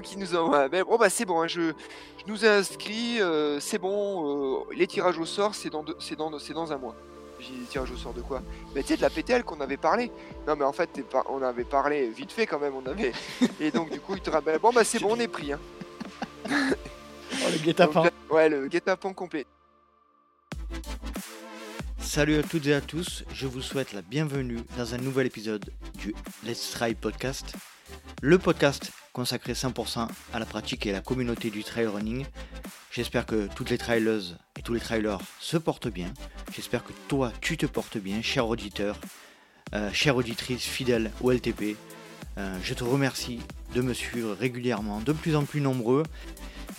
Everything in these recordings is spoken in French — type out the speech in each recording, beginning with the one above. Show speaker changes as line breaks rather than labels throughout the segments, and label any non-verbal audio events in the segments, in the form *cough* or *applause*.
qui nous envoie un mail. Bon, bah, c'est bon, hein, je, je nous ai inscrits, euh, c'est bon, euh, les tirages au sort, c'est dans, c'est dans, c'est dans un mois. J'ai dit tirages au sort de quoi? Mais tu sais, de la PTL qu'on avait parlé. Non, mais en fait, on avait parlé vite fait quand même, on avait. *laughs* Et donc, du coup, il te rappelle, bon, bah, c'est bon, on est pris. Hein. *laughs*
Oh, le guet-apens.
ouais, le guet-apens complet.
Salut à toutes et à tous, je vous souhaite la bienvenue dans un nouvel épisode du Let's Try Podcast, le podcast consacré 100% à la pratique et à la communauté du trail running. J'espère que toutes les trailers et tous les trailers se portent bien. J'espère que toi, tu te portes bien, cher auditeur, euh, chère auditrice fidèle au LTP. Euh, je te remercie de me suivre régulièrement, de plus en plus nombreux.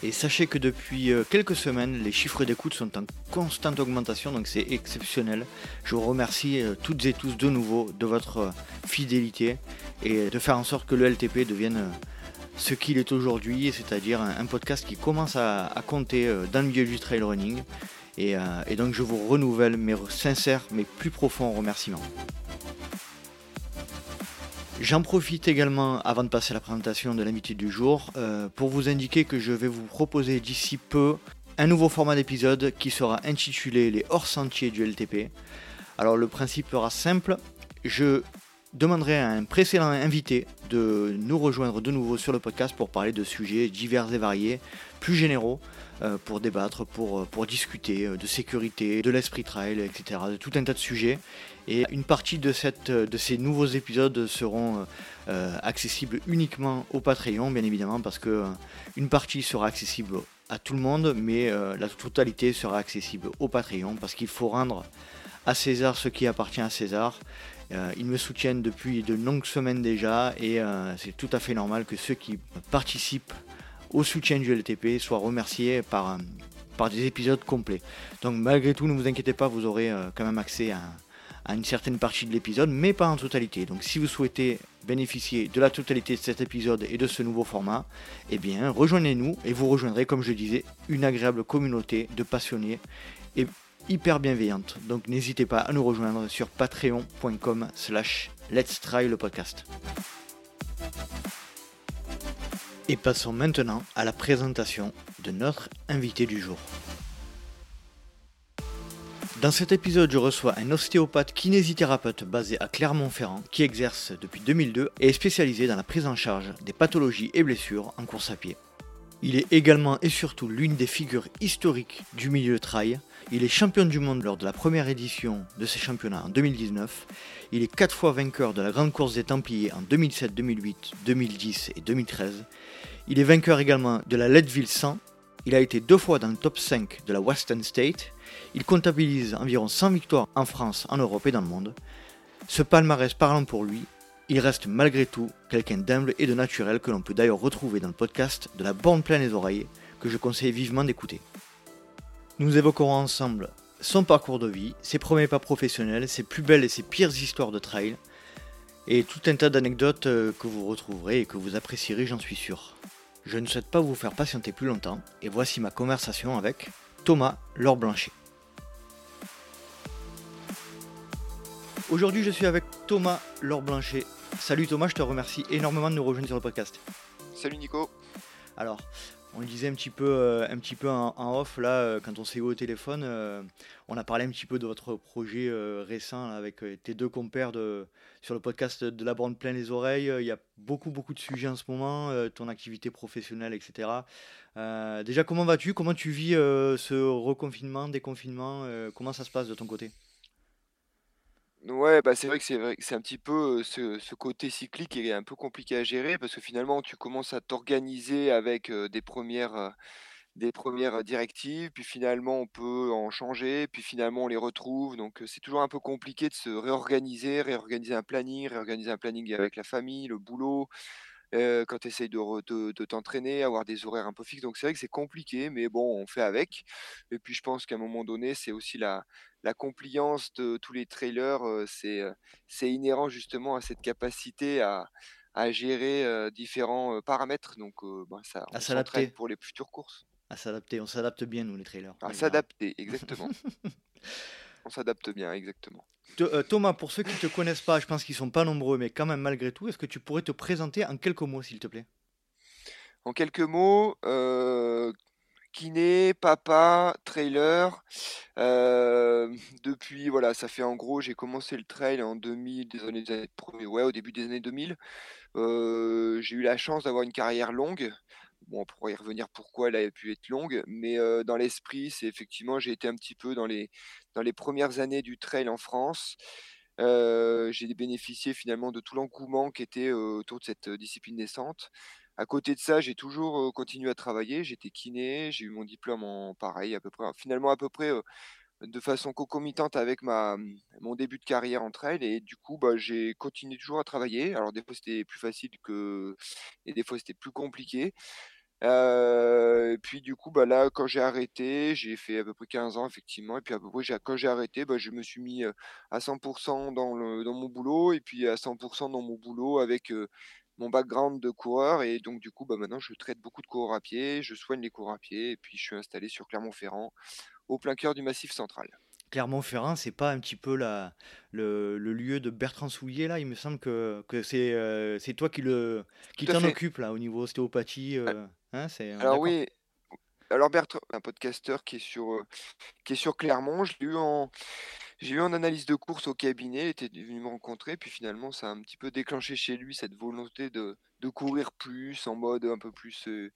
Et sachez que depuis euh, quelques semaines, les chiffres d'écoute sont en constante augmentation, donc c'est exceptionnel. Je vous remercie toutes et tous de nouveau de votre fidélité et de faire en sorte que le LTP devienne ce qu'il est aujourd'hui, c'est-à-dire un, podcast qui commence à, compter euh, dans le milieu du trail running. Et, euh, donc je vous renouvelle mes sincères, mes plus profonds remerciements. J'en profite également, avant de passer à la présentation de l'invité du jour, euh, pour vous indiquer que je vais vous proposer d'ici peu un nouveau format d'épisode qui sera intitulé Les hors-sentiers du LTP. Alors le principe sera simple, je demanderai à un précédent invité de nous rejoindre de nouveau sur le podcast pour parler de sujets divers et variés, plus généraux, euh, pour débattre, pour, pour discuter euh, de sécurité, de l'esprit trail, etc., de tout un tas de sujets. Et une partie de, ces nouveaux épisodes seront euh, accessibles uniquement au Patreon, bien évidemment, parce que euh, une partie sera accessible à tout le monde, mais euh, la totalité sera accessible au Patreon, parce qu'il faut rendre à César ce qui appartient à César. Euh, ils me soutiennent depuis de longues semaines déjà, et euh, c'est tout à fait normal que ceux qui participent au soutien du LTP soient remerciés par, euh, par des épisodes complets. Donc malgré tout, ne vous inquiétez pas, vous aurez quand même accès à à une certaine partie de l'épisode, mais pas en totalité. Donc si vous souhaitez bénéficier de la totalité de cet épisode et de ce nouveau format, eh bien rejoignez-nous et vous rejoindrez, comme je disais, une agréable communauté de passionnés et hyper bienveillante. Donc n'hésitez pas à nous rejoindre sur patreon.com slash let's try le podcast. Et passons maintenant à la présentation de notre invité du jour. Dans cet épisode, je reçois un ostéopathe kinésithérapeute basé à Clermont-Ferrand qui exerce depuis 2002 et est spécialisé dans la prise en charge des pathologies et blessures en course à pied. Il est également et surtout l'une des figures historiques du milieu trail. Il est champion du monde lors de la première édition de ces championnats en 2019. Il est quatre fois vainqueur de la Grande Course des Templiers en 2007, 2008, 2010 et 2013. Il est vainqueur également de la Leadville 100. Il a été deux fois dans le top 5 de la Western State il comptabilise environ 100 victoires en France, en Europe et dans le monde. Ce palmarès parlant pour lui, il reste malgré tout quelqu'un d'humble et de naturel que l'on peut d'ailleurs retrouver dans le podcast de la borne pleine les oreilles que je conseille vivement d'écouter. Nous évoquerons ensemble son parcours de vie, ses premiers pas professionnels, ses plus belles et ses pires histoires de trail, et tout un tas d'anecdotes euh, que vous retrouverez et que vous apprécierez, j'en suis sûr. Je ne souhaite pas vous faire patienter plus longtemps, et voici ma conversation avec Thomas Laure Blanchet. Aujourd'hui, je suis avec Thomas Laure Blanchet. Salut Thomas, je te remercie énormément de nous rejoindre sur le podcast.
Salut Nico.
Alors, on le disait un petit peu, euh, peu en, off là, euh, quand on s'est eu au téléphone, euh, on a parlé un petit peu de votre projet récent avec tes deux compères sur le podcast de la bande plein les oreilles. Il y a beaucoup, beaucoup de sujets en ce moment, ton activité professionnelle, etc. Déjà, comment vas-tu? Comment tu vis ce reconfinement, déconfinement? Comment ça se passe de ton côté?
Ouais, bah c'est vrai que c'est vrai que c'est un petit peu euh, ce, ce côté cyclique qui est un peu compliqué à gérer parce que finalement tu commences à t'organiser avec euh, des premières euh, des premières directives, puis finalement on peut en changer, puis finalement on les retrouve. Donc euh, c'est toujours un peu compliqué de se réorganiser, réorganiser un planning, réorganiser un planning avec la famille, le boulot, euh, quand tu essayes de, re- de, de t'entraîner, avoir des horaires un peu fixes. Donc c'est vrai que c'est compliqué, mais bon, on fait avec. Et puis je pense qu'à un moment donné, c'est aussi la, la compliance de tous les trailers, c'est c'est inhérent justement à cette capacité à, à gérer différents paramètres. Donc ben, ça,
À
on
s'adapter.
s'entraîne pour les futures courses.
À s'adapter, on s'adapte bien nous les trailers.
À s'adapter, exactement. *laughs* On s'adapte bien, exactement.
Th- Thomas, pour ceux qui ne te connaissent pas, je pense qu'ils sont pas nombreux, mais quand même malgré tout, est-ce que tu pourrais te présenter en quelques mots, s'il te plaît?
En quelques mots, euh, kiné, papa, trailer. depuis, voilà, ça fait en gros, j'ai commencé le trail en 2000, des années, des années- ouais, au début des années 2000. Euh, j'ai eu la chance d'avoir une carrière longue. Bon, on pourrait y revenir pourquoi elle a pu être longue, mais dans l'esprit, c'est effectivement, j'ai été un petit peu dans les, dans les premières années du trail en France. J'ai bénéficié finalement de tout l'engouement qui était autour de cette discipline naissante. À côté de ça, j'ai toujours continué à travailler. J'étais kiné, j'ai eu mon diplôme en pareil, à peu près, finalement à peu près de façon concomitante avec ma, mon début de carrière en trail. Et du coup, bah, j'ai continué toujours à travailler. Alors des fois c'était plus facile que et des fois c'était plus compliqué. Et puis du coup, bah, là, quand j'ai arrêté, j'ai fait à peu près 15 ans effectivement et puis à peu près quand j'ai arrêté, bah, je me suis mis, à 100 dans le dans mon boulot et puis à 100% dans mon boulot avec, mon background de coureur et donc du coup, bah, maintenant je traite beaucoup de coureurs à pied, je soigne les coureurs à pied et puis je suis installé sur Clermont-Ferrand, au plein cœur du Massif Central.
Clermont-Ferrand, c'est pas un petit peu la, le, le lieu de Bertrand Soulier là? Il me semble que, que c'est euh, c'est toi qui le qui t'en occupe là au niveau ostéopathie. Euh, hein,
alors oui, alors Bertrand, un podcasteur qui est sur, heu, qui est sur Clermont, je eu en J'ai eu en analyse de course au cabinet, il était venu me rencontrer, puis finalement ça a un petit peu déclenché chez lui cette volonté de, de courir plus, en mode un peu plus euh,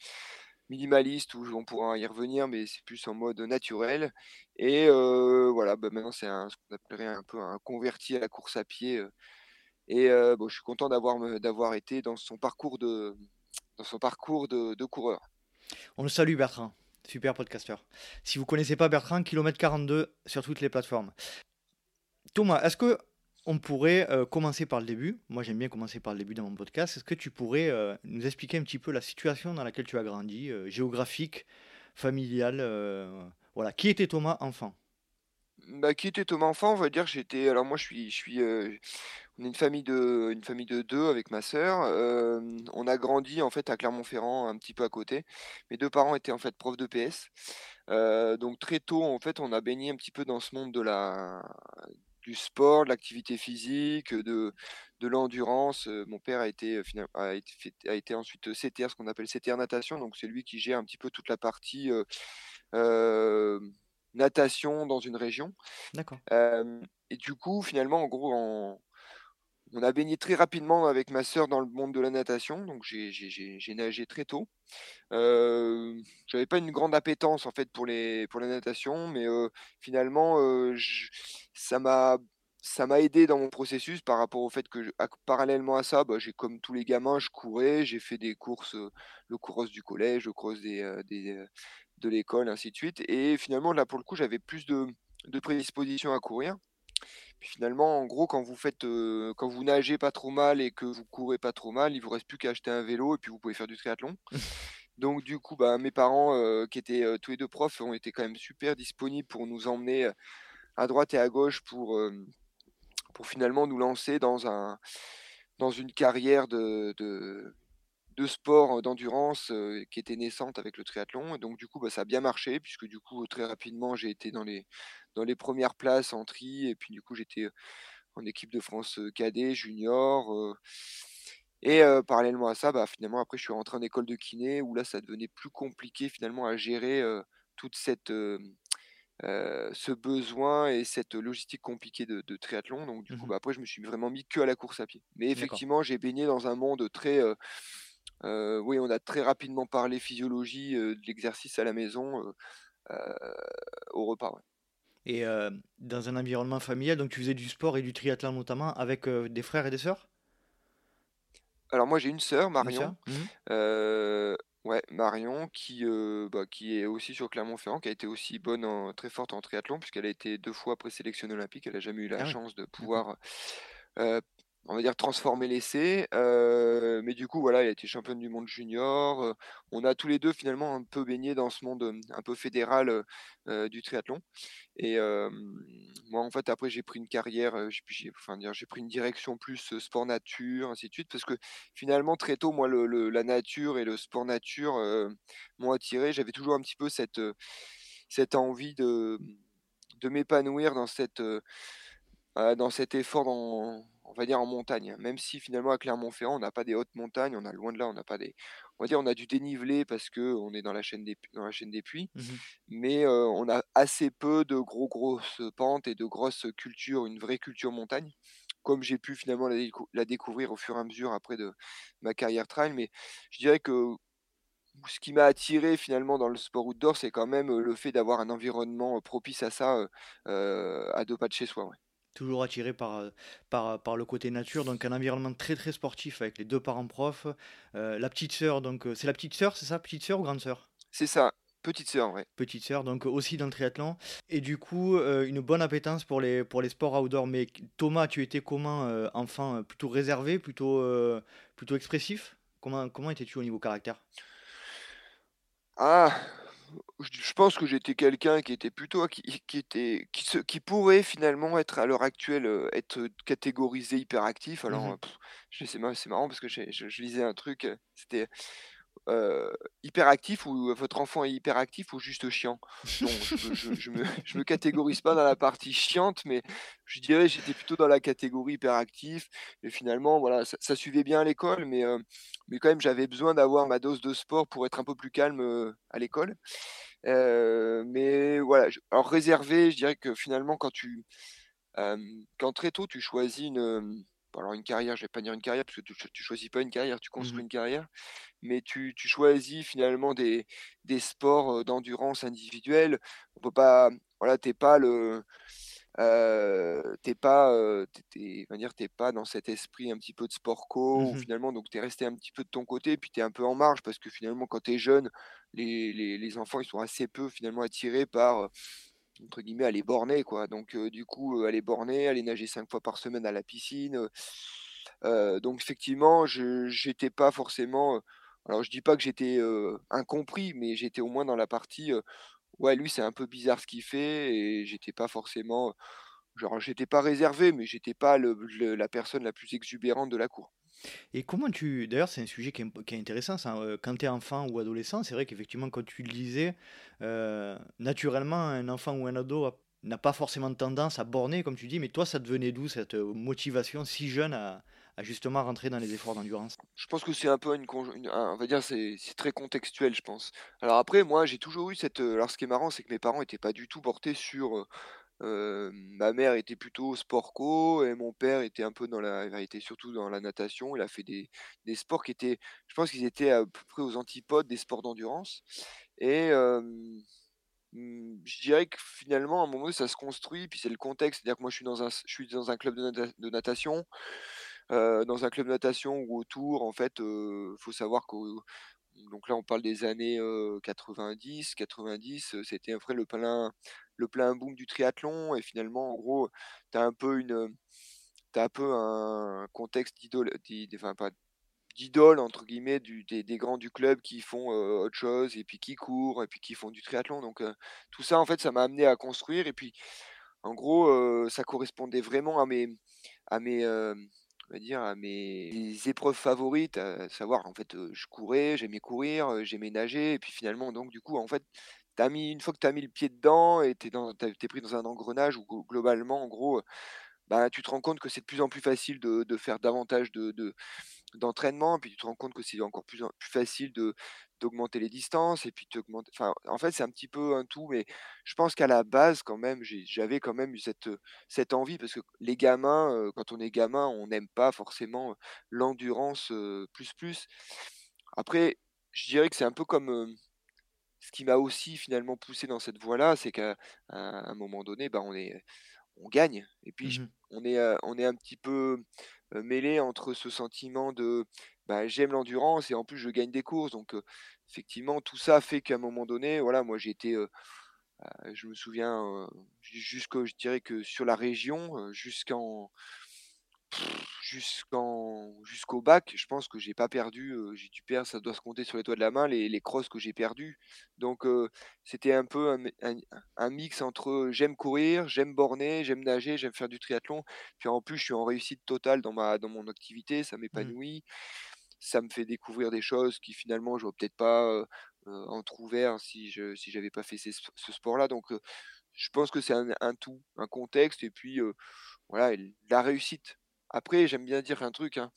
minimaliste, où on pourra y revenir, mais c'est plus en mode naturel. Et euh, voilà, bah maintenant c'est ce qu'on appellerait un peu un converti à la course à pied. euh. et euh, bon, je suis content d'avoir été dans son parcours de, dans son parcours de coureur.
On le salue Bertrand, super podcasteur. Si vous connaissez pas Bertrand, kilomètre 42 sur toutes les plateformes. Thomas, est-ce que on pourrait euh, commencer par le début? Moi j'aime bien commencer par le début dans mon podcast. Est-ce que tu pourrais euh, nous expliquer un petit peu la situation dans laquelle tu as grandi, euh, géographique, familiale, voilà. Qui était Thomas enfant?
Bah, qui était Thomas Enfant, on va dire j'étais. Alors moi, je suis, euh, On est une famille de famille de 2 avec ma sœur, on a grandi en fait à Clermont-Ferrand, un petit peu à côté. Mes 2 parents étaient en fait profs de PS, donc très tôt en fait on a baigné un petit peu dans ce monde de la du sport, de l'activité physique, de l'endurance, mon père a été, ensuite, CTR, ce qu'on appelle CTR natation, donc c'est lui qui gère un petit peu toute la partie, natation dans une région,
D'accord.
et du coup finalement en gros en on a baigné très rapidement avec ma sœur dans le monde de la natation, donc j'ai nagé très tôt. Heu, j'avais pas une grande appétence en fait pour les pour la natation, mais finalement, ça m'a ça m'a aidé dans mon processus par rapport au fait que je à parallèlement à ça, bah, j'ai comme tous les gamins, je courais, j'ai fait des courses, le cross du collège, le cross des, de l'école, ainsi de suite et finalement là, pour le coup, j'avais plus de de prédisposition à courir. Puis finalement, en gros, quand vous faites, heu, quand vous nagez pas trop mal et que vous courez pas trop mal, il vous reste plus qu'à acheter un vélo et puis vous pouvez faire du triathlon. *laughs* Donc du coup, bah, mes parents, heu, qui étaient, heu, tous les 2 profs, ont été quand même super disponibles pour nous emmener, à droite et à gauche pour, pour finalement nous lancer dans un dans une carrière de de de sport, d'endurance, qui était naissante avec le triathlon et donc du coup, bah, ça a bien marché puisque du coup, très rapidement, j'ai été dans les dans les premières places en tri et puis du coup, j'étais, en équipe de France, cadet, junior, et parallèlement à ça, bah, finalement après je suis rentré en école de kiné où là ça devenait plus compliqué finalement à gérer, toute cette, ce besoin et cette logistique compliquée de de triathlon donc du coup,
Mhm.
bah, après je me suis vraiment mis que à la course à pied. Mais effectivement, j'ai baigné dans un monde très, oui, on a très rapidement parlé physiologie, de l'exercice à la maison, au repas, ouais.
Et dans un environnement familial, donc tu faisais du sport et du triathlon notamment avec des frères et des sœurs?
Alors moi j'ai une sœur,
Une sœur?
Marion, heu, ouais, Marion qui, bah, qui est aussi sur Clermont-Ferrand, qui a été aussi bonne en très forte en triathlon puisqu'elle a été 2 fois présélectionnée olympique. Elle a jamais eu la
Ah
chance de pouvoir, on va dire transformer l'essai, mais du coup voilà, elle a été championne du monde junior, on a tous les 2 finalement un peu baigné dans ce monde, un peu fédéral, du triathlon. Et moi, en fait, après, j'ai pris une carrière, j'ai j'ai pris une direction plus, sport nature, ainsi de suite. Parce que finalement, très tôt, moi, la nature et le sport nature, m'ont attiré. J'avais toujours un petit peu cette, cette envie de, de m'épanouir dans cette, heu, dans cet effort dans on va dire en montagne, hein. Même si finalement à Clermont-Ferrand, on n'a pas des hautes montagnes, on a loin de là, on n'a pas des on va dire on a du dénivelé parce qu'on est dans la chaîne des dans la chaîne des puits,
Mmh
mais heu, on a assez peu de gros grosses pentes et de grosses cultures, une vraie culture montagne, comme j'ai pu finalement la décou la découvrir au fur et à mesure après de ma carrière trail. Mais je dirais que ce qui m'a attiré finalement dans le sport outdoor, c'est quand même, heu, le fait d'avoir un environnement, heu, propice à ça, à 2 pas de chez soi, ouais.
Toujours attiré par, heu, par, par le côté nature, donc un environnement très, très sportif avec les 2 parents profs, heu, la petite sœur donc, c'est la petite sœur, c'est ça? Petite sœur ou grande sœur?
C'est ça, petite sœur, ouais.
Petite sœur, donc aussi dans le triathlon et du coup, une bonne appétence pour les pour les sports outdoor. Mais Thomas, tu étais comment, enfant, plutôt réservé, plutôt, plutôt expressif? Comment comment étais-tu au niveau caractère?
Ah! Je pense que j'étais quelqu'un qui était plutôt qui qui était qui se qui pourrait finalement être à l'heure actuelle, heu, être catégorisé hyperactif.
Mmh
Alors,
mh.
heu, je c'est mar c'est marrant parce que je je lisais un truc, heu, c'était, hyperactif ou votre enfant est hyperactif ou juste chiant? Non, je je je me *laughs* je me catégorise pas dans la partie chiante, mais je dirais j'étais plutôt dans la catégorie hyperactif et finalement voilà, ça ça suivait bien à l'école, mais, mais quand même j'avais besoin d'avoir ma dose de sport pour être un peu plus calme, à l'école. Mais voilà, alors réservé, je dirais que finalement quand tu, quand très tôt tu choisis une, alors une carrière, je vais pas dire une carrière parce que tu tu choisis pas une carrière, tu
Mmh
construis une carrière, mais tu tu choisis finalement des des sports, d'endurance individuelle. On peut pas voilà, tu es pas le tu pas, heu, tu es on va dire, tu pas dans cet esprit un petit peu de sport co où
Mmh
finalement donc tu es resté un petit peu de ton côté, puis tu es un peu en marge parce que finalement quand tu es jeune, les les les enfants, ils sont assez peu finalement attirés par, entre guillemets, «aller borner» quoi. Donc du coup, heu, aller borner, aller nager 5 fois par semaine à la piscine, donc effectivement, je j'étais pas forcément, alors je dis pas que j'étais, incompris, mais j'étais au moins dans la partie, ouais, lui, c'est un peu bizarre ce qu'il fait et j'étais pas forcément, Genre, j'étais pas réservé, mais j'étais pas la personne la plus exubérante de la cour.
Et comment tu d'ailleurs, c'est un sujet qui est intéressant heu, quand tu es enfant ou adolescent, c'est vrai qu'effectivement, quand tu le disais, heu, naturellement, un enfant ou un ado n'a pas forcément tendance à borner, comme tu dis, mais toi, ça te venait d'où cette, heu, motivation si jeune à justement rentrer dans les efforts d'endurance?
Je pense que c'est un peu une on va dire, c'est très contextuel, je pense. Alors après, moi, j'ai toujours eu cette, alors ce qui est marrant, c'est que mes parents étaient pas du tout portés sur, heu, ma mère était plutôt sport co et mon père était un peu dans la il était surtout dans la natation. Il a fait des des sports qui étaient je pense qu'ils étaient à peu près aux antipodes des sports d'endurance et Mmh, je dirais que finalement, à un moment ça se construit, puis c'est le contexte. C'est-à-dire que moi, je suis dans un je suis dans un club de nata de natation, dans un club de natation où autour, en fait, heu, faut savoir que donc là, on parle des années, heu, 90-90, heu, c'était après le plein le plein boom du triathlon et finalement, en gros, tu as un peu une, un peu un contexte d'idole entre guillemets des grands du club qui font, autre chose et puis qui courent et puis qui font du triathlon. Donc tout ça en fait ça m'a amené à construire et puis en gros, ça correspondait vraiment à mes à mes, on va dire à mes épreuves favorites, à savoir en fait, je courais, j'aimais courir, j'aimais nager et puis finalement donc du coup en fait, mis une fois que tu as mis le pied dedans et tu es es pris dans un engrenage où glo globalement en gros, bah, tu te rends compte que c'est de plus en plus facile de de faire davantage de de d'entraînement, puis tu te rends compte que c'est encore plus plus facile de d'augmenter les distances et puis enfin, en fait, c'est un petit peu un tout, mais je pense qu'à la base, quand même, j'avais quand même eu cette, cette envie parce que les gamins, heu, quand on est gamin, on n'aime pas forcément, heu, l'endurance, heu, plus, plus. Après, je dirais que c'est un peu comme, ce qui m'a aussi finalement poussé dans cette voie-là, c'est qu'à un moment donné, bah, on est on gagne. Et puis
Mmh
on est, heu, on est un petit peu, heu, mêlé entre ce sentiment de, bah, j'aime l'endurance et en plus je gagne des courses. Donc heu, effectivement tout ça fait qu'à un moment donné, voilà, moi j'ai été, heu, je me souviens, heu, ju jusque je dirais que sur la région, jusqu'en Jusqu'en jusqu'au bac, je pense que j'ai pas perdu, heu, j'ai dû perdre, ça doit se compter sur les doigts de la main, les les crosses que j'ai perdues. Donc c'était un peu un mé un un mix entre, j'aime courir, j'aime borner, j'aime nager, j'aime faire du triathlon. Puis en plus, je suis en réussite totale dans ma dans mon activité, ça
mh.
m'épanouit, ça me fait découvrir des choses qui finalement j'aurais peut-être pas, heu, entrouvert si je si j'avais pas fait ces ce sport-là. Donc je pense que c'est un un tout, un contexte et puis, voilà la réussite Après, j'aime bien dire un truc, hein,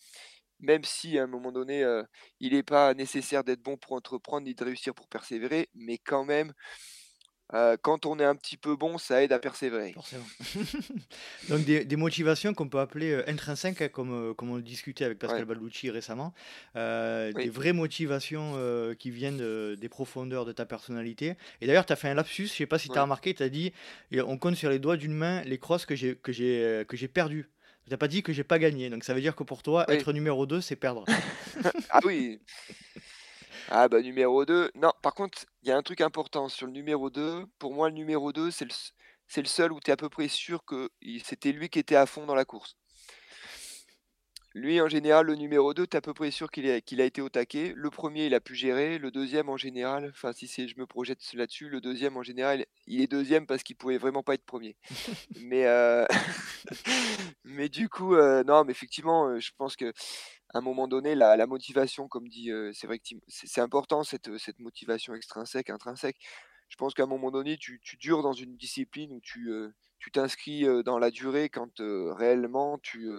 même si à un moment donné, heu, il est pas nécessaire d'être bon pour entreprendre ni de réussir pour persévérer, mais quand même, heu, quand on est un petit peu bon, ça aide à persévérer. *laughs*
Donc des des motivations qu'on peut appeler, heu, intrinsèques, hein, comme, heu, comme on le discutait avec Pascal
Ouais.
Balducci récemment. Des vraies motivations, qui viennent, des profondeurs de ta personnalité. Et d'ailleurs, tu as fait un lapsus, je sais pas si tu as remarqué, tu as dit: «Et on compte sur les doigts d'une main les crosses que j'ai perdues». Tu as pas dit que j'ai pas gagné, donc ça veut dire que pour toi,
Oui.
être numéro 2, c'est perdre. *laughs*
Ah oui! Ah bah, numéro 2 non, par contre, il y a un truc important sur le numéro 2. Pour moi, le numéro 2, c'est le c'est le seul où tu es à peu près sûr que c'était lui qui était à fond dans la course. Lui, en général, le numéro 2, tu es à peu près sûr qu'il a été au taquet. Le premier, il a pu gérer. Le deuxième, en général, enfin, si c'est je me projette là-dessus, le deuxième, en général, il est deuxième parce qu'il pouvait vraiment pas être premier. *laughs* Mais, heu, *laughs* mais du coup, heu, non, mais effectivement, heu, je pense qu'à un moment donné, la la motivation, comme dit, c'est vrai que Tim c'est c'est important cette, motivation extrinsèque, intrinsèque. Je pense qu'à un moment donné, tu tu dures dans une discipline où tu, t'inscris, dans la durée quand, réellement tu,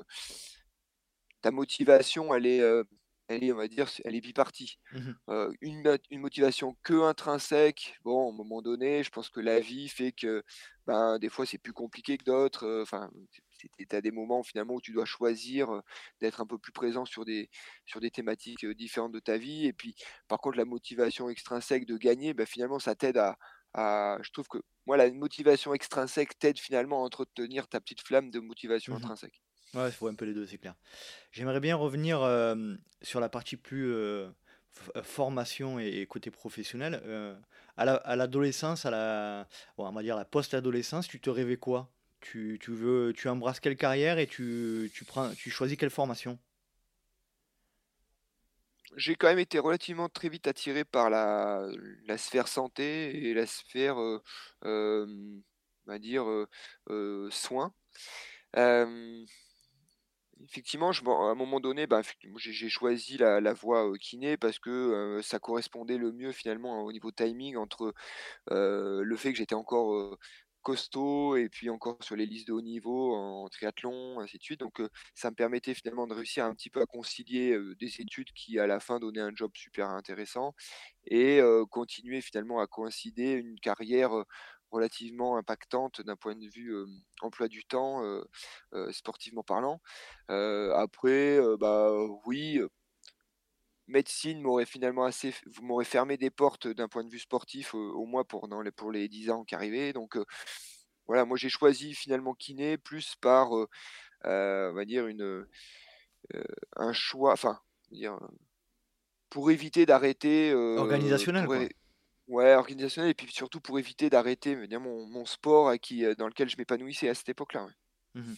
ta motivation, elle est, heu, elle est, on va dire, c elle est bipartie.
Mmh
une mot une motivation que intrinsèque, bon, à un moment donné, je pense que la vie fait que, ben, des fois, c'est plus compliqué que d'autres, heu, enfin, tu as des moments finalement où tu dois choisir, heu, d'être un peu plus présent sur des sur des thématiques, heu, différentes de ta vie et puis, par contre, la motivation extrinsèque de gagner, bah, finalement, ça t'aide à à je trouve que moi, la motivation extrinsèque t'aide finalement à entretenir ta petite flamme de motivation
Mmh mh.
intrinsèque.
Ouais, il faut un peu les 2, c'est clair. J'aimerais bien revenir, hem, sur la partie plus, heu, formation et côté professionnel. Heu, à l'a à l'adolescence, à la on va dire la post-adolescence, tu te rêvais quoi? Tu tu veux tu embrasses quelle carrière et tu tu prends tu choisis quelle formation?
J'ai quand même été relativement très vite attiré par la la sphère santé et la sphère, on va dire, soins. Effectivement, je à un moment donné, bah, j'ai choisi la voie, kiné parce que, ça correspondait le mieux finalement au niveau timing entre, le fait que j'étais encore, costaud et puis encore sur les listes de haut niveau en triathlon, ainsi de suite. Donc, ça me permettait finalement de réussir un petit peu à concilier, des études qui à la fin donnaient un job super intéressant et continuer finalement à coïncider une carrière, relativement impactante d'un point de vue, emploi du temps, sportivement parlant. Après, bah, oui, médecine m'aurait finalement assez m'aurait fermé des portes d'un point de vue sportif, au moins pour dans les pour les 10 ans qui arrivaient donc, voilà, moi j'ai choisi finalement kiné plus par, heu, on va dire une, un choix enfin, dire, pour éviter d'arrêter,
Organisationnel,
pour
quoi?
Ouais, organisationnel et puis surtout pour éviter d'arrêter, mon mon sport qui, heu, dans lequel je m'épanouissais à cette époque-là, ouais.
Mmh mh.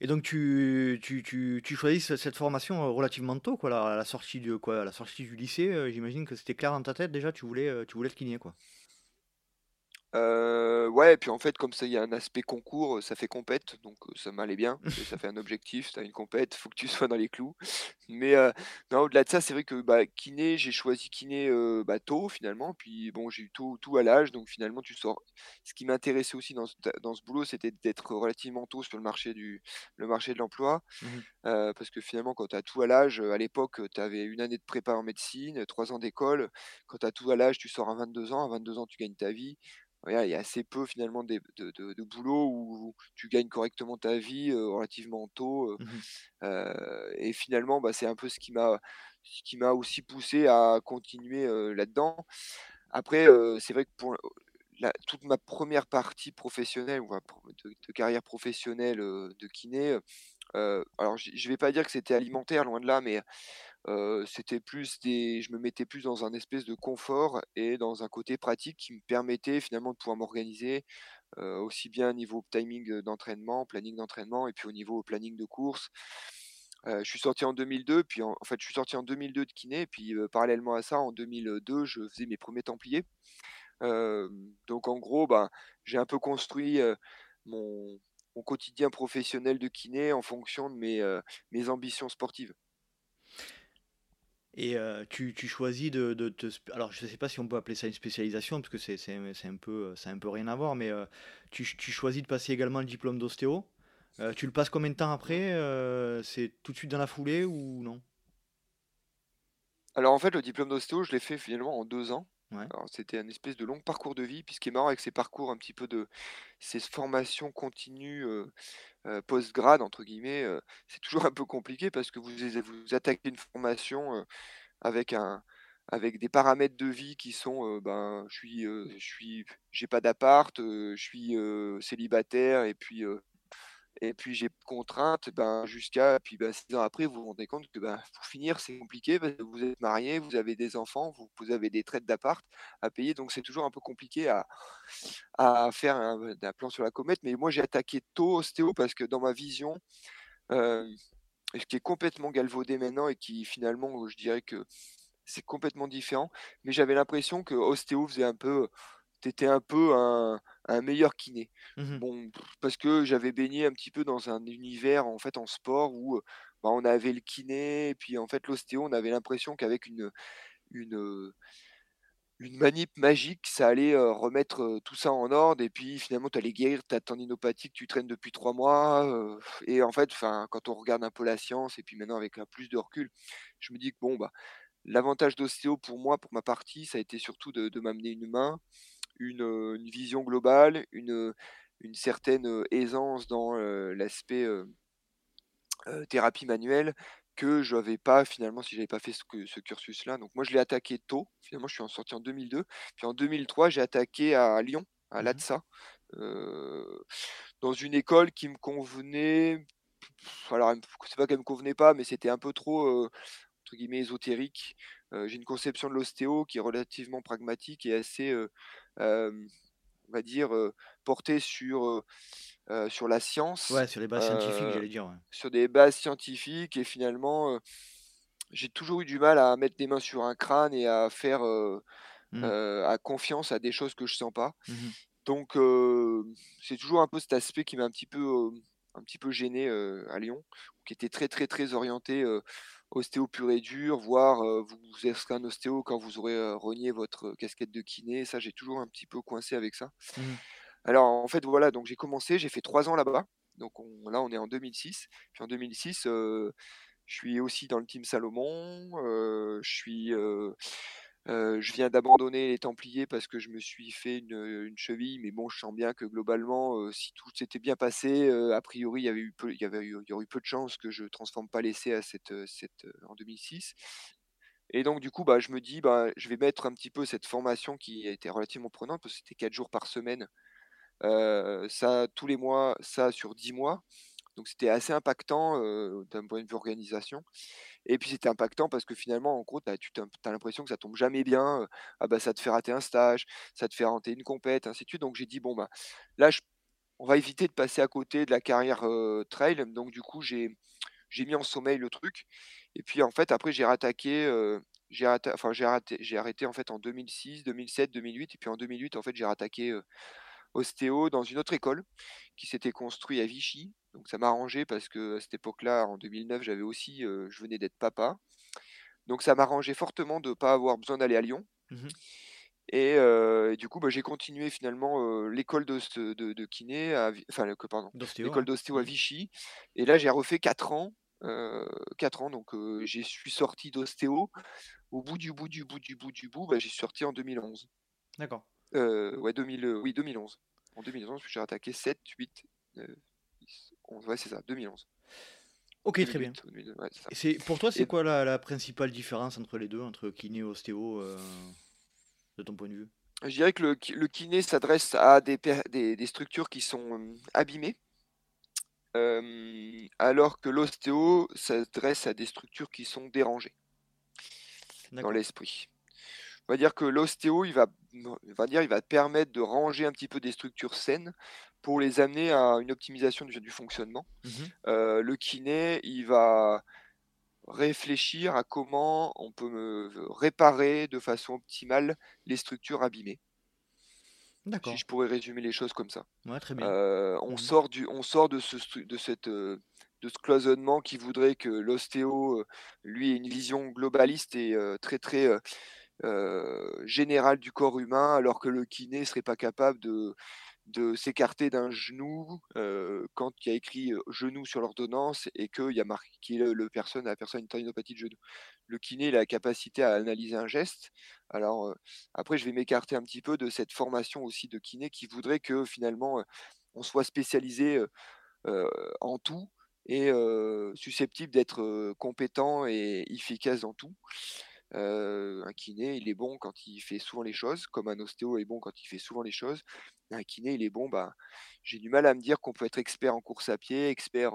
Et donc tu tu tu tu choisis ce cette formation, relativement tôt, quoi, à la sortie de quoi? À la sortie du lycée, j'imagine que c'était clair dans ta tête déjà, tu voulais, tu voulais être kiné, quoi?
Ouais et puis en fait, comme ça, il y a un aspect concours, ça fait compète, donc ça m'allait bien. *laughs* Ça fait un objectif, tu as une compète, faut que tu *laughs* sois dans les clous. Mais non, au-delà de ça, c'est vrai que, bah, kiné, j'ai choisi kiné, bah, tôt finalement, puis bon, j'ai eu tout tout à l'âge, donc finalement, tu sors ce qui m'intéressait aussi dans ce dans ce boulot, c'était d'être relativement tôt sur le marché du le marché de l'emploi.
Mmh
parce que finalement, quand tu as tout à l'âge, à l'époque, tu avais 1 année de prépa en médecine, 3 ans d'école. Quand tu as tout à l'âge, tu sors à 22 ans. À 22 ans, tu gagnes ta vie. Voilà, il y a assez peu finalement de de de boulot où tu gagnes correctement ta vie, heu, relativement tôt, heu
Mmh mh.
heu et finalement, bah, c'est un peu ce qui m'a ce qui m'a aussi poussé à continuer, là-dedans. Après, c'est vrai que pour, la toute ma première partie professionnelle ou de carrière professionnelle, de kiné, alors je je vais pas dire que c'était alimentaire, loin de là, mais c'était plus des je me mettais plus dans un espèce de confort et dans un côté pratique qui me permettait finalement de pouvoir m'organiser, aussi bien niveau timing, d'entraînement, planning d'entraînement et puis au niveau planning de course. Je suis sorti en 2002, puis en fait, je suis sorti en 2002 de kiné, puis, heu, parallèlement à ça, en 2002, je faisais mes 1ers templiers. Donc en gros, ben, j'ai un peu construit, mon mon quotidien professionnel de kiné en fonction de mes, mes ambitions sportives.
Et heu, tu tu choisis de de alors je sais pas si on peut appeler ça une spécialisation parce que c'est c'est un peu, a un peu rien à voir, mais heu, tu tu choisis de passer également le diplôme d'ostéo. Euh, tu le passes combien de temps après euh, C'est tout de suite dans la foulée ou non?
Alors en fait, le diplôme d'ostéo, je l'ai fait finalement en deux ans. Alors c'était un espèce de long parcours de vie. Puis ce qui est marrant avec ces parcours un petit peu de ces formations continues euh, post-grade, entre guillemets, c'est toujours *laughs* un peu compliqué parce que vous, vous attaquez une formation avec un avec des paramètres de vie qui sont ben je suis je suis j'ai pas d'appart, je suis célibataire et puis et puis j'ai contrainte, ben, jusqu'à puis ben, 6 ans après, vous vous rendez compte que ben, pour finir, c'est compliqué vous êtes marié, vous avez des enfants, vous, vous avez des traites d'appart à payer, donc c'est toujours un peu compliqué à, à faire un, un plan sur la comète. Mais moi, j'ai attaqué tôt ostéo parce que dans ma vision, euh, ce qui est complètement galvaudé maintenant et qui finalement, je dirais que c'est complètement différent, mais j'avais l'impression que ostéo faisait un peu, t'étais un peu un, un meilleur kiné.
Mmh
Bon, parce que j'avais baigné un petit peu dans un univers en fait en sport où bah, on avait le kiné, et puis en fait l'ostéo, on avait l'impression qu'avec une, une, une manip magique, ça allait euh, remettre euh, tout ça en ordre, et puis finalement tu allais guérir ta tendinopathie que tu traînes depuis trois mois. euh, et en fait, quand on regarde un peu la science, et puis maintenant avec un plus de recul, je me dis que bon, bah, l'avantage d'ostéo pour moi, pour ma partie, ça a été surtout de, de m'amener une main une, vision globale, une, une certaine, aisance dans, l'aspect, thérapie manuelle que je n'avais pas finalement si j'avais pas fait ce cursus-là. Donc moi je l'ai attaqué tôt, finalement je suis en sorti en 2002. Puis en 2003 j'ai attaqué à Lyon, à
Mmh
l'ADSA, heu, dans une école qui me convenait, alors c'est pas qu'elle me convenait pas, mais c'était un peu trop, entre guillemets «ésotérique». J'ai une conception de l'ostéo qui est relativement pragmatique et assez, on va dire, heu, porté sur, heu, sur la science,
Ouais, sur les bases scientifiques, j'allais dire, ouais.
sur des bases scientifiques et finalement, j'ai toujours eu du mal à mettre les mains sur un crâne et à faire,
Mmh.
à confiance à des choses que je sens pas.
Mmh
Donc c'est toujours un peu cet aspect qui m'a un petit peu, un petit peu gêné, à Lyon, qui était très, très, très orienté, ostéo pur et dur, voire, heu, vous vous serez un ostéo quand vous aurez, heu, renié votre casquette de kiné. Ça, j'ai toujours un petit peu coincé avec ça.
Mmh
Alors en fait, voilà, donc j'ai commencé, j'ai fait 3 ans là-bas. Donc on là, on est en 2006. Puis en 2006, heu, je suis aussi dans le team Salomon, je suis, je viens d'abandonner les Templiers parce que je me suis fait une, cheville, mais bon, je sens bien que globalement, si tout s'était bien passé, a priori, il y avait eu peu aurait eu peu de chances que je transforme pas l'essai à cette, en 2006 et donc du coup, bah, je me dis: «Bah, je vais mettre un petit peu cette formation qui a été relativement prenante», parce que c'était 4 jours par semaine ça tous les mois, ça sur 10 mois, donc c'était assez impactant, d'un point de vue organisation et puis c'était impactant parce que finalement, en gros, tu as l'impression que ça tombe jamais bien, ah bah, ça te fait rater un stage, ça te fait rater une compète, ainsi de suite, donc j'ai dit: «Bon, bah, là, je on va éviter de passer à côté de la carrière, trail», donc du coup, j'ai mis en sommeil le truc et puis, en fait, après j'ai rattaqué, j'ai arrêté en fait, en 2006-2007-2008 et puis en 2008, en fait, j'ai rattaqué, ostéo dans une autre école qui s'était construite à Vichy. Donc ça m'a arrangé parce que à cette époque-là, en 2009, j'avais aussi, heu, je venais d'être papa. Donc ça m'arrangeait fortement de ne pas avoir besoin d'aller à Lyon
Mmh
et heu et du coup, bah, j'ai continué finalement, heu, l'école de de kiné à enfin, le pardon,
D'ostéo,
l'école
ouais.
d'ostéo à
Mmh.
Vichy et là, j'ai refait 4 ans, heu, 4 ans donc j'ai suis sorti d'ostéo. Au bout du bout du bout du bout du bout, bah, suis sorti en 2011.
D'accord.
Heu, ouais 2000, heu, oui 2011. En 2011, puis j'ai attaqué 7-8, heu, 10, 11, ouais c'est ça, 2011.
OK, très bien.
2008 ou 2002, ouais c'est
pour toi, c'est
et
quoi la la principale différence entre les 2, entre kiné et ostéo, heu, de ton point de vue?
je dirais que le le kiné s'adresse à des des des structures qui sont, abîmées, alors que l'ostéo s'adresse à des structures qui sont dérangées dans l'esprit. On va dire que l'ostéo, il va on va dire, il va te permettre de ranger un petit peu des structures saines pour les amener à une optimisation du du fonctionnement.
Mmh
Heu, le kiné, il va réfléchir à comment on peut me réparer de façon optimale les structures abîmées. Si
D'accord.
je pourrais résumer les choses comme ça.
Ouais, très bien.
Heu, on
Mmh
sort du on sort de ce de cette, de ce cloisonnement qui voudrait que l'ostéo, lui, ait une vision globaliste et très, très, heu, générale du corps humain, alors que le kiné serait pas capable de de s'écarter d'un genou quand il y a écrit genou sur l'ordonnance et qu'il y a marqué le, le personne, la personne une tendinopathie de genou. Le kiné il a la capacité à analyser un geste. Alors après, je vais m'écarter un petit peu de cette formation aussi de kiné qui voudrait que finalement on soit spécialisé en tout et susceptible d'être compétent et efficace dans tout. Un kiné, il est bon quand il fait souvent les choses, comme un ostéo est bon quand il fait souvent les choses. Un kiné, il est bon, bah, j'ai du mal à me dire qu'on peut être expert en course à pied, expert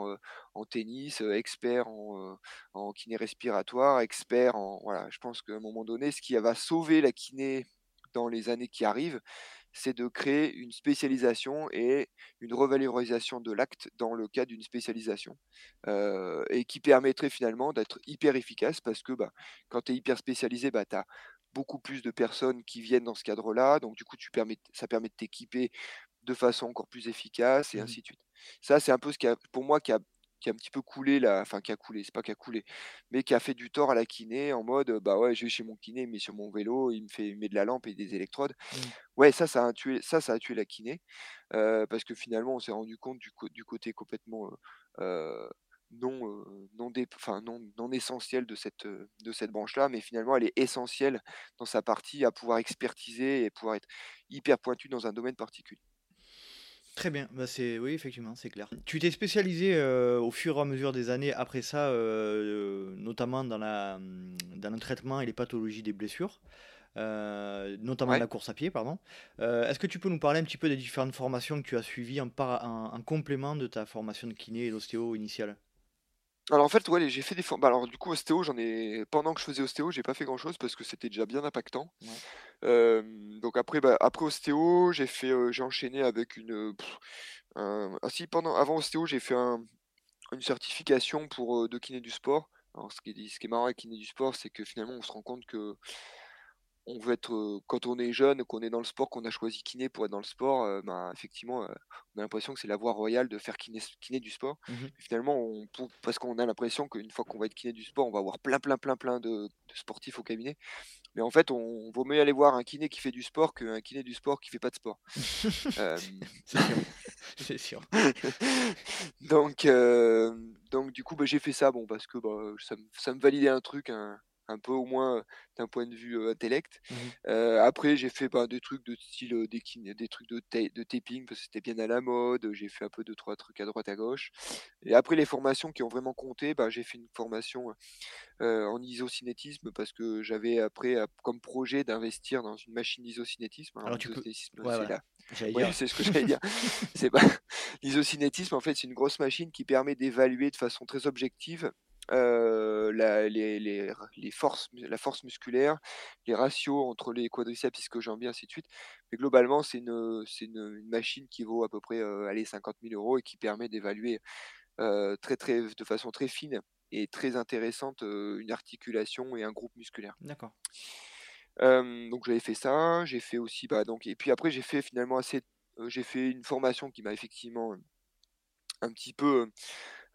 en tennis, expert en, en, kiné respiratoire, expert en. Voilà, je pense qu'à un moment donné, ce qui va sauver la kiné dans les années qui arrivent, c'est de créer une spécialisation et une revalorisation de l'acte dans le cadre d'une spécialisation et qui permettrait finalement d'être hyper efficace parce que bah, quand tu es hyper spécialisé, bah, tu as beaucoup plus de personnes qui viennent dans ce cadre-là, donc du coup tu permets, ça permet de t'équiper de façon encore plus efficace et
Mmh
ainsi de suite. Ça, c'est un peu ce qui a, pour moi qui a qui a un petit peu coulé là, enfin qui a coulé, c'est pas qui a coulé, mais qui a fait du tort à la kiné en mode bah ouais, je vais chez mon kiné, mais sur mon vélo, il me fait il met de la lampe et des électrodes.
Mmh.
Ouais, ça, ça a tué, ça, ça a tué la kiné euh, parce que finalement, on s'est rendu compte du, du côté complètement euh, euh, non, non, enfin, non, non essentiel de cette, de cette branche-là, mais finalement, elle est essentielle dans sa partie à pouvoir expertiser et pouvoir être hyper pointu dans un domaine particulier.
Très bien, bah c'est oui effectivement, c'est clair. Tu t'es spécialisé euh, au fur et à mesure des années après ça, euh, notamment dans, la, dans le traitement et les pathologies des blessures, euh, notamment
Ouais.
la course à pied, pardon. Euh, est-ce que tu peux nous parler un petit peu des différentes formations que tu as suivies en, en, en complément de ta formation de kiné et d'ostéo initiale?
Alors en fait, ouais, j'ai fait des formes. Bah, alors du coup, ostéo, j'en ai. Pendant que je faisais ostéo, j'ai pas fait grand-chose parce que c'était déjà bien impactant.
Ouais.
Donc après, bah, après ostéo, j'ai fait, j'ai enchaîné avec une. pff, un- Ah si, pendant, avant ostéo, j'ai fait un- une certification pour de kiné du sport. Alors ce qui est, ce qui est marrant avec kiné du sport, c'est que finalement, on se rend compte que on veut être, quand on est jeune, qu'on est dans le sport, qu'on a choisi kiné pour être dans le sport, ben, effectivement, on a l'impression que c'est la voie royale de faire kiné kiné du sport. Et finalement, on parce qu'on a l'impression qu'une fois qu'on va être kiné du sport, on va avoir plein, plein, plein, plein de de sportifs au cabinet. Mais en fait, on vaut mieux aller voir un kiné qui fait du sport qu'un kiné du sport qui fait pas de sport. *laughs*
C'est sûr, *laughs*
donc du coup, bah, j'ai fait ça, bon, parce que, bah, ça me ça me validait un truc, un un peu au moins, d'un point de vue, intellect. Heu, après j'ai fait, bah, des trucs de style, des trucs de ta de taping parce que c'était bien à la mode, j'ai fait un peu deux trois trucs à droite à gauche et après les formations qui ont vraiment compté, bah, j'ai fait une formation, en isocinétisme parce que j'avais après, comme projet d'investir dans une machine d'isocinétisme. Alors
Alors tu peux... ouais,
c'est ce que j'allais dire. *laughs* C'est pas *laughs* l'isocinétisme, en fait, c'est une grosse machine qui permet d'évaluer de façon très objective, heu, la les les r les forces la force musculaire, les ratios entre les quadriceps, ischio-jambiers, ainsi de suite. Mais globalement, c'est une, c'est une, une machine qui vaut à peu près, allez 50 000 € et qui permet d'évaluer, heu, très, très de façon très fine et très intéressante, heu, une articulation et un groupe musculaire.
D'accord.
Donc j'avais fait ça, j'ai fait aussi, bah, donc et puis après j'ai fait finalement assez j'ai fait une formation qui m'a effectivement, un petit peu,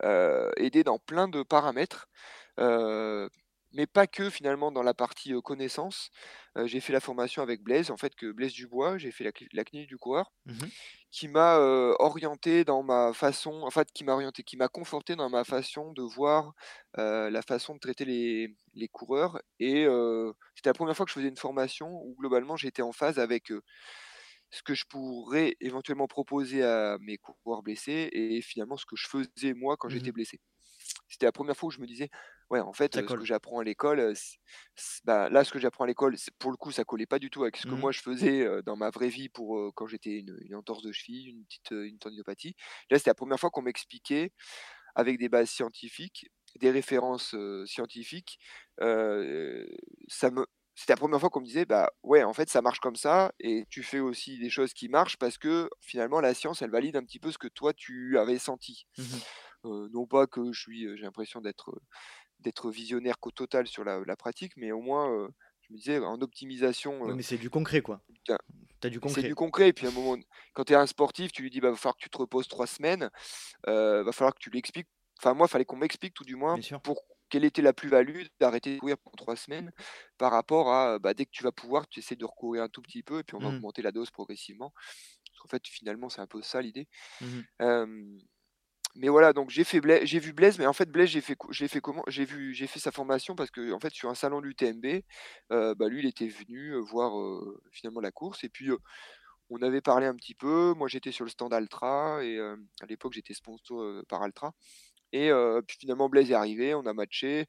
heu, aidé dans plein de paramètres, heu, mais pas que finalement dans la partie, heu, connaissance. Heu, j'ai fait la formation avec Blaise, en fait, que Blaise Dubois, j'ai fait la la clinique du coureur,
Mhm.
qui m'a, orienté dans ma façon en fait, qui m'a orienté, qui m'a conforté dans ma façon de voir, la façon de traiter les les coureurs et c'était la première fois que je faisais une formation où globalement j'étais en phase avec, ce que je pourrais éventuellement proposer à mes coureurs blessés et finalement ce que je faisais moi quand j'étais
Mhm.
blessé. C'était la première fois où je me disais: «Ouais, en fait, heu, ce que j'apprends à l'école, bah, là, ce que j'apprends à l'école, pour le coup, ça collait pas du tout avec ce que
Mhm.
moi je faisais, dans ma vraie vie pour, quand j'étais une une entorse de cheville, une petite, une tendinopathie. Là, c'était la première fois qu'on m'expliquait avec des bases scientifiques, des références, scientifiques, ça me c'était la première fois qu'on me disait: «Bah, ouais, en fait, ça marche comme ça et tu fais aussi des choses qui marchent parce que finalement la science, elle valide un petit peu ce que toi tu avais senti». Heu, non pas que je suis, j'ai l'impression d'être, visionnaire qu'au total sur la la pratique, mais au moins, je me disais en optimisation,
Oui, mais c'est du concret, quoi. T'as du
c'est du
concret.
concret et puis à un moment quand tu es un sportif, tu lui dis: «Bah, va falloir que tu te reposes 3 semaines», heu, va falloir que tu lui expliques enfin moi, il fallait qu'on m'explique tout du moins pour quelle était la plus-value d'arrêter de courir pendant 3 semaines par rapport à, bah, dès que tu vas pouvoir, tu essaies de recourir un tout petit peu et puis on va
Mhm.
augmenter la dose progressivement. En fait, finalement, c'est un peu ça l'idée.
Mmh
mais voilà, donc j'ai fait j'ai vu Blaise, mais en fait Blaise, j'ai fait j'ai fait comment? J'ai vu j'ai fait sa formation parce que en fait sur un salon du TMB, bah, lui il était venu, voir, finalement la course et puis, on avait parlé un petit peu. Moi j'étais sur le stand Altra et à l'époque j'étais sponsor, par Altra et puis finalement Blaise est arrivé, on a matché.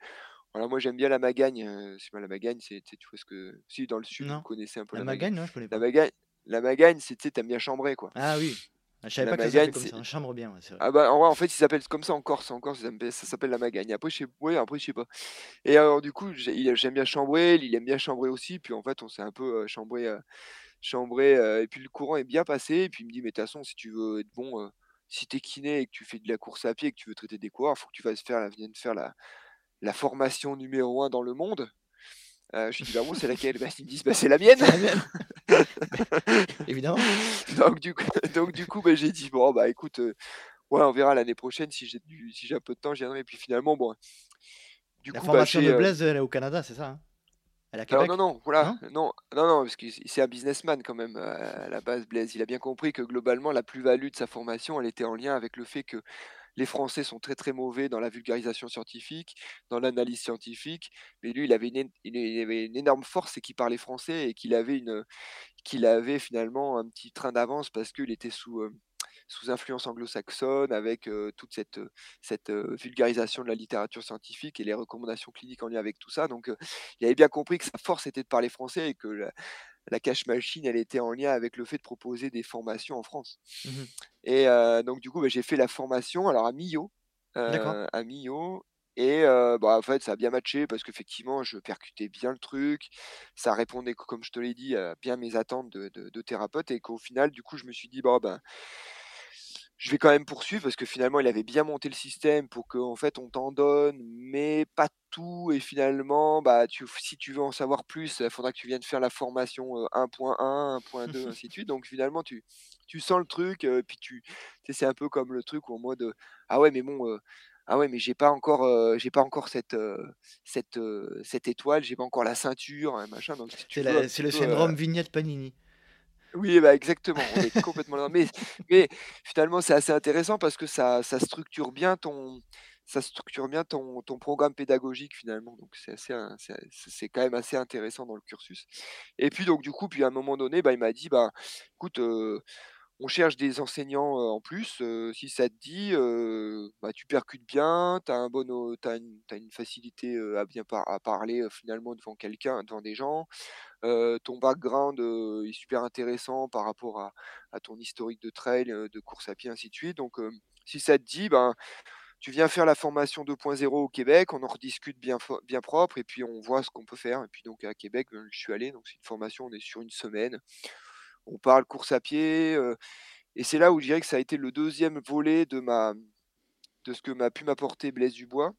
Voilà, moi j'aime bien la Magagne, c'est pas la Magagne, c'est tu vois ce que si dans le sud vous connaissez un peu
la
la
Magagne, non, je connais
La. Magagne la Magagne, c'est tu tu bien chambrer, quoi.
Ah oui, ah, je savais
La
pas que ça comme
c'est
ça, chambre bien, ouais, c'est vrai.
ah bah, en vrai, en fait, il s'appelle comme ça en Corse. En Corse, ça s'appelle la Magagne. Après, je sais ouais, après, je sais pas et alors du coup, j'aime bien chambrer, il aime bien chambrer aussi, puis en fait, on s'est un peu, chambré, chambré, et puis le courant est bien passé et puis il me dit: «Mais de toute façon, si tu veux être bon, si tu es kiné et que tu fais de la course à pied et que tu veux traiter des coureurs, il faut que tu fasses faire la viennes faire la la formation numéro 1 dans le monde». Heu, je lui dis: «Bah bon, c'est laquelle?» bah, ils me disent: «Bah, c'est la mienne!»
La mienne. *laughs* Évidemment.
donc du coup donc du coup, bah, j'ai dit: «Bon, bah, écoute, heu, ouais, on verra l'année prochaine si j'ai du si j'ai un peu de temps, je viendrai» et puis finalement, bon du
La
coup, bah,
formation de
heu
Blaise, elle est au Canada, c'est ça, hein?
Alors non, non, voilà,
Non?
non, non, non, parce que c'est un businessman quand même, heu, à la base Blaise. Il a bien compris que globalement la plus-value de sa formation, elle était en lien avec le fait que les Français sont très, très mauvais dans la vulgarisation scientifique, dans l'analyse scientifique, mais lui il avait une une énorme force, c'est qu'il parlait français et qu'il avait une, qu'il avait finalement un petit train d'avance parce qu'il était sous, heu, sous influence anglo-saxonne avec, toute cette, cette, vulgarisation de la littérature scientifique et les recommandations cliniques en lien avec tout ça donc il avait bien compris que sa force était de parler français et que la la cash machine, elle était en lien avec le fait de proposer des formations en France
Mmh mh.
et donc du coup, bah, j'ai fait la formation alors à Millau, à Millau et heu, bah, en fait, ça a bien matché parce qu'effectivement, je percutais bien le truc. Ça répondait, co comme je te l'ai dit, à bien mes attentes de de de thérapeute et qu'au final, du coup, je me suis dit: «Bon, ben» «je vais quand même poursuivre» parce que finalement, il avait bien monté le système pour qu'en fait, on t'en donne, mais pas tout et finalement, bah, tu si tu veux en savoir plus, il faudra que tu viennes faire la formation, heu, 1.1, 1.2, ainsi de suite donc finalement, tu tu sens le truc, heu, puis tu c'est un peu comme le truc où en mode, heu: «Ah ouais, mais bon, ah ouais, mais j'ai pas encore, j'ai pas encore cette, cette, cette étoile, j'ai pas encore la ceinture, hein, machin» donc si
C'est le syndrome Vignette Panini.
Oui, bah, exactement, complètement mais finalement, c'est assez intéressant parce que ça structure bien ton ça structure bien ton programme pédagogique finalement. Donc c'est quand même assez intéressant dans le cursus. Et puis donc du coup, puis à un moment donné, bah, il m'a dit: «Bah, écoute, heu, on cherche des enseignants, en plus, si ça te dit, bah, tu percutes bien, tu as un bon une facilité, à bien parler, finalement devant quelqu'un, devant des gens, ton background, est super intéressant par rapport à ton historique de trail, de course à pied, ainsi de suite. Donc si ça te dit, ben, tu viens faire la formation 2.0 au Québec, on en rediscute bien bien propre et puis on voit ce qu'on peut faire» et puis donc à Québec, ben, je suis allé donc c'est une formation, on est sur une semaine. On parle course à pied, et c'est là où je dirais que ça a été le 2e volet de ma de ce que m'a pu m'apporter Blaise Dubois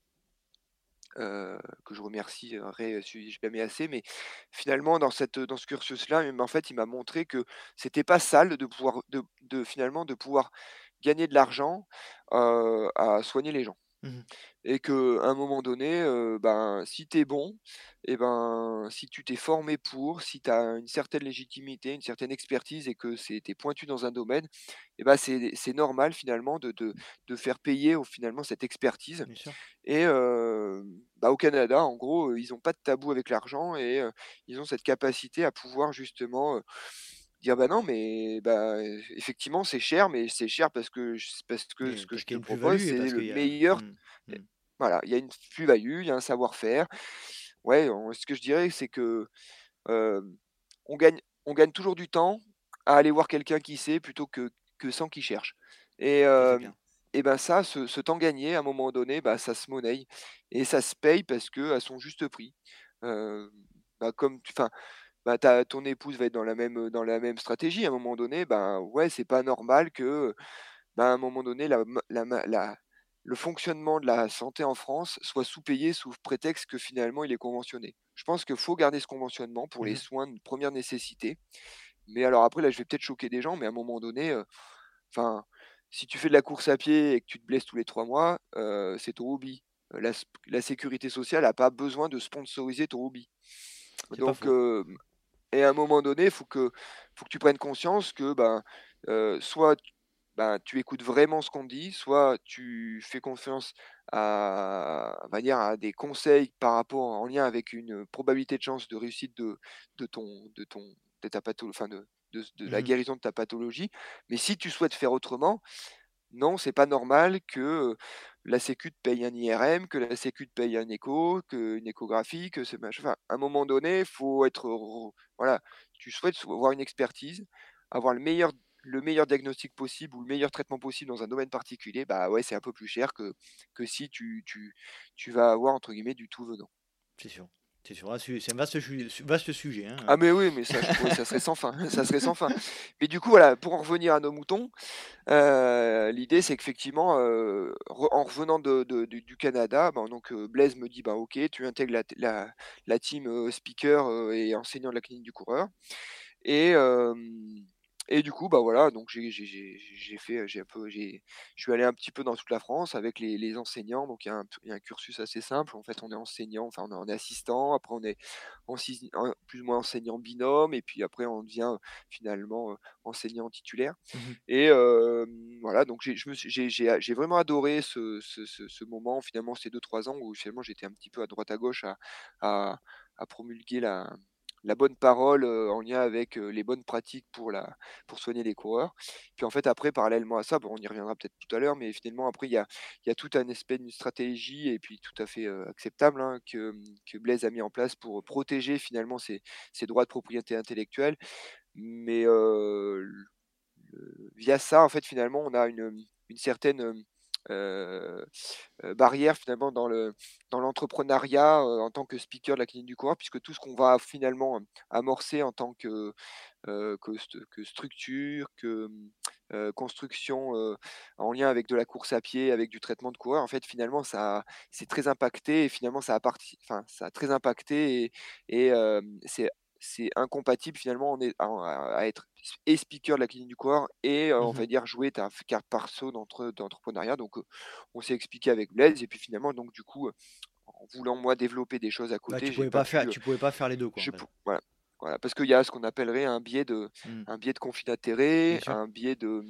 que je remercierai si jamais assez mais finalement dans cette, dans ce cursus-là, en fait, il m'a montré que c'était pas sale de pouvoir finalement de pouvoir gagner de l'argent, à soigner les gens
Mmh mh.
et qu'à un moment donné, ben, si tu es bon et ben, si tu t'es formé pour, si tu as une certaine légitimité, une certaine expertise et que c'est tu es pointu dans un domaine et bah, c'est c'est normal finalement de de de faire payer au finalement cette expertise et heu, bah, au Canada, en gros, ils ont pas de tabou avec l'argent et ils ont cette capacité à pouvoir justement, dire: «Bah, non, mais bah, effectivement, c'est cher, mais c'est cher parce que parce que ce que je te propose, c'est le
a
meilleur»
mmh, mmh.
voilà, il y a une plus-value, il y a un savoir-faire. Ouais, on ce que je dirais, c'est que, on gagne on gagne toujours du temps à aller voir quelqu'un qui sait plutôt que que 100 qui cherchent et
clair.
et ben, ça, ce ce temps gagné, à un moment donné, bah, ça se monnaie et ça se paye parce qu'à son juste prix. Bah, comme enfin, bah, ton épouse va être dans la même, dans la même stratégie. À un moment donné, ben, ouais, c'est pas normal que, bah, à un moment donné, la la la le fonctionnement de la santé en France soit sous-payé sous prétexte que finalement il est conventionné. Je pense qu'il faut garder ce conventionnement pour
Mmh
les
mh.
soins de 1re nécessité mais alors après là, je vais peut-être choquer des gens mais à un moment donné, enfin, si tu fais de la course à pied et que tu te blesses tous les 3 mois, c'est ton hobby. La la sécurité sociale a pas besoin de sponsoriser ton hobby donc. Et à un moment donné, il faut que faut que tu prennes conscience que, ben, heu, soit ben, tu écoutes vraiment ce qu'on te dit, soit tu fais confiance à va dire à des conseils par rapport en lien avec une probabilité de chance de réussite de de ton de ton de ta patho enfin de de de la
Mmh
guérison de ta pathologie. Mais si tu souhaites faire autrement, non, c'est pas normal que, la sécu te paye un IRM, que la sécu te paye un écho, qu'une échographie, que ce machin enfin, à un moment donné, faut être re voilà, tu souhaites so avoir une expertise, avoir le meilleur le meilleur diagnostic possible ou le meilleur traitement possible dans un domaine particulier, bah, ouais, c'est un peu plus cher que si tu tu tu vas avoir entre guillemets «du tout venant».
C'est sûr, c'est un vaste sujet, hein,
Ah mais oui, mais ça serait sans fin, ça serait sans fin. Mais du coup, voilà, pour en revenir à nos moutons, heu, l'idée c'est qu'effectivement, re en revenant de du Canada, ben donc heu, Blaise me dit: «Ben OK, tu intègres la la la team, speaker, et enseignant de la clinique du coureur» et et du coup, bah, voilà, donc j'ai j'ai j'ai j'ai fait, j'ai un peu je suis allé un petit peu dans toute la France avec les les enseignants, donc il y a un il y a un cursus assez simple. En fait, on est enseignant, enfin, on est assistant, après on est en plus ou moins enseignant binôme. Et puis après on devient, finalement, heu, enseignant titulaire.
Mmh mh.
et voilà, donc j'ai vraiment adoré ce ce ce ce moment, finalement, ces 2-3 ans où finalement j'étais un petit peu à droite à gauche à à à promulguer la la bonne parole, en lien avec, les bonnes pratiques pour la pour soigner les coureurs. Puis en fait après parallèlement à ça, bon on y reviendra peut-être tout à l'heure, mais finalement après il y a y a tout un aspect d'une stratégie et puis tout à fait, acceptable, hein, que, mmh, que Blaise a mis en place pour protéger finalement ses ses droits de propriété intellectuelle. Mais via ça en fait finalement on a une, mmh, une certaine, heu, barrière finalement dans le dans l'entrepreneuriat, heu, en tant que speaker de la clinique du coureur puisque tout ce qu'on va finalement, amorcer en tant que, que st que structure, que, construction, en lien avec de la course à pied, avec du traitement de coureur, en fait finalement ça c'est très impacté et finalement ça a parti enfin ça a très impacté et c'est c'est incompatible finalement on est à être et speaker de la clinique du coureur et on
Mmh mh.
va dire jouer ta carte perso d'entre d'entrepreneuriat donc on s'est expliqué avec Blaise et puis finalement donc du coup, en voulant moi développer des choses à
Ouais,
côté,
tu
j'ai
pouvais
pas
pas faire
pu,
tu pouvais pas faire les 2 quoi, en fait?
voilà, voilà parce qu'il y a ce qu'on appellerait un biais de
Mmh.
un biais de conflit
sûr.
un biais de,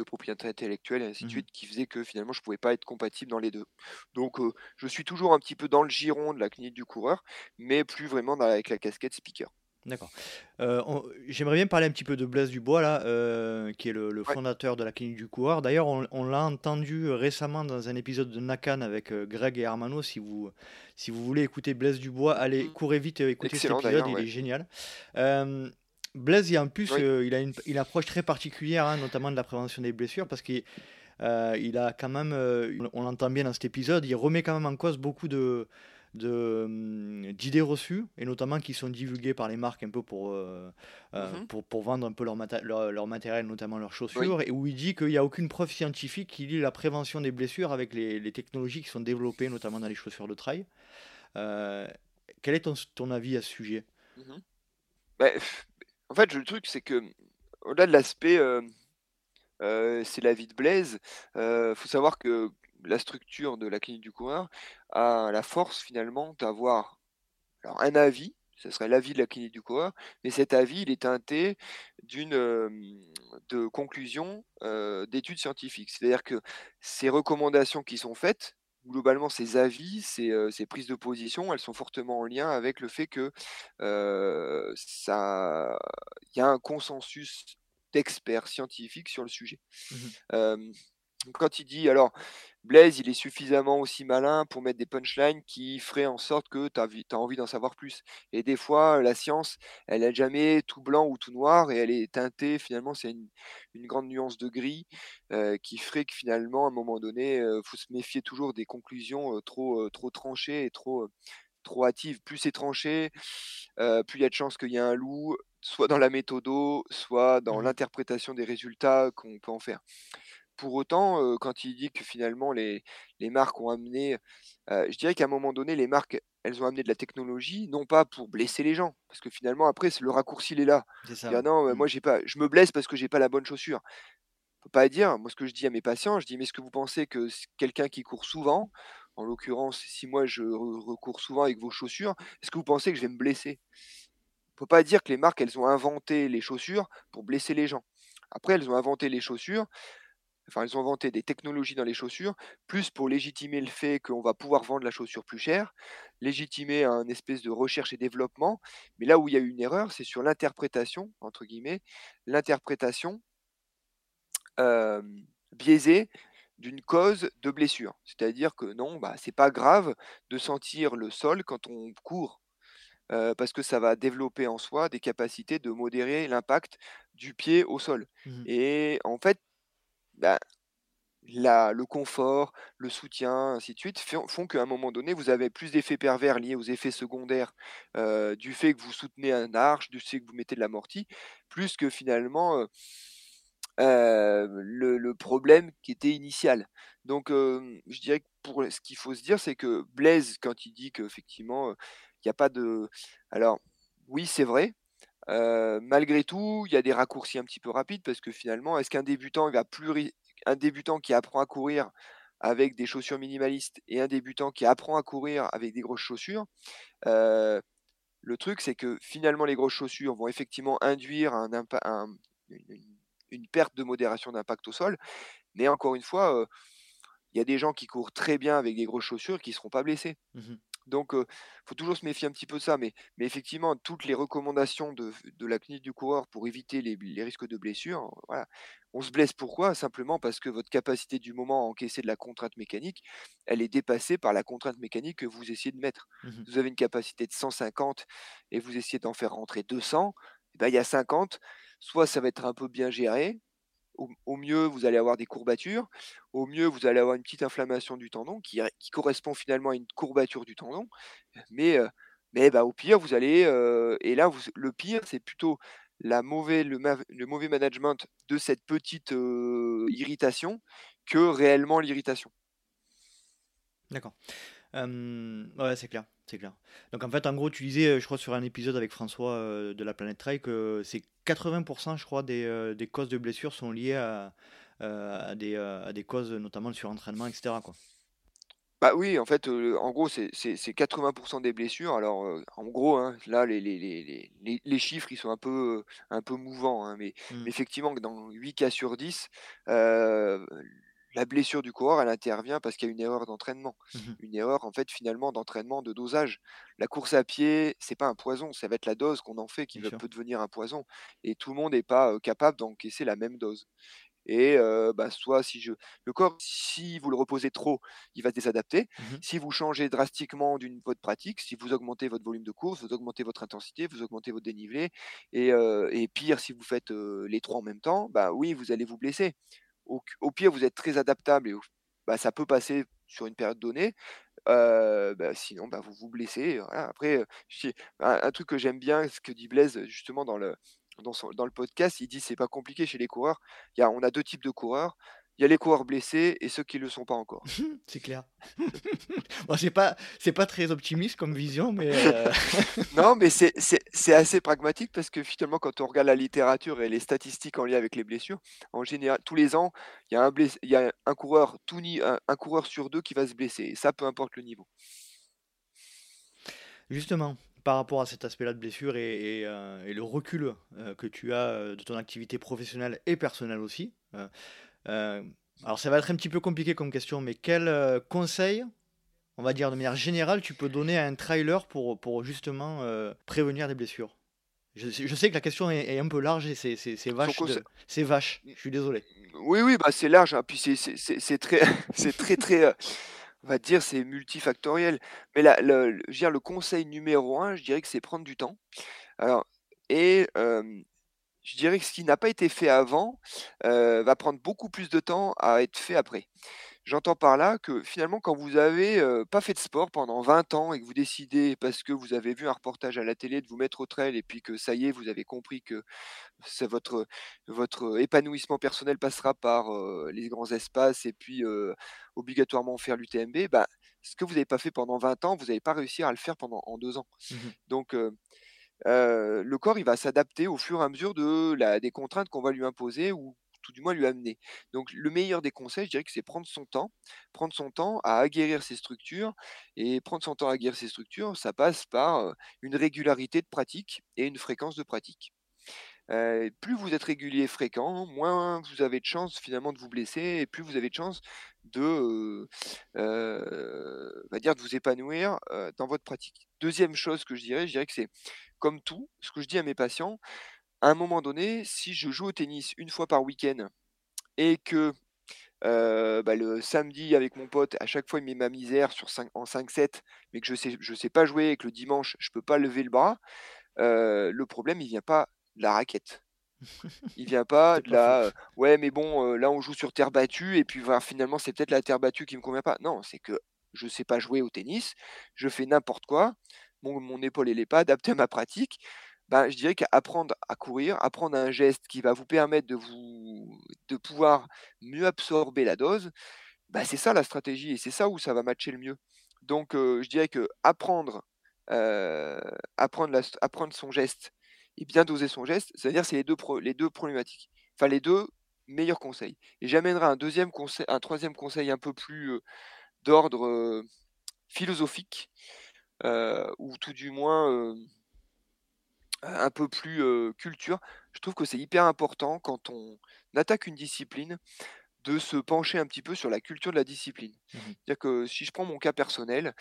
de propriété intellectuelle et ainsi de
Mmh mh.
suite, qui faisait que finalement je pouvais pas être compatible dans les 2. Donc heu, je suis toujours un petit peu dans le giron de la clinique du coureur, mais plus vraiment dans avec la casquette speaker.
D'accord. On j'aimerais bien parler un petit peu de Blaise Dubois là, heu, qui est le le
Ouais.
fondateur de la clinique du coureur. D'ailleurs, on l'a entendu, récemment dans un épisode de Nakan avec, Greg et Armano. Si vous si vous voulez écouter Blaise Dubois, allez,
Mmh.
courez vite, heu, écouter cet épisode, il
ouais.
est génial. Blaise, il y a en plus,
Oui.
heu, il a une une approche très particulière, hein, notamment de la prévention des blessures parce qu'il, il a quand même, heu, on l'entend bien dans cet épisode, il remet quand même en cause beaucoup de mmh, d'idées reçues et notamment qui sont divulguées par les marques un peu pour, heu
Mmh
heu,
mh.
pour pour vendre un peu leur maté leur leur matériel, notamment leurs
Oui.
chaussures et où il dit qu'il y a aucune preuve scientifique qui lie la prévention des blessures avec les les technologies qui sont développées, notamment dans les chaussures de trail. Quel est ton ton avis à ce sujet?
Mmh mh. Beh, en fait, le truc c'est que, au-delà de l'aspect, hem, heu, c'est l'avis de Blaise, heu, faut savoir que la structure de la clinique du coureur a la force finalement d'avoir un avis, ce serait l'avis de la clinique du coureur, mais cet avis, il est teinté d'une, de conclusions, d'études scientifiques. C'est-à-dire que ces recommandations qui sont faites, globalement ces avis, ces, prises de position, elles sont fortement en lien avec le fait que, heu, ça il y a un consensus d'experts scientifiques sur le sujet.
Mmh mh.
Quand il dit alors Blaise, il est suffisamment aussi malin pour mettre des punchlines qui feraient en sorte que tu as envie d'en savoir plus et des fois, la science, elle est jamais tout blanc ou tout noir et elle est teintée finalement, c'est une une grande nuance de gris, heu, qui ferait que finalement, à un moment donné, heu, faut se méfier toujours des conclusions, heu, trop, trop tranchées et trop, trop hâtives. Plus c'est tranché, plus il y a de chances qu'il y ait un loup, soit dans la méthodo, soit dans
Mmh mh.
l'interprétation des résultats qu'on peut en faire. Pour autant, quand il dit que finalement les les marques ont amené, je dirais qu'à un moment donné, les marques, elles ont amené de la technologie, non pas pour blesser les gens, parce que finalement après le raccourci il est là.
C'est ça,
Dire:
ouais.
«Non,
Mmh.
moi j'ai pas je me blesse parce que j'ai pas la bonne chaussure». Faut pas dire, moi ce que je dis à mes patients, je dis: «Mais est-ce que vous pensez que quelqu'un qui court souvent, en l'occurrence si moi je re recours souvent avec vos chaussures, est-ce que vous pensez que je vais me blesser?» faut pas dire que les marques, elles ont inventé les chaussures pour blesser les gens. Après, elles ont inventé les chaussures, enfin, elles ont inventé des technologies dans les chaussures, plus pour légitimer le fait qu'on va pouvoir vendre la chaussure plus cher, légitimer un espèce de recherche et développement. Mais là où il y a eu une erreur, c'est sur l'interprétation, entre guillemets, l'interprétation biaisée d'une cause de blessure. C'est-à-dire que non, bah, c'est pas grave de sentir le sol quand on court, parce que ça va développer en soi des capacités de modérer l'impact du pied au sol.
Mmh
Et en fait, bah, le confort, le soutien, ainsi de suite, font, qu'à un moment donné, vous avez plus d'effets pervers liés aux effets secondaires du fait que vous soutenez un arche, du fait que vous mettez de l'amorti, plus que finalement le, le problème qui était initial. Donc, je dirais que pour ce qu'il faut se dire, c'est que Blaise, quand il dit qu'effectivement, il n'y a pas de. Alors, oui, c'est vrai. Malgré tout, il y a des raccourcis un petit peu rapides parce que finalement, est-ce qu'un débutant, va plus un débutant qui apprend à courir avec des chaussures minimalistes et un débutant qui apprend à courir avec des grosses chaussures, le truc, c'est que finalement, les grosses chaussures vont effectivement induire un, un, une, perte de modération d'impact au sol. Mais encore une fois, il y a des gens qui courent très bien avec des grosses chaussures qui ne seront pas blessés.
Mmh
Donc, il faut toujours se méfier un petit peu de ça. Mais, mais effectivement, toutes les recommandations de, de la clinique du coureur pour éviter les, les risques de blessure, voilà. On se blesse pourquoi? Simplement parce que votre capacité du moment à encaisser de la contrainte mécanique, elle est dépassée par la contrainte mécanique que vous essayez de mettre.
Mmh
Vous avez une capacité de 150 et vous essayez d'en faire rentrer 200, et ben, il y a 50, soit ça va être un peu bien géré, au, mieux vous allez avoir des courbatures, au mieux vous allez avoir une petite inflammation du tendon qui, correspond finalement à une courbature du tendon, mais, mais bah, au pire vous allez, et là vous, le pire c'est plutôt la le, le, mauvais management de cette petite irritation que réellement l'irritation.
D'accord. ouais, c'est clair, c'est clair. Donc en fait, en gros, tu disais, je crois, sur un épisode avec François de la Planète Trail, que c'est 80%, je crois, des, des, causes de blessures sont liées à, à, des, à des causes, notamment le surentraînement, etc. Quoi.
Bah oui, en fait, en gros, c'est 80% des blessures. Alors, en gros, hein, là, les, les, les, les, les chiffres, ils sont un peu, un peu mouvants, hein, mais,
Mmh.
mais effectivement, dans 8 cas sur 10, la blessure du coureur, elle intervient parce qu'il y a une erreur d'entraînement.
Mmh
Une erreur, en fait, finalement, d'entraînement, de dosage. La course à pied, c'est pas un poison, ça va être la dose qu'on en fait qui
Bien
va-
sûr.
peut devenir un poison. Et tout le monde n'est pas euh, capable d'encaisser la même dose. Et euh, bah, soit si je... le corps, si vous le reposez trop, il va se désadapter.
Mmh
Si vous changez drastiquement d'une votre pratique, si vous augmentez votre volume de course, vous augmentez votre intensité, vous augmentez votre dénivelé, et, euh, et pire, si vous faites euh, les trois en même temps, bah oui, vous allez vous blesser. Au, pire, vous êtes très adaptable et bah, ça peut passer sur une période donnée. Euh, bah, sinon, bah, vous vous blessez. voilà. Après, euh, un, truc que j'aime bien, ce que dit Blaise justement dans le, dans le podcast, il dit c'est pas compliqué chez les coureurs. Il y a, on a deux types de coureurs. Il y a les coureurs blessés et ceux qui ne le sont pas encore. *laughs*
C'est clair. *laughs* bon, c'est pas, c'est pas très optimiste comme vision, mais euh, *laughs*
Non, mais c'est c'est- c'est assez pragmatique parce que finalement, quand on regarde la littérature et les statistiques en lien avec les blessures, en général, tous les ans, il y a un, bless- y a un coureur tout ni- un, un coureur sur deux qui va se blesser. Et ça, peu importe le niveau.
justement, par rapport à cet aspect-là de blessure et, et, euh, et le recul euh, que tu as de ton activité professionnelle et personnelle aussi, euh, alors ça va être un petit peu compliqué comme question, mais quel euh, conseil, on va dire de manière générale, tu peux donner à un trailer pour, pour justement euh, prévenir des blessures? Je, sais- je sais que la question est, est un peu large et c'est c'est- c'est
Son
vache, de- c'est vache, je suis désolé.
Oui, oui, bah c'est large, hein, puis c'est c'est- c'est- c'est très, *laughs* c'est très, très, euh, on va dire, c'est multifactoriel. Mais là, le, le- je veux dire, le conseil numéro un, je dirais que c'est prendre du temps. Alors, et euh, je dirais que ce qui n'a pas été fait avant euh, va prendre beaucoup plus de temps à être fait après. J'entends par là que finalement, quand vous avez euh, pas fait de sport pendant 20 ans et que vous décidez, parce que vous avez vu un reportage à la télé, de vous mettre au trail et puis que ça y est, vous avez compris que c'est votre, votre épanouissement personnel passera par euh, les grands espaces et puis obligatoirement faire l'UTMB, bah, ce que vous n'avez pas fait pendant 20 ans, vous n'allez pas réussir à le faire pendant en deux ans.
Mhm.
Donc, le corps, il va s'adapter au fur et à mesure de la, des contraintes qu'on va lui imposer ou tout du moins lui amener. Donc le meilleur des conseils, je dirais que c'est prendre son temps, prendre son temps à aguerrir ses structures et prendre son temps à aguerrir ses structures, ça passe par, une régularité de pratique et une fréquence de pratique. Plus vous êtes régulier et fréquent, moins vous avez de chances finalement de vous blesser et plus vous avez de chances de, va dire de vous épanouir, dans votre pratique. Deuxième chose que je dirais, je dirais que c'est comme tout, ce que je dis à mes patients, à un moment donné, si je joue au tennis une fois par week-end et que, bah, le samedi avec mon pote, à chaque fois il met ma misère sur 5 en 5-7, mais que je sais je sais pas jouer et que le dimanche je peux pas lever le bras, le problème il vient pas de la raquette. Il vient *laughs* pas de la, «Ouais mais bon, là on joue sur terre battue et puis finalement c'est peut-être la terre battue qui me convient pas». Non, c'est que je sais pas jouer au tennis, je fais n'importe quoi, mon épaule elle est pas adaptée à ma pratique. Ben, je dirais qu'apprendre à courir, apprendre un geste qui va vous permettre de vous de pouvoir mieux absorber la dose, bah, c'est ça la stratégie et c'est ça où ça va matcher le mieux. Donc heu, je dirais qu'apprendre, heu, apprendre la apprendre son geste et bien doser son geste, c'est-à-dire c'est les 2 pro les 2 problématiques. Enfin les 2 meilleurs conseils et j'amènerai un deuxième conseil un troisième conseil un peu plus, heu, d'ordre, philosophique, ou tout du moins, heu, un peu plus, heu, culture. Je trouve que c'est hyper important quand on attaque une discipline de se pencher un petit peu sur la culture de la discipline.
Mmh
C'est-à-dire que si je prends mon cas personnel,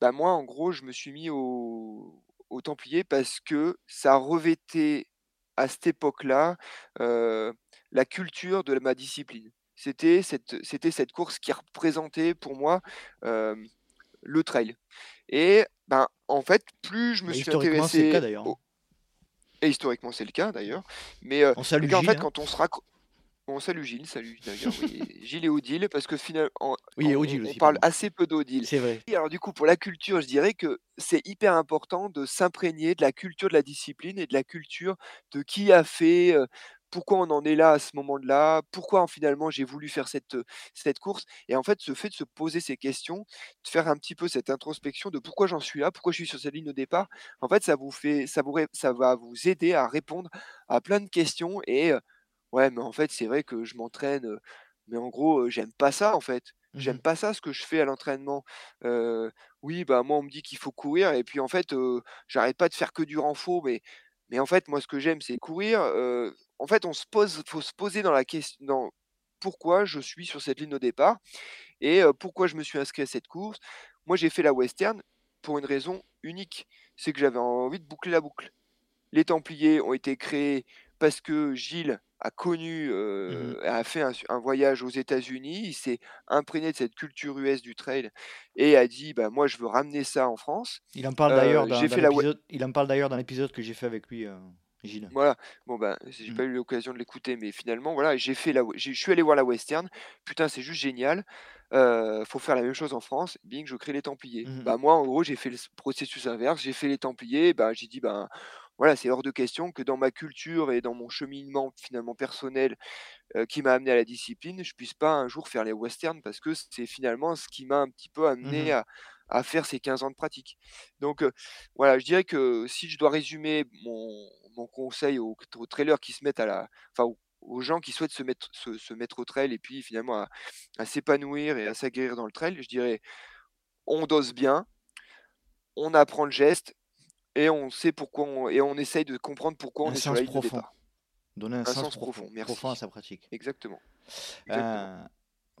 bah, moi, en gros, je me suis mis au aux templiers parce que ça revêtait à cette époque-là, la culture de ma discipline. C'était cette c'était cette course qui représentait pour moi, le trail et ben, en fait, plus je me
Bah,
suis
historiquement, c'est le cas
intéressé au et historiquement, c'est le cas d'ailleurs, mais heu,
On salue
qu'en fait,
hein.
quand on se on salue Gilles, salut d'ailleurs, oui, *laughs* Gilles et Odile parce que final en
Oui, et
on parle assez peu d'Odile.
C'est vrai.
Et alors du coup, pour la culture, je dirais que c'est hyper important de s'imprégner de la culture de la discipline et de la culture de qui a fait, heu, pourquoi on en est là à ce moment-là, pourquoi en finalement j'ai voulu faire cette, course? Et en fait, ce fait de se poser ces questions, de faire un petit peu cette introspection de pourquoi j'en suis là, pourquoi je suis sur cette ligne de départ, en fait, ça vous fait ça vous ça va vous aider à répondre à plein de questions et ouais, mais en fait, c'est vrai que je m'entraîne, mais en gros, j'aime pas ça en fait.
Mmh
J'aime pas ça ce que je fais à l'entraînement. Oui, bah, moi on me dit qu'il faut courir et puis en fait, j'arrête pas de faire que du renfort, mais mais en fait moi ce que j'aime c'est courir, en fait on se pose faut se poser dans la question dans pourquoi je suis sur cette ligne de départ et pourquoi je me suis inscrit à cette course. Moi j'ai fait la western pour une raison unique, c'est que j'avais envie de boucler la boucle. Les Templiers ont été créés parce que Gilles a connu,
Mmh
a fait un voyage aux États-Unis. Il s'est imprégné de cette culture US du trail et a dit: «Bah, moi, je veux ramener ça en France».
Il en parle d'ailleurs dans dans l'épisode que j'ai fait avec lui, Gilles.
voilà, bon, bah, j'ai
Mmh.
pas eu l'occasion de l'écouter, mais finalement, voilà, j'ai fait la je suis allé voir la western. Putain, c'est juste génial. Heu, faut faire la même chose en France. Bing, je crée les Templiers.
Mmh mh.
Bah, moi, en gros, j'ai fait le processus inverse. J'ai fait les Templiers. Bah, j'ai dit: «Ben, voilà, c'est hors de question que dans ma culture et dans mon cheminement finalement personnel heu, qui m'a amené à la discipline, je puisse pas un jour faire les westerns parce que c'est finalement ce qui m'a un petit peu
Mmh
amené à à faire ces 15 ans de pratique. Donc heu, voilà, je dirais que si je dois résumer mon mon conseil aux aux trailers qui se mettent à la enfin aux gens qui souhaitent se mettre se se mettre au trail et puis finalement à à s'épanouir et à s'aguerrir dans le trail, je dirais: on dose bien, on apprend le geste et on sait pourquoi on et on essaye de comprendre pourquoi on
Un
est sur la ligne de
profond.
départ.
Donner un
Un
sens
sens
profond
profond,
profond à sa pratique.
Exactement, exactement.
Heu,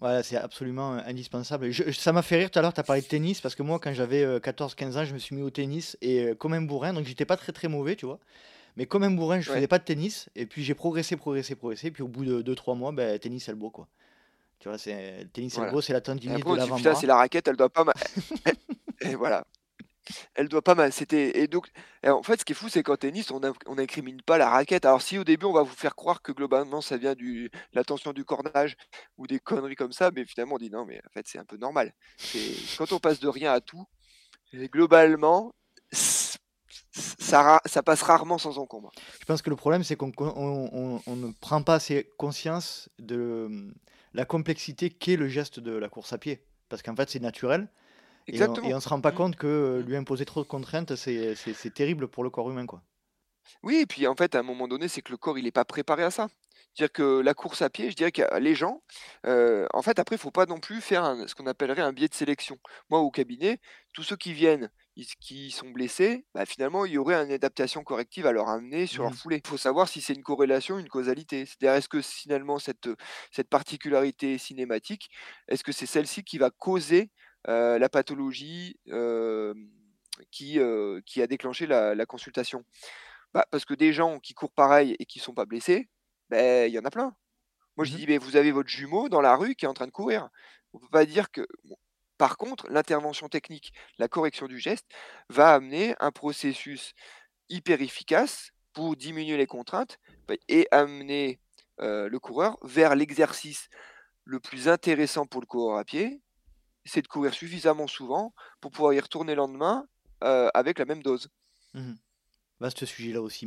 voilà, c'est absolument, indispensable. Je ça m'a fait rire tout à l'heure, tu as parlé de tennis parce que moi quand j'avais, heu, 14-15 ans, je me suis mis au tennis et heu, comme un bourrin, donc j'étais pas très, très mauvais, tu vois? Mais comme un bourrin, je
Ouais.
faisais pas de tennis et puis j'ai progressé, progressé, progressé, puis au bout de 2-3 mois, beh, tennis elbow, quoi. Tu vois? C'est le tennis
Voilà
elbow, c'est la
et
tendinite de
«Putain, c'est
l'avant-bras.
la raquette, elle doit pas ma e» *laughs* et voilà, elle doit pas ma c'était et donc et en fait, ce qui est fou, c'est qu'en tennis, on on incrimine pas la raquette. Alors si au début, on va vous faire croire que globalement, ça vient du la tension du cornage ou des conneries comme ça, mais finalement, on dit: «Non, mais en fait, c'est un peu normal». Quand on passe de rien à tout et globalement, ça ça passe rarement sans encombre.
Je pense que le problème, c'est qu'on on on on ne prend pas assez conscience de, mmh, la complexité qu'est le geste de la course à pied. Parce qu'en fait, c'est naturel et on et on se rend pas
Mmh.
compte que, heu,
Mmh.
lui imposer trop de contraintes, c'est terrible pour le corps humain, quoi.
Oui et puis en fait, à un moment donné, c'est que le corps il est pas préparé à ça. C'est-à-dire que la course à pied, je dirais que les gens, heu, en fait, après, il faut pas non plus faire un ce qu'on appellerait un biais de sélection. Moi, au cabinet, tous ceux qui viennent, ils qui sont blessés, bah, finalement, il y aurait une adaptation corrective à leur amener sur leur
Mmh
foulée. Il faut savoir si c'est une corrélation, une causalité. C'est-à-dire, est-ce que finalement cette, cette particularité cinématique, est-ce que c'est celle-ci qui va causer, la pathologie, qui, qui a déclenché la la consultation? Bah, parce que des gens qui courent pareil et qui sont pas blessés, beh, il y en a plein. Moi, je
Mmh
dis: «Mais vous avez votre jumeau dans la rue qui est en train de courir». On peut pas dire que bon par contre, l'intervention technique, la correction du geste va amener un processus hyper efficace pour diminuer les contraintes, bah et amener, heu, le coureur vers l'exercice le plus intéressant pour le coureur à pied, c'est de courir suffisamment souvent pour pouvoir y retourner le lendemain, heu, avec la même dose.
Mmh Vaste sujet là aussi,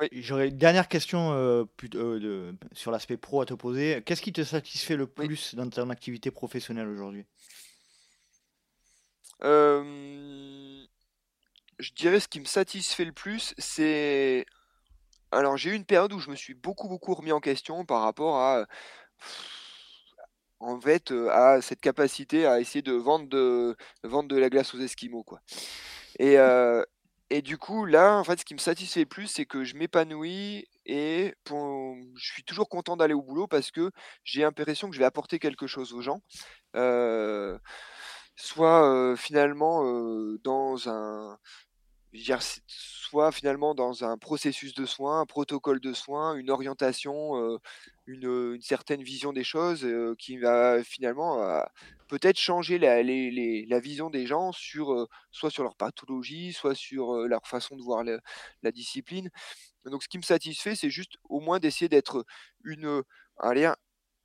Oui,
j'aurais une dernière question, heu, de sur l'aspect pro à te poser. Qu'est-ce qui te satisfait le
oui.
plus dans ton activité professionnelle aujourd'hui?
Hem, je dirais ce qui me satisfait le plus, c'est alors j'ai eu une période où je me suis beaucoup, beaucoup remis en question par rapport à, en fait, à cette capacité à essayer de vendre de vendre de la glace aux esquimaux, quoi et et du coup, là, en fait, ce qui me satisfait le plus, c'est que je m'épanouis et je suis toujours content d'aller au boulot parce que j'ai l'impression que je vais apporter quelque chose aux gens. Heu, soit, heu, finalement, heu, dans un soit finalement dans un processus de soins, un protocole de soins, une orientation, une, certaine vision des choses, qui va finalement, peut-être changer la vision des gens sur, soit sur leur pathologie, soit sur, leur façon de voir la discipline. Donc ce qui me satisfait, c'est juste au moins d'essayer d'être une, allez,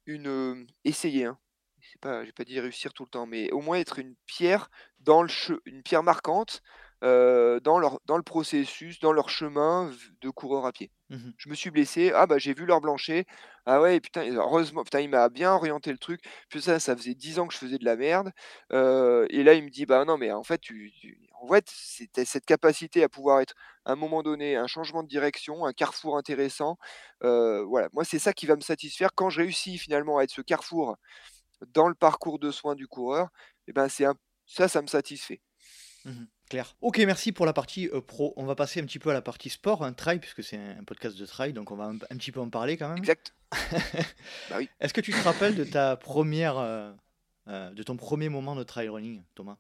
une, essayer, hein. C'est pas pas dit réussir tout le temps, mais au moins être une pierre dans le une pierre marquante, heu, dans leur dans le processus, dans leur chemin de coureur à pied.
Mmh
Je me suis blessé, ah bah, j'ai vu leur Blanchet, ah ouais putain heureusement putain il m'a bien orienté le truc. Puis ça, ça faisait 10 ans que je faisais de la merde, heu et là il me dit: «Bah non mais en fait tu tu en fait tu cette capacité à pouvoir être à un moment donné un changement de direction, un carrefour intéressant». Heu, voilà, moi c'est ça qui va me satisfaire quand je réussis finalement à être ce carrefour dans le parcours de soins du coureur et ben, c'est un ça, ça me satisfait.
Mmh Clair. OK, merci pour la partie, heu, pro. On va passer un petit peu à la partie sport, un trail, puisque c'est un podcast de trail, donc on va un un petit peu en parler quand même.
Exact, *laughs* bah, oui.
Est-ce que tu te rappelles de ta première, re de ton premier moment de trail running, Thomas?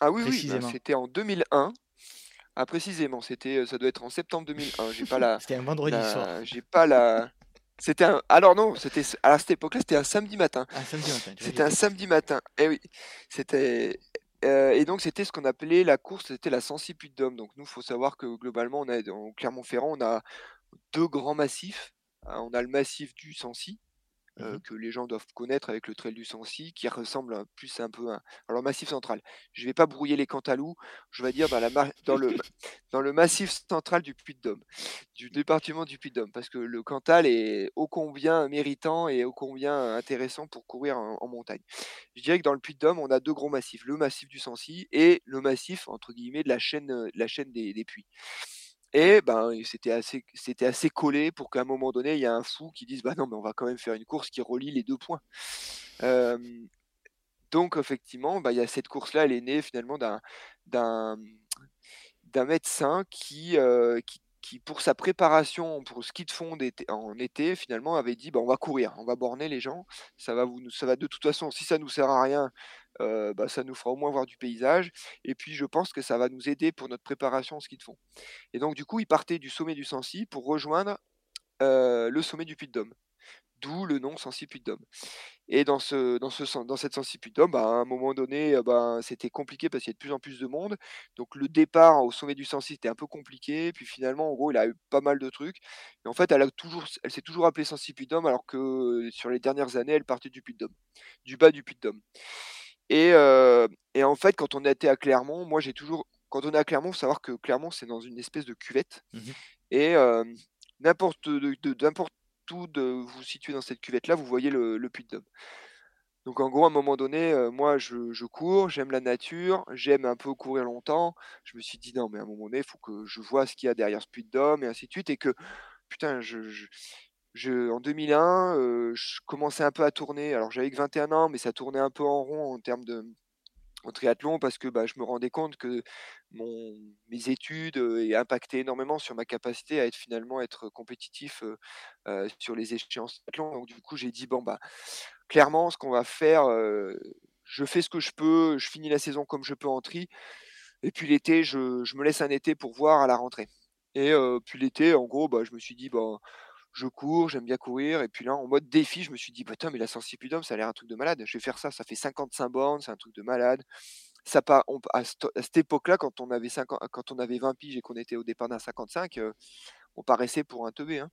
Ah oui, oui, ben,
Précisément.
c'était en 2001. Ah précisément, c'était, ça doit être en septembre 2001. J'ai pas la *laughs*
C'était un vendredi soir.
j'ai pas la c'était un alors non, c'était à cette époque-là, c'était un samedi matin.
Ah, samedi matin?
C'était un samedi matin, eh oui, c'était, et donc c'était ce qu'on appelait la course, c'était la Dôme. Donc nous, faut savoir que globalement, on a dans Clermont-Ferrand, on a 2 grands massifs. Heu, on a le massif du Sancy
mmh
heu, que les gens doivent connaître avec le Trail du Sancy, qui ressemble un plus un peu à alors Massif Central. Je vais pas brouiller les Cantalous, je vais dire dans la dans le *laughs* dans le Massif Central du Puy-de-Dôme, du département du Puy-de-Dôme, parce que le Cantal est ô combien méritant et ô combien intéressant pour courir en en montagne. Je dirais que dans le Puy-de-Dôme, on a 2 gros massifs, le massif du Sancy et le massif entre guillemets de la chaîne, la chaîne des des Puys. Et ben, c'était assez assez collé pour qu'à un moment donné, il y a un fou qui dise: «Bah non, mais on va quand même faire une course qui relie les 2 points». Donc effectivement, bah, il y a cette course-là, elle est née finalement d'un d'un, d'un médecin qui qui pour sa préparation pour ski de fond en été, finalement avait dit: «Bah, on va courir, on va borner les gens, ça va de toute façon, si ça nous sert à rien, heu, bah, ça nous fera au moins voir du paysage et puis je pense que ça va nous aider pour notre préparation au ski de fond». Et donc du coup, il partait du sommet du Sancy pour rejoindre, heu, le sommet du Puy-de-Dôme. D'où le nom Puy-de-Dôme. Et dans ce dans ce dans cette Puy-de-Dôme, bah, à un moment donné, heu, ben, c'était compliqué parce qu'il y a de plus en plus de monde. Donc le départ au sommet du Sancy, était un peu compliqué. Puis finalement, en gros, il a eu pas mal de trucs. Et en fait, elle a toujours elle s'est toujours appelée Puy-de-Dôme alors que, sur les dernières années, elle partait du Puy-de-Dôme, du bas du Puy-de-Dôme. Et heu et en fait, quand on était à Clermont, moi j'ai toujours quand on est à Clermont, faut savoir que Clermont, c'est dans une espèce de cuvette
Mmh
et n'importe de de où de vous situez dans cette cuvette-là, vous voyez le le Puy-de-Dôme. Donc en gros, à un moment donné, heu, moi je cours, j'aime la nature, j'aime un peu courir longtemps. Je me suis dit: «Non, mais à un moment donné, il faut que je vois ce qu'il y a derrière ce puy-de-dôme» et ainsi de suite et que putain, je je en 2001, heu, je commençais un peu à tourner. Alors j'avais que 21 ans, mais ça tournait un peu en rond en termes de en triathlon parce que, bah, je me rendais compte que mon mes études, heu, impactaient énormément sur ma capacité à être finalement être compétitif, sur les échéances triathlon. Donc du coup, j'ai dit: «Bon, bah, clairement, ce qu'on va faire, je fais ce que je peux, je finis la saison comme je peux en tri et puis l'été, je je me laisse un été pour voir à la rentrée» et puis l'été, en gros, bah, je me suis dit: «Bah, je cours, j'aime bien courir» et puis là, en mode défi, je me suis dit: «Bah, attends, mais la Sorcier-Puy-de-Dôme, ça a l'air un truc de malade. Je vais faire ça, ça fait 55 bornes, c'est un truc de malade». Ça part à cette époque-là, quand on avait quand on avait 20 piges et qu'on était au départ d'un 55, heu, on paraissait pour un teubé, hein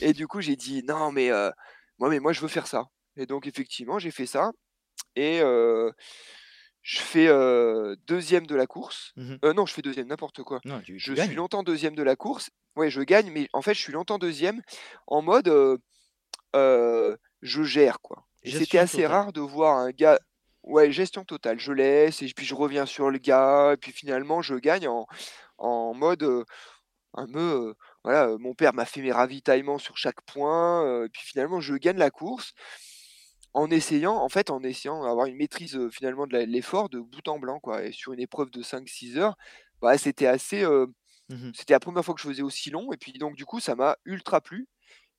et du coup, j'ai dit: «Non, mais heu, moi mais moi, je veux faire ça» et donc effectivement, j'ai fait ça et heu, je fais, 2e de la course. Heu, non, je fais 2e, n'importe quoi.
Non, tu tu
Je suis longtemps 2e de la course. Ouais, je gagne, mais en fait, je suis longtemps 2e en mode, je gère, quoi et c'était assez
totale.
rare de voir un gars ouais, gestion totale. Je laisse et puis je reviens sur le gars et puis finalement, je gagne en en mode, un peu, voilà, mon père m'a fait mes ravitaillements sur chaque point, et puis finalement, je gagne la course en essayant en fait, en essayant d'avoir une maîtrise, finalement de l'effort de bout en blanc, quoi. Et sur une épreuve de 5-6 heures, bah, c'était assez,
Mmh
c'était la première fois que je faisais aussi long. Et puis donc du coup, ça m'a ultra plu.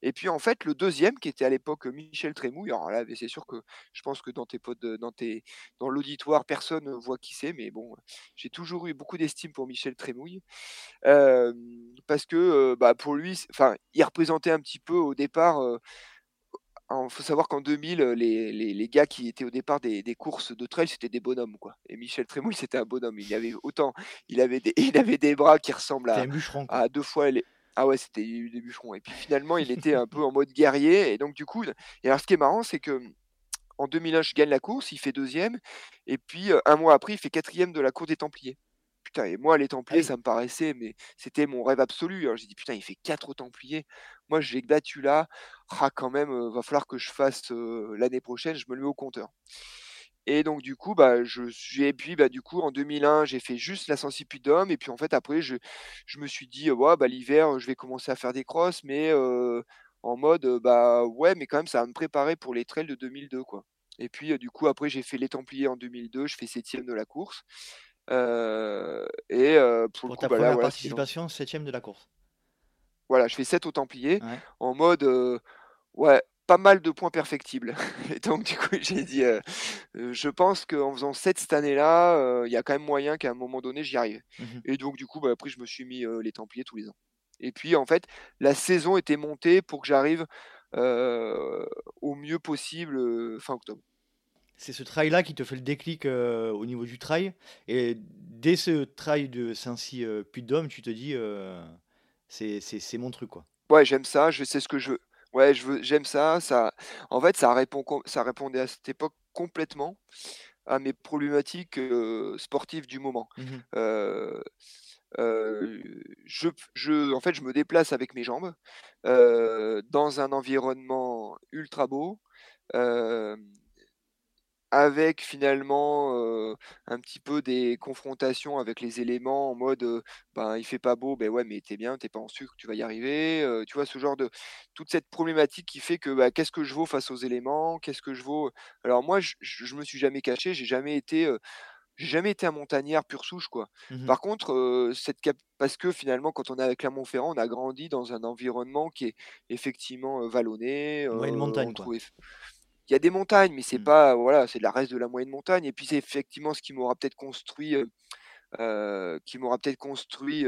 Et puis en fait, le deuxième qui était à l'époque, Michel Trémouille, alors là, c'est sûr que je pense que dans tes potes dans tes dans l'auditoire, personne, voit qui c'est, mais bon, j'ai toujours eu beaucoup d'estime pour Michel Trémouille. Parce que, bah, pour lui, enfin, il représentait un petit peu au départ, en faut savoir qu'en 2000, heu, les les les gars qui étaient au départ des des courses de trail, c'était des bonhommes, quoi et Michel Trémouille, c'était un bonhomme. Il avait autant il avait des *laughs* il avait des bras qui ressemblent à
un
à 2 fois les ah ouais, c'était des bûcherons et puis finalement, il était un peu en mode guerrier et donc du coup et alors ce qui est marrant, c'est que, mmh, en 2001, je gagne la course, il fait 2e et puis, heu, 1 mois après, il fait 4e de la cour des Templiers. Putain et moi, les
Ah
Templiers, ça me paraissait mais c'était mon rêve absolu. Alors j'ai dit: «Putain, il fait 4 aux Templiers. Moi, je l'ai battu là. Ah quand même, heu, va falloir que je fasse, l'année prochaine, je me le mets au compteur» et donc du coup, bah, je suis et puis, bah, du coup, en 2001, j'ai fait juste la Sancy-Puy-de-Dôme et puis en fait, après, je je me suis dit: «Ouais, bah, l'hiver, je vais commencer à faire des crosses» mais en mode, bah, ouais, mais quand même, ça va me préparer pour les trails de 2002, quoi et puis, du coup, après, j'ai fait les Templiers en 2002, je fais 7e de la course, et pour le
Pour
coup,
ta
bah, là,
première
voilà, dans
participation, 7e de la course.
voilà, je fais 7 aux Templiers
Ouais.
en mode, ouais, pas mal de points perfectibles *laughs* et donc du coup, *laughs* j'ai dit, heu heu: «Je pense qu'en faisant 7 cette année-là, heu, il y a quand même moyen qu'à un moment donné, j'y arrive»
Mmh
et donc du coup, bah, après je me suis mis, les Templiers tous les ans et puis en fait, la saison était montée pour que j'arrive, au mieux possible, fin octobre.
C'est ce trail-là qui te fait le déclic, au niveau du trail et dès ce trail de heu, Puy-de-Dôme, tu te dis, heu: «C'est c'est c'est mon truc, quoi».
Ouais, j'aime ça, je sais ce que je veux. Ouais, je veux j'aime ça, ça en fait, ça répond ça répondait à cette époque complètement à mes problématiques, sportives du moment.
Mmh
je je en fait, je me déplace avec mes jambes, dans un environnement ultra beau, avec finalement, un petit peu des confrontations avec les éléments en mode, heu, ben, il fait pas beau, beh, ouais, mais tu es bien, tu es pas en sucre, tu vas y arriver, tu vois? Ce genre de toute cette problématique qui fait que, bah, qu'est-ce que je vaux face aux éléments? Qu'est-ce que je vaux? Alors moi, je je je me suis jamais caché, j'ai jamais été, j'ai jamais été un montagnard pure souche, quoi.
Mmh mh.
Par contre, cette cap parce que finalement, quand on est à Clermont-Ferrand, on a grandi dans un environnement qui est effectivement, vallonné, on
montagne, quoi.
trouvait il y a des montagnes, mais c'est
Mmh.
pas voilà, c'est de la reste de la moyenne montagne et puis c'est effectivement ce qui m'aura peut-être construit, qui m'aura peut-être construit,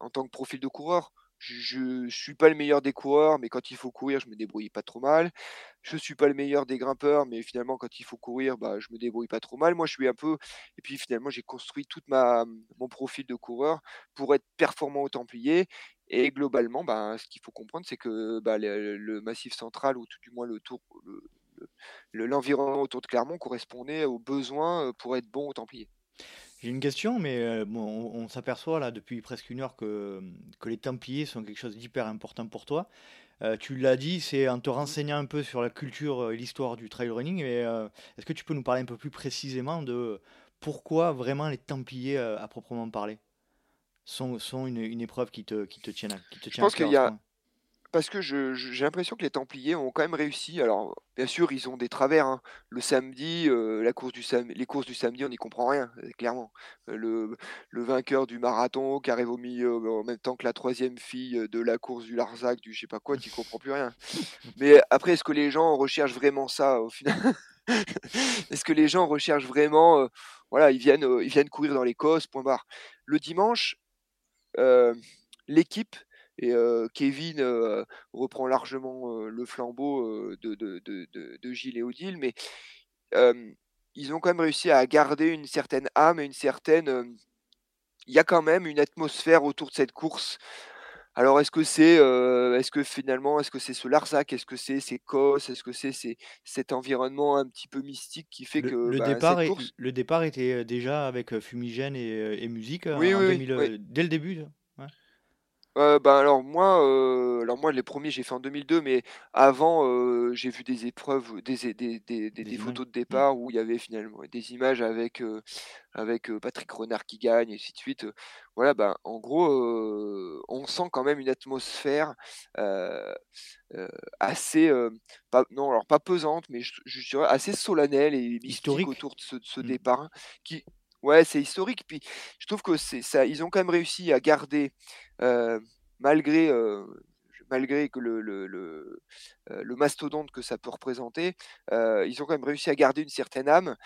en tant que profil de coureur. Je je suis pas le meilleur des coureurs, mais quand il faut courir, je me débrouille pas trop mal. Je suis pas le meilleur des grimpeurs, mais finalement quand il faut courir, bah, je me débrouille pas trop mal. Moi, je suis un peu et puis finalement, j'ai construit toute ma mon profil de coureur pour être performant aux Templiers et globalement, ben, ce qu'il faut comprendre, c'est que, bah, le le Massif Central ou tout du moins le tour le le le l'environnement autour de Clermont correspondait aux besoins, pour être bon aux Templiers.
J'ai une question, mais bon, on on s'aperçoit là depuis presque une heure que, mmh, que les Templiers sont quelque chose d'hyper important pour toi. tu l'as dit, c'est en te renseignant un peu sur la culture et l'histoire du trail running. Mais est-ce que tu peux nous parler un peu plus précisément de pourquoi vraiment les Templiers, à proprement parler, sont, sont une, une épreuve qui te, qui te tient à, qui te
Je
tient
pense qu'il y a, Parce que je je j'ai l'impression que les Templiers ont quand même réussi. Alors, bien sûr, ils ont des travers, hein. Le samedi, heu, la course du sam les courses du samedi, on n'y comprend rien, heu, clairement. Heu, le le vainqueur du marathon qui arrive au milieu, en même temps que la troisième fille, de la course du Larzac, du je sais pas quoi, tu comprends plus rien. *laughs* Mais après, est-ce que les gens recherchent vraiment ça au final? *laughs* Est-ce que les gens recherchent vraiment, voilà, ils viennent, ils viennent courir dans l'Écosse, point barre. Le dimanche, l'équipe et heu, Kevin, heu, reprend largement, le flambeau, de Gilles et Odile, mais ils ont quand même réussi à garder une certaine âme et une certaine, il y a quand même une atmosphère autour de cette course. Alors est-ce que c'est, est-ce que finalement, est-ce que c'est ce Larzac? Est-ce que c'est ces Cosses? Est-ce que c'est cet environnement un petit peu mystique qui fait
Le
que,
le
ben,
départ
cette
est
course
le départ était, déjà avec, fumigène et musique,
oui,
en
oui, oui,
2000,
oui.
heu, dès le début, Heu,
bah, alors moi, heu, alors moi les premiers j'ai fait en 2002, mais avant, heu, j'ai vu des épreuves, des des des photos de
Mmh.
départ où il y avait finalement des images avec, heu, avec, heu, Patrick Renard qui gagne et ainsi de suite. Voilà, ben, en gros, on sent quand même une atmosphère, assez, pas non, alors pas pesante, mais je je dirais assez solennelle et
Historique?
autour de ce de ce
Mmh.
départ qui ouais, c'est historique, puis je trouve que c'est ça ils ont quand même réussi à garder, malgré, heu, malgré que le le le, heu, le mastodonte que ça peut représenter, ils ont quand même réussi à garder une certaine âme,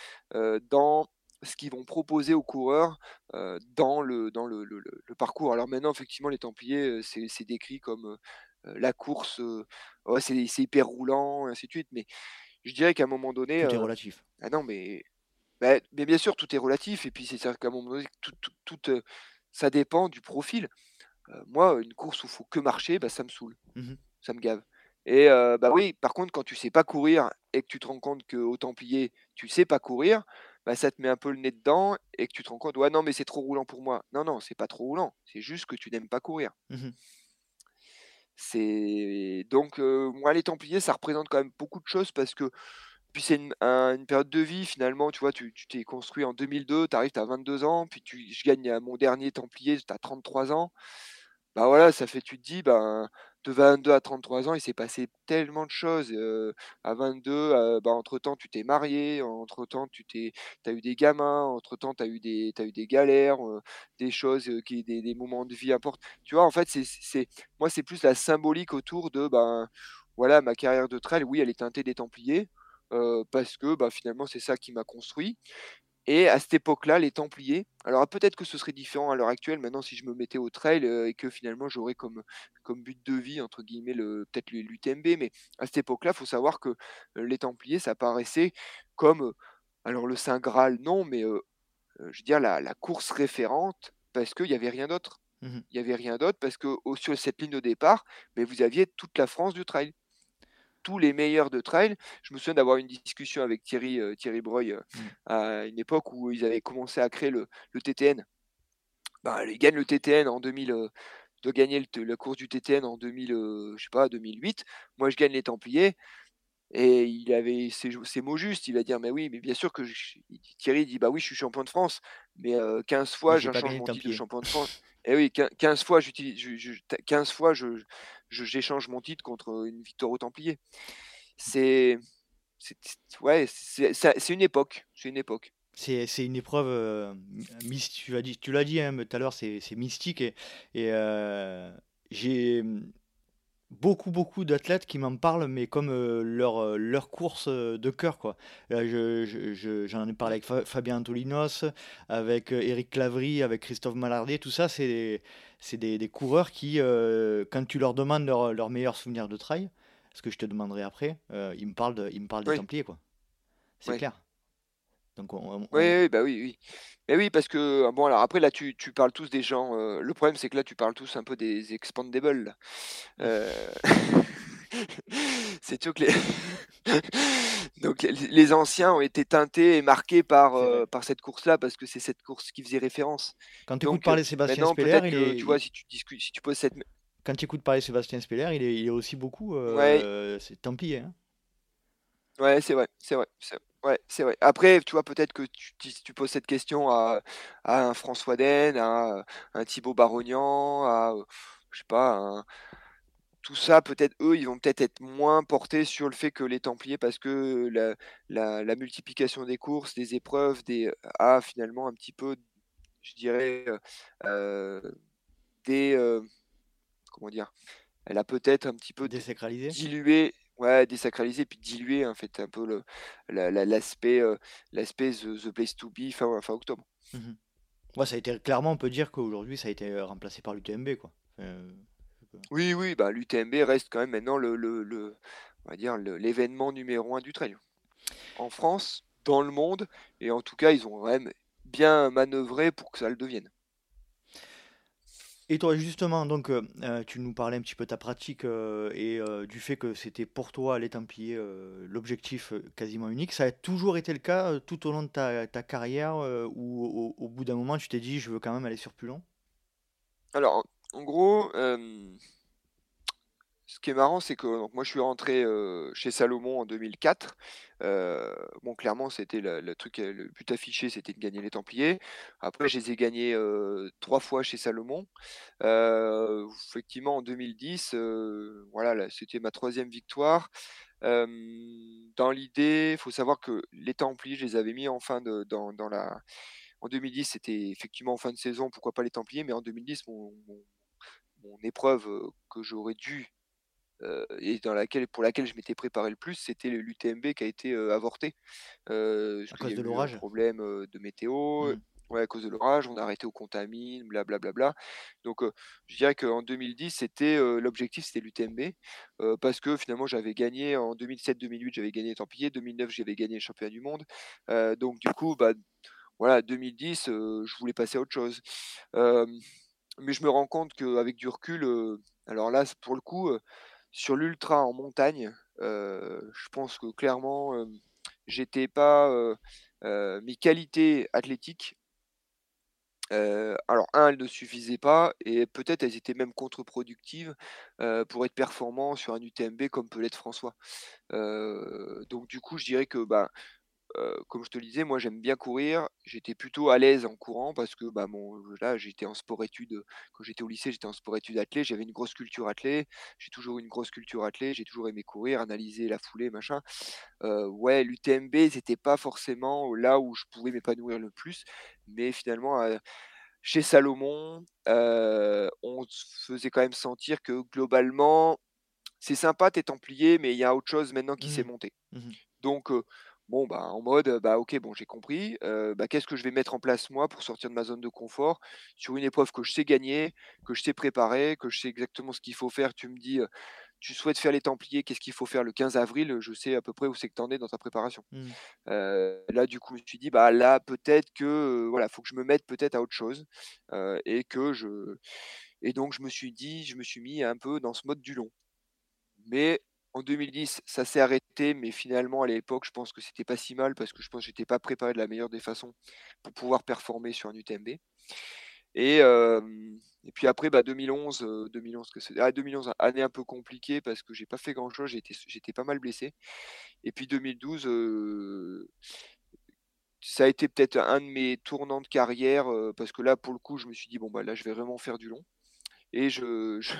dans ce qu'ils vont proposer aux coureurs, dans le dans le le le le parcours. Alors maintenant, effectivement, les Templiers, c'est c'est décrit comme, la course, c'est c'est hyper roulant et ainsi de suite, mais je dirais qu'à un moment donné,
Tout est relatif.
ah non, mais bah, mais bien sûr, tout est relatif et puis c'est-à-dire qu'à un moment donné, tout tout tout, ça dépend du profil. Moi, une course où il faut que marcher, bah, ça me saoule,
Mmh mh.
ça me gave et bah, oui, par contre, quand tu sais pas courir et que tu te rends compte qu'aux Templiers, tu sais pas courir, bah, ça te met un peu le nez dedans et que tu te rends compte: «Ouais, non, mais c'est trop roulant pour moi». Non, non, c'est pas trop roulant, c'est juste que tu n'aimes pas courir.
Mmh mh.
C'est donc moi, les Templiers, ça représente quand même beaucoup de choses parce que puis c'est une un une période de vie finalement, tu vois? Tu t'es construit en 2002, tu arrives, tu as 22 ans, puis tu je gagne à mon dernier Templier, tu as 33 ans. Bah, voilà, ça fait tu te dis, ben, de 22 à 33 ans, il s'est passé tellement de choses, heu, à 22, heu, bah, entre-temps, tu t'es marié, entre-temps, tu t'es as eu des gamins, entre-temps, tu as eu des eu des galères, heu, des choses, qui des des moments de vie importants. Tu vois? En fait, c'est c'est moi, c'est plus la symbolique autour de, ben, voilà, ma carrière de trail, oui, elle est teintée des Templiers, heu, parce que, bah, finalement, c'est ça qui m'a construit et à cette époque-là, les Templiers alors peut-être que ce serait différent à l'heure actuelle maintenant si je me mettais au trail, heu, et que finalement j'aurais comme comme «but de vie» entre guillemets le peut-être l'UTMB, mais à cette époque-là, il faut savoir que, heu, les Templiers ça paraissait comme, alors le saint graal non, mais, je veux dire la la course référente parce qu'il y avait rien d'autre.
Mmh mh.
Il y avait rien d'autre parce que au sur cette ligne de départ, beh, vous aviez toute la France du trail tous les meilleurs de trail. Je me souviens d'avoir une discussion avec Thierry, heu, Thierry Breuil, heu,
Mmh.
à une époque où ils avaient commencé à créer le le TTN. Ben, il gagne le TTN en 2000, heu, de gagner le la course du TTN en 2000, heu, je sais pas 2008. Moi, je gagne les Templiers et il avait ses mots justes. Il va dire: «Mais oui, mais bien sûr que je» Thierry dit: «Bah oui, je suis champion de France, mais heu, 15
Mais
fois
j'ai
j'échange
gagné de
champion de France» et oui, quin 15 fois j'utilise je je t 15 fois je j'échange mon titre contre, une victoire aux Templiers. C'est c'est t ouais, c'est c'est une époque, c'est une époque.
C'est c'est une épreuve, mys tu l'as dit tu l'as dit, hein, mais tout à l'heure, c'est c'est mystique et et heu, j'ai, mmh, beaucoup, beaucoup d'athlètes qui m'en parlent, mais comme, heu, leur, heu, leur course, heu, de cœur, quoi. Heu, je je je j'en ai parlé avec Fa Fabien Antolinos, avec, heu, Éric Clavry, avec Christophe Malardet, tout ça, c'est des c'est des des coureurs qui, quand tu leur demandes leurs leurs meilleurs souvenirs de trail, ce que je te demanderai après, ils me parlent de ils me parlent des
Oui,
Templiers, quoi. C'est clair. Donc on on
Oui, oui, bah, oui, oui. Mais oui, parce que, bon, alors après là, tu tu parles tous des gens, heu, le problème, c'est que là, tu parles tous un peu des expandables. Heu, *laughs* c'est sûr que les *laughs* donc les anciens ont été teintés et marqués par,
vrai.
par cette course-là, parce que c'est cette course qui faisait référence.
Quand tu écoutes parler Sébastien Speller, il est
tu vois, si tu discutes si tu poses cette
quand tu écoutes parler Sébastien Speller, il est, il est aussi beaucoup.
Ouais.
euh, c'est tant pis. Hein.
Ouais, c'est vrai, c'est vrai, c'est ouais, c'est vrai. Après, tu vois, peut-être que tu, tu, tu poses cette question à, à un François Den, à un Thibaut Barognan, à, euh, je sais pas, un- tout ça, peut-être eux, ils vont peut-être être moins portés sur le fait que les Templiers, parce que la, la, la multiplication des courses, des épreuves, des, a finalement un petit peu, je dirais, euh, euh, des, euh, comment dire, elle a peut-être un petit peu dilué, ouais, désacralisé, puis dilué en fait un peu le, la- la- l'aspect, euh, l'aspect the, the place to be fin, fin octobre.
Ouais, ça a été clairement, on peut dire qu'aujourd'hui, ça a été euh, remplacé par l'UTMB, quoi. Euh,
Oui, oui, bah l'UTMB reste quand même maintenant le, le, le- on va dire l'événement numéro un du trail. En France, dans le monde, et en tout cas, ils ont quand même bien manœuvré pour que ça le devienne.
Et toi, justement, donc, euh, euh, tu nous parlais un petit peu de ta pratique euh, et du fait que c'était pour toi, les Templiers, l'objectif quasiment unique. Ça a toujours été le cas tout au long de ta, carrière ou au, bout d'un moment, tu t'es dit, je veux quand même aller sur plus long?
Alors, en gros, Ce qui est marrant, c'est que donc moi je suis rentré euh, chez Salomon en 2004. Euh, bon, clairement, c'était le, le truc, euh, le but affiché, c'était de gagner les Templiers. Après, je les ai gagnés trois fois chez Salomon. Effectivement, en 2010, euh, voilà, là, c'était ma troisième victoire. Dans l'idée, il faut savoir que les Templiers, je les avais mis en fin de, dans, dans la. En 2010, c'était effectivement en fin de saison, pourquoi pas les Templiers, mais en 2010, mon, mon- mon épreuve que j'aurais dû euh, et dans laquelle, pour laquelle je m'étais préparé le plus, c'était l'UTMB qui a été euh, avorté. Euh,
À cause de l'orage?
problème de météo,
Mhm.
ouais, à cause de l'orage, on a arrêté aux contamines, blablabla. Donc euh, je dirais qu'en 2010, c'était l'objectif, c'était l'UTMB, parce que finalement j'avais gagné en 2007-2008, j'avais gagné les Templiers, 2009 j'avais gagné le championnat du monde. Donc du coup, bah, voilà, 2010, euh, je voulais passer à autre chose. Mais je me rends compte qu'avec du recul, alors là, pour le coup, sur l'ultra en montagne, euh, je pense que clairement, euh, j'étais pas. euh, mes qualités athlétiques, alors, un, elles ne suffisaient pas, et peut-être elles étaient même contre-productives pour être performant sur un UTMB comme peut l'être François. Donc, du coup, je dirais que bah, Heu, comme je te le disais, moi j'aime bien courir. J'étais plutôt à l'aise en courant parce que, bah, mon là j'étais en sport-études, heu, quand j'étais au lycée, j'étais en sport-études athlée, j'avais une grosse culture athlée. J'ai toujours une grosse culture athlée, j'ai toujours aimé courir, analyser la foulée, machin. Heu, ouais, l'UTMB, c'était pas forcément là où je pouvais m'épanouir le plus, mais finalement, chez Salomon, on se faisait quand même sentir que globalement, c'est sympa tes templiers, mais il y a autre chose maintenant qui s'est
Mhm.
monté.
Mhm.
Donc, bon, bah, en mode, bah, OK, bon, j'ai compris, bah, qu'est-ce que je vais mettre en place moi pour sortir de ma zone de confort? Sur une épreuve que je sais gagner, que je sais préparer, que je sais exactement ce qu'il faut faire. Tu me dis, tu souhaites faire les Templiers, qu'est-ce qu'il faut faire le 15 avril? Je sais à peu près où c'est que tu en es dans ta préparation. Heu, là, du coup, je me suis dit: «Bah, là, peut-être que, voilà, faut que je me mette peut-être à autre chose», et que je et donc je me suis dit je me suis mis un peu dans ce mode du long. Mais en 2010, ça s'est arrêté, mais finalement, à l'époque, je pense que c'était pas si mal parce que je pense que j'étais pas préparé de la meilleure des façons pour pouvoir performer sur un UTMB. Et, hem, et puis après, bah, 2011, heu, 2011 que c'est ah 2011, année un peu compliquée parce que j'ai pas fait grand-chose, j'étais j'étais pas mal blessé. Et puis 2012, heu, ça a été peut-être un de mes tournants de carrière, parce que là, pour le coup, je me suis dit: «Bon, bah, là, je vais vraiment faire du long». Et je je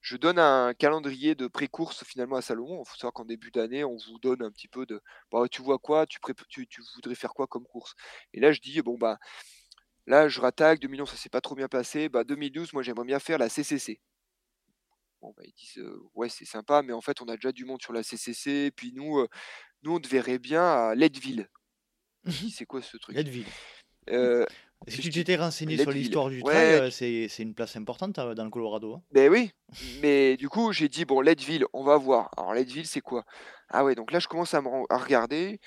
je donne un calendrier de pré-course finalement à Salomon. Il faut savoir qu'en début d'année, on vous donne un petit peu de: «Bah, tu vois quoi? Tu tu tu voudrais faire quoi comme course?» et là, je dis: «Bon, bah, là, je rattaque, 2011 ça s'est pas trop bien passé, bah, 2012 moi, j'aimerais bien faire la CCC». Bon, bah, ils disent: «Heu, ouais, c'est sympa, mais en fait, on a déjà du monde sur la CCC, puis nous, heu, nous, on te verrait bien à Leadville». *laughs* «C'est quoi ce truc?»
Leadville.
heu,
Si tu t'étais renseigné sur l'histoire du trail,
«Ouais,
euh, c'est une place importante euh, dans le Colorado. hein.
Ben oui, mais du coup, j'ai dit: «Bon, Leadville, on va voir». Alors Leadville, c'est quoi? Ah ouais, donc là, je commence à me à regarder.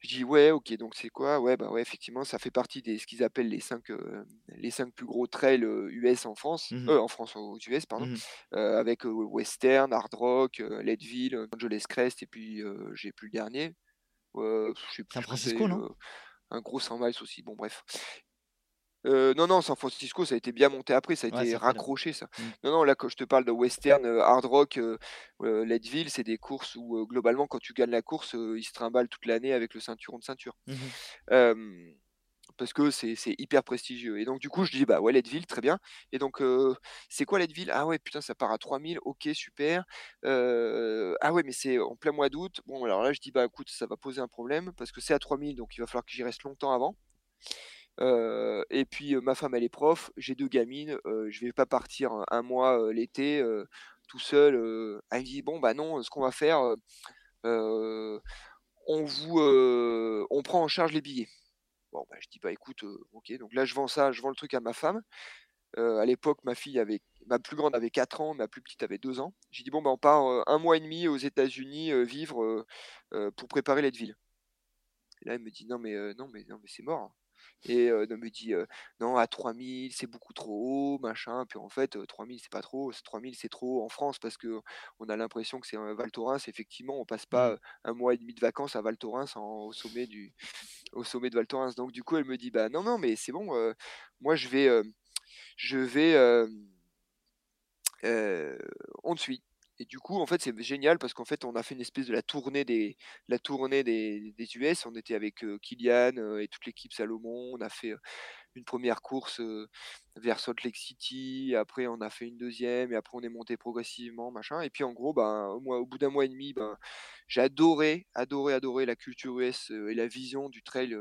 Je dis: «Ouais, OK, donc c'est quoi?» Ouais, bah, ouais, effectivement, ça fait partie des ce qu'ils appellent les 5 heu, les 5 plus gros trails, US en France, heu, en France, aux US, pardon, heu, avec, Western, Hard Rock, Leadville, Angeles Crest et puis, j'ai plus le dernier.
San Francisco, non?
un gros 100 miles aussi, bon bref Non, non, San Francisco, ça a été bien monté après, ça a
Ouais,
été raccroché ça.
Mmh.
Non, non, là, quand je te parle de western, hard rock, heu, Leadville, c'est des courses où, globalement, quand tu gagnes la course, ils se trimballent toute l'année avec le ceinturon de ceinture.
Mmh
parce que c'est hyper prestigieux et donc du coup, je dis: «Bah, ouais, Leadville, très bien» et donc c'est quoi Leadville? Ah ouais, putain, ça part à 3000, OK, super. Ah ouais, mais c'est en plein mois d'août. Bon, alors là, je dis: «Bah, écoute, ça va poser un problème parce que c'est à 3000, donc il va falloir que j'y reste longtemps avant». Heu et puis, heu, ma femme, elle est prof, j'ai 2 gamines, heu, je vais pas partir, 1 mois, heu, l'été, tout seul. Elle me dit: «Bon, bah, non, ce qu'on va faire, on vous, on prend en charge les billets». Bon, bah, je dis: «Bah, écoute, OK». Donc là, je vends ça, je vends le truc à ma femme. À l'époque, ma fille avait ma plus grande avait 4 ans, ma plus petite avait 2 ans. J'ai dit: «Bon, bah, on part, 1 mois et demi aux États-Unis, vivre, pour préparer Leadville». Et là, elle me dit: «Non mais, non mais non mais c'est mort». Et heu, elle me dit, «Non, à 3000, c'est beaucoup trop haut, machin». Puis en fait, heu, 3000, c'est pas trop haut, c'est 3000, c'est trop haut en France parce qu'on a l'impression que c'est, heu, Val Thorens. Effectivement, on passe pas,
Mmh.
1 mois et demi de vacances à Val Thorens en au sommet du au sommet de Val Thorens. Donc du coup, elle me dit: «Bah, non, non, mais c'est bon, moi je vais, je vais, on te suit». Et du coup, en fait, c'est génial parce qu'en fait, on a fait une espèce de la tournée des la tournée des des US. On était avec, heu, Kylian, et toute l'équipe Salomon. On a fait, une 1re course, vers Salt Lake City. Après, on a fait une 2e et après on est monté progressivement, machin. Et puis en gros, ben, au au bout d'1 mois et demi, ben, j'ai adoré, adoré, adoré la culture US, et la vision du trail,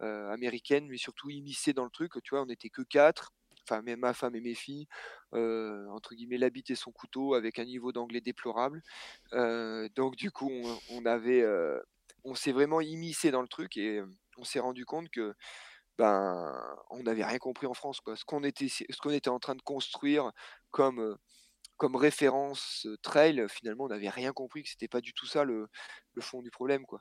américaine, mais surtout immiscée dans le truc, tu vois? On était que 4, enfin, mais ma femme et mes filles, entre guillemets «la bite et son couteau» avec un niveau d'anglais déplorable. Donc du coup, on avait, on s'est vraiment immiscés dans le truc et on s'est rendu compte que, ben, on n'avait rien compris en France, quoi. Ce qu'on était ce qu'on était en train de construire comme, comme référence, trail, finalement, on n'avait rien compris, que c'était pas du tout ça le fond du problème, quoi.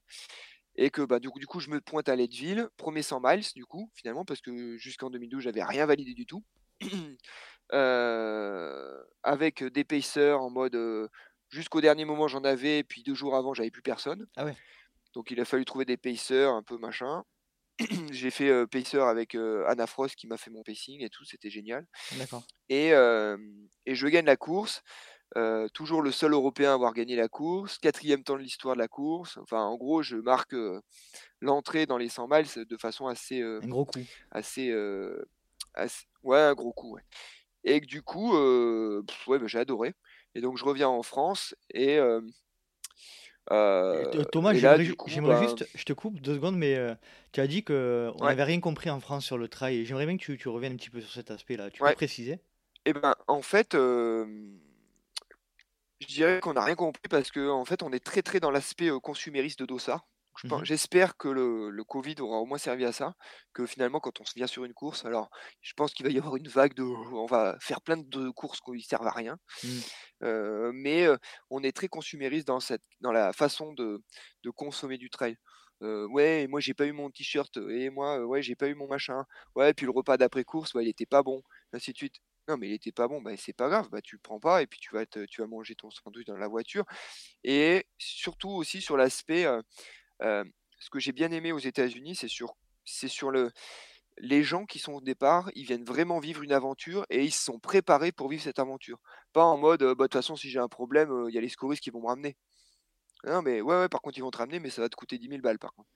Et que, bah, du coup du coup, je me pointe à Leadville, 1er 100 miles du coup, finalement, parce que jusqu'en 2012, j'avais rien validé du tout. Heu, *clears throat* avec, des pacers en mode, heu, jusqu'au dernier moment, j'en avais, puis 2 jours avant, j'avais plus personne.
Ah ouais.
Donc il a fallu trouver des pacers un peu machin. *clears throat* J'ai fait, heu, pacer avec, Anna Frost qui m'a fait mon pacing et tout, c'était génial.
D'accord.
Et et je gagne la course, toujours le seul Européen à avoir gagné la course, 4e temps de l'histoire de la course. Enfin, en gros, je marque, l'entrée dans les 100 miles de façon assez,
Un gros coup.
assez, ouais, un gros coup, ouais. Et que du coup, heu, ouais, bah, j'ai adoré. Et donc je reviens en France et heu,
Th Thomas,
et là,
j'aimerais
du
ju
coup,
j'aimerais
ben
juste je te coupe 2 secondes, mais heu, tu as dit qu'on
Ouais.
n'avait rien compris en France sur le trail et j'aimerais bien que tu tu reviennes un petit peu sur cet aspect-là. Tu peux
Ouais.
préciser?
Et ben, en fait, je dirais qu'on a rien compris parce qu'en fait, on est très, très dans l'aspect, consumériste de Dossard. Je
Mmh
j'espère que le le covid aura au moins servi à ça, que finalement, quand on se vient sur une course alors, je pense qu'il va y avoir une vague de on va faire plein de courses qui servent à rien.
Mmh.
Mais on est très consumériste dans cette dans la façon de de consommer du trail. Ouais et moi j'ai pas eu mon t-shirt et moi, ouais, j'ai pas eu mon machin. Ouais, puis le repas d'après course, ouais, il était pas bon, ainsi de suite. Non, mais il était pas bon, bah, c'est pas grave, bah, tu le prends pas et puis tu vas te tu vas manger ton sandwich dans la voiture. Et surtout aussi sur l'aspect, ce que j'ai bien aimé aux États-Unis, c'est sur c'est sur le les gens qui sont au départ, ils viennent vraiment vivre une aventure et ils se sont préparés pour vivre cette aventure. Pas en mode, «Bah, de toute façon, si j'ai un problème, il y a les secouristes qui vont me ramener». Non, mais ouais, ouais, par contre, ils vont te ramener, mais ça va te coûter 10 000 balles, par contre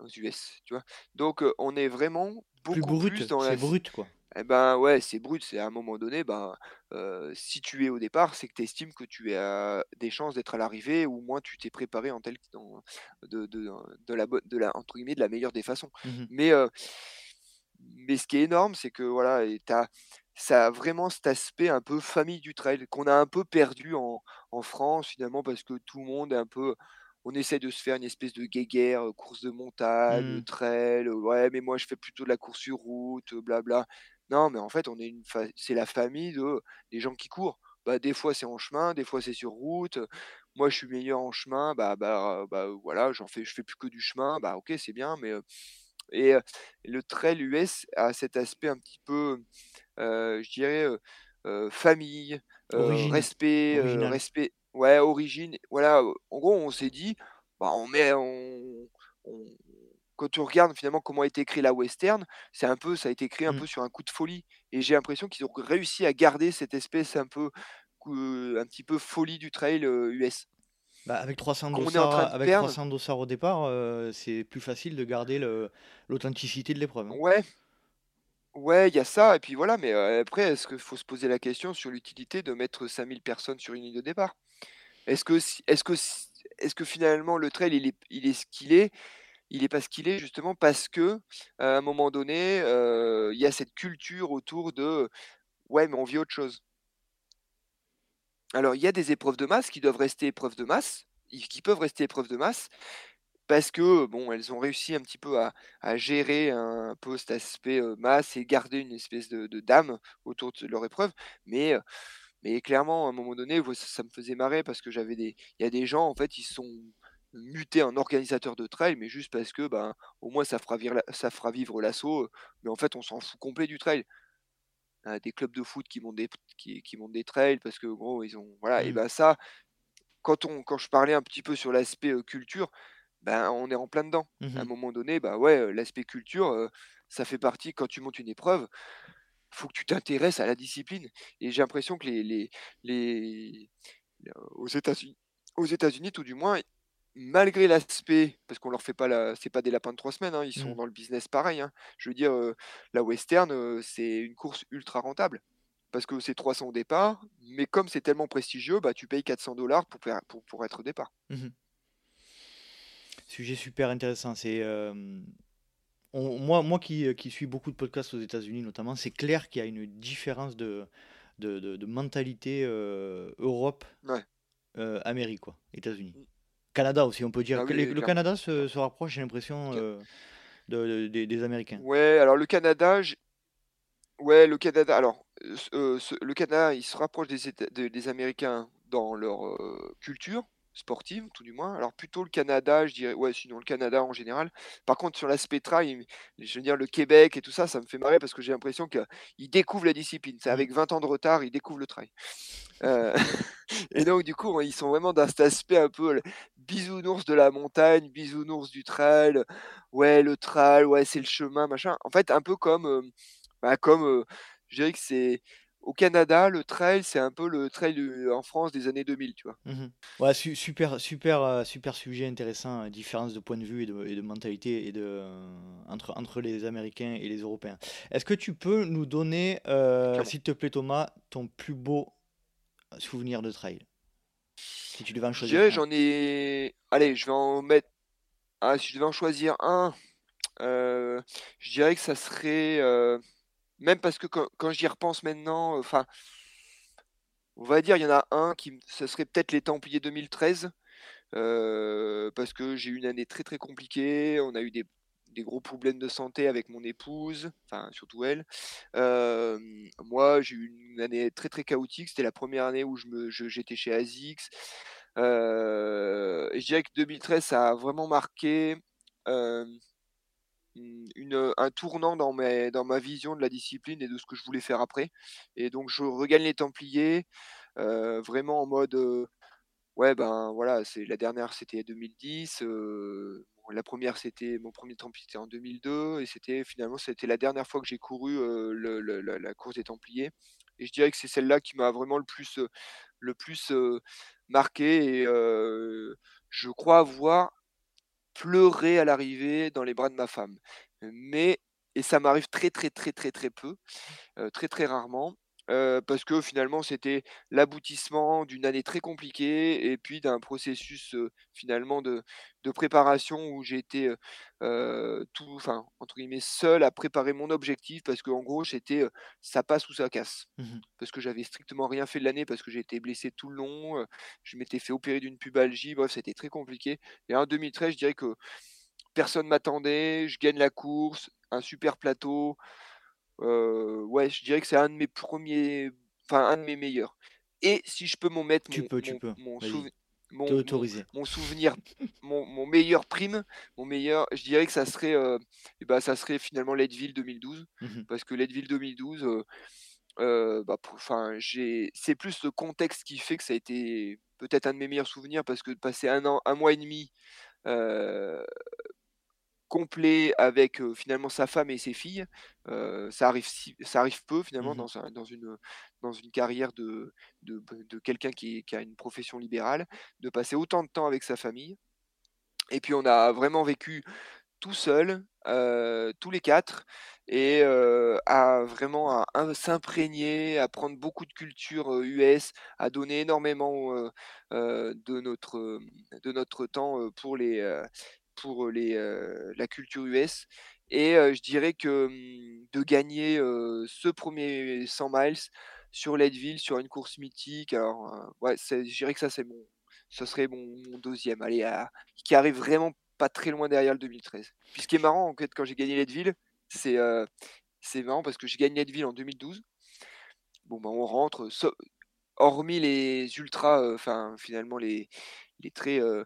aux US, tu vois? Donc on est vraiment
Plus
beaucoup plus
brut,
dans la
brut, quoi.
Et ben, ouais, c'est brut, c'est à un moment donné, ben, heu, si tu es au départ, c'est que tu estimes que tu as des chances d'être à l'arrivée ou au moins tu t'es préparé en tel de de de la de la entre guillemets «de la meilleure des façons».
Mmh mh.
Mais heu, mais ce qui est énorme, c'est que voilà et as ça a vraiment cet aspect un peu famille du trail qu'on a un peu perdu en en France finalement parce que tout le monde est un peu on essaie de se faire une espèce de guéguerre, heu, course de montagne,
Mmh.
trail, ouais, mais moi je fais plutôt de la course sur route, bla bla. Non, mais en fait, on est une fa c'est la famille de des gens qui courent. Bah, des fois, c'est en chemin, des fois, c'est sur route. Moi, je suis meilleur en chemin, bah bah bah, voilà, j'en fais je fais plus que du chemin, bah, OK, c'est bien, mais heu et heu, le trail US a cet aspect un petit peu, heu, je dirais, famille, respect, respect ouais, origine, voilà, en gros, on s'est dit: «Bah, on met on on» quand tu regardes finalement comment a été créée la western, c'est un peu ça a été créé un
Mmh.
peu sur un coup de folie et j'ai l'impression qu'ils ont réussi à garder cette espèce un peu un petit peu folie du trail, US.
Bah, avec 300
Qu'on est en train
dossards avec
perdre
300 dossards au départ, heu, c'est plus facile de garder l'authenticité de l'épreuve, hein.
ouais, ouais, il y a ça et puis voilà, mais heu, après est-ce qu'il faut se poser la question sur l'utilité de mettre 5000 personnes sur une ligne de départ? Est-ce que est-ce que s est-ce que finalement le trail il est il est ce qu'il est? Il est pas ce qu'il est justement parce que, à un moment donné, il y a cette culture autour de: «Ouais, mais on vit autre chose». Alors il y a des épreuves de masse qui doivent rester épreuves de masse, qui peuvent rester épreuves de masse parce que, bon, elles ont réussi un petit peu à à gérer un peu cet aspect, masse et garder une espèce de de d'âme autour de leur épreuve. Mais, mais clairement, à un moment donné, ça ça me faisait marrer parce que j'avais des il y a des gens, en fait, ils sont mutés en organisateurs de trail, mais juste parce que, ben, au moins ça fera vivre ça fera vivre l'assaut, heu, mais en fait, on s'en fout complet du trail. Des clubs de foot qui montent des qui qui montent des trails parce que gros, ils ont voilà et
Mmh.
ben, ça, quand on quand je parlais un petit peu sur l'aspect, culture, ben, on est en plein dedans. À un
Mmh
moment donné, bah, ouais, l'aspect culture, ça fait partie quand tu montes une épreuve, faut que tu t'intéresses à la discipline et j'ai l'impression que les les les aux États-Unis aux États-Unis tout du moins, malgré l'aspect parce qu'on leur fait pas la c'est pas des lapins de 3 semaines, hein, ils sont
Mmh.
dans le business pareil, hein. Je veux dire, heu, la western, heu, c'est une course ultra rentable parce que c'est 300 au départ, mais comme c'est tellement prestigieux, bah, tu payes 400 pour faire pour pour être au départ.
Mmh Sujet super intéressant. C'est, moi moi qui, suis beaucoup de podcasts aux États-Unis notamment, c'est clair qu'il y a une différence de de de de mentalité, Europe,
Ouais,
Amérique quoi, États-Unis.
mmh.
Canada aussi, on peut dire
Ah oui,
le Canada se rapproche, j'ai l'impression, heu, de de des des Américains.
ouais, alors le Canada, j ouais, le Canada alors, ce ce le Canada, il se rapproche des Éta de des Américains dans leur, heu, culture sportive, tout du moins. Alors plutôt le Canada, je dirais ouais, sinon le Canada en général. Par contre sur l'aspect trail, je veux dire le Québec et tout ça, ça me fait marrer parce que j'ai l'impression qu'ils découvrent la discipline. C'est
Mmh.
avec 20 ans de retard, ils découvrent le trail. *laughs* *laughs* Et donc du coup, ils sont vraiment dans cet aspect un peu, bisounours de la montagne, bisounours du trail, ouais, le trail, ouais, c'est le chemin, machin. En fait, un peu comme, hem, bah, comme, heu, je dirais que c'est au Canada, le trail, c'est un peu le trail, en France des années 2000, tu vois?
Mmh Ouais, su super super, heu, super sujet intéressant, différence de point de vue et de et de mentalité et de, entre entre les Américains et les Européens. Est-ce que tu peux nous donner, s'il te plaît Thomas, ton plus beau souvenir de trail? Si tu devais en choisir
j'en ai allez, je vais en mettre ah, si je devais en choisir un, heu, je dirais que ça serait, heu, même parce que quand quand j'y repense maintenant, enfin, on va dire, il y en a un qui ce serait peut-être les Templiers 2013, heu, parce que j'ai eu une année très, très compliquée. On a eu des des gros problèmes de santé avec mon épouse, enfin, surtout elle. Hem, moi, j'ai eu une année très, très chaotique. C'était la première année où j'étais chez ASICS. Heu et je dirais que 2013, ça a vraiment marqué, une, un tournant dans ma vision de la discipline et de ce que je voulais faire après et donc je regagne les Templiers, heu, vraiment en mode, ouais, ben, voilà, la dernière, c'était 2010, heu, bon, la première c'était mon premier er Templier, c'était en 2002 et c'était finalement, c'était la dernière fois que j'ai couru, le la course des Templiers et je dirais que c'est celle-là qui m'a vraiment le plus, heu, le plus, heu, marqué et je crois avoir pleuré à l'arrivée dans les bras de ma femme. Mais et ça m'arrive très, très, très, très, très peu très, très rarement, parce que finalement c'était l'aboutissement d'une année très compliquée et puis d'un processus, finalement de de préparation où heu heu, tout enfin, entre guillemets «seul» à préparer mon objectif parce qu'en gros j'étais, heu, ça passe ou ça casse.
Mmh
Parce que j'avais strictement rien fait de l'année parce que j'ai été blessé tout le long, je m'étais fait opérer d'une pubalgie, bref, c'était très compliqué et en 2013, je dirais que personne m'attendait, je gagne la course, un super plateau, ouais, je dirais que c'est un de mes premiers, enfin un de mes meilleurs. Et si je peux m'en mettre
Tu
mon
peux, tu
mon
peux.
mon souvenir, mon mon meilleur prime, mon meilleur je dirais que ça serait, et bah, ça serait finalement Leadville 2012
Mmh
parce que Leadville 2012, heu heu, bah, c'est plus le contexte qui fait que ça a été peut-être un de mes meilleurs souvenirs parce que de passer un an, un mois et demi, complet avec, finalement sa femme et ses filles. ça arrive ça arrive peu finalement
Mmh
dans dans une, dans une carrière de de de quelqu'un qui qui a une profession libérale, de passer autant de temps avec sa famille et puis on a vraiment vécu tout seul, tous les 4 et à vraiment à s'imprégner, à prendre beaucoup de culture, US, à donner énormément, de notre, de notre temps, pour les, pour la culture US et je dirais que, mmh, de gagner, ce premier 100 miles sur Leadville, sur une course mythique, alors, ouais, je dirais que ça, c'est mon ce serait mon 2 allez, qui arrive vraiment pas très loin derrière le 2013. Puis ce qui est marrant, en fait, quand j'ai gagné Leadville, c'est, c'est marrant parce que j'ai gagné Leadville en 2012. Bon, ben, on rentre, hormis les ultras, enfin, finalement les les très, euh,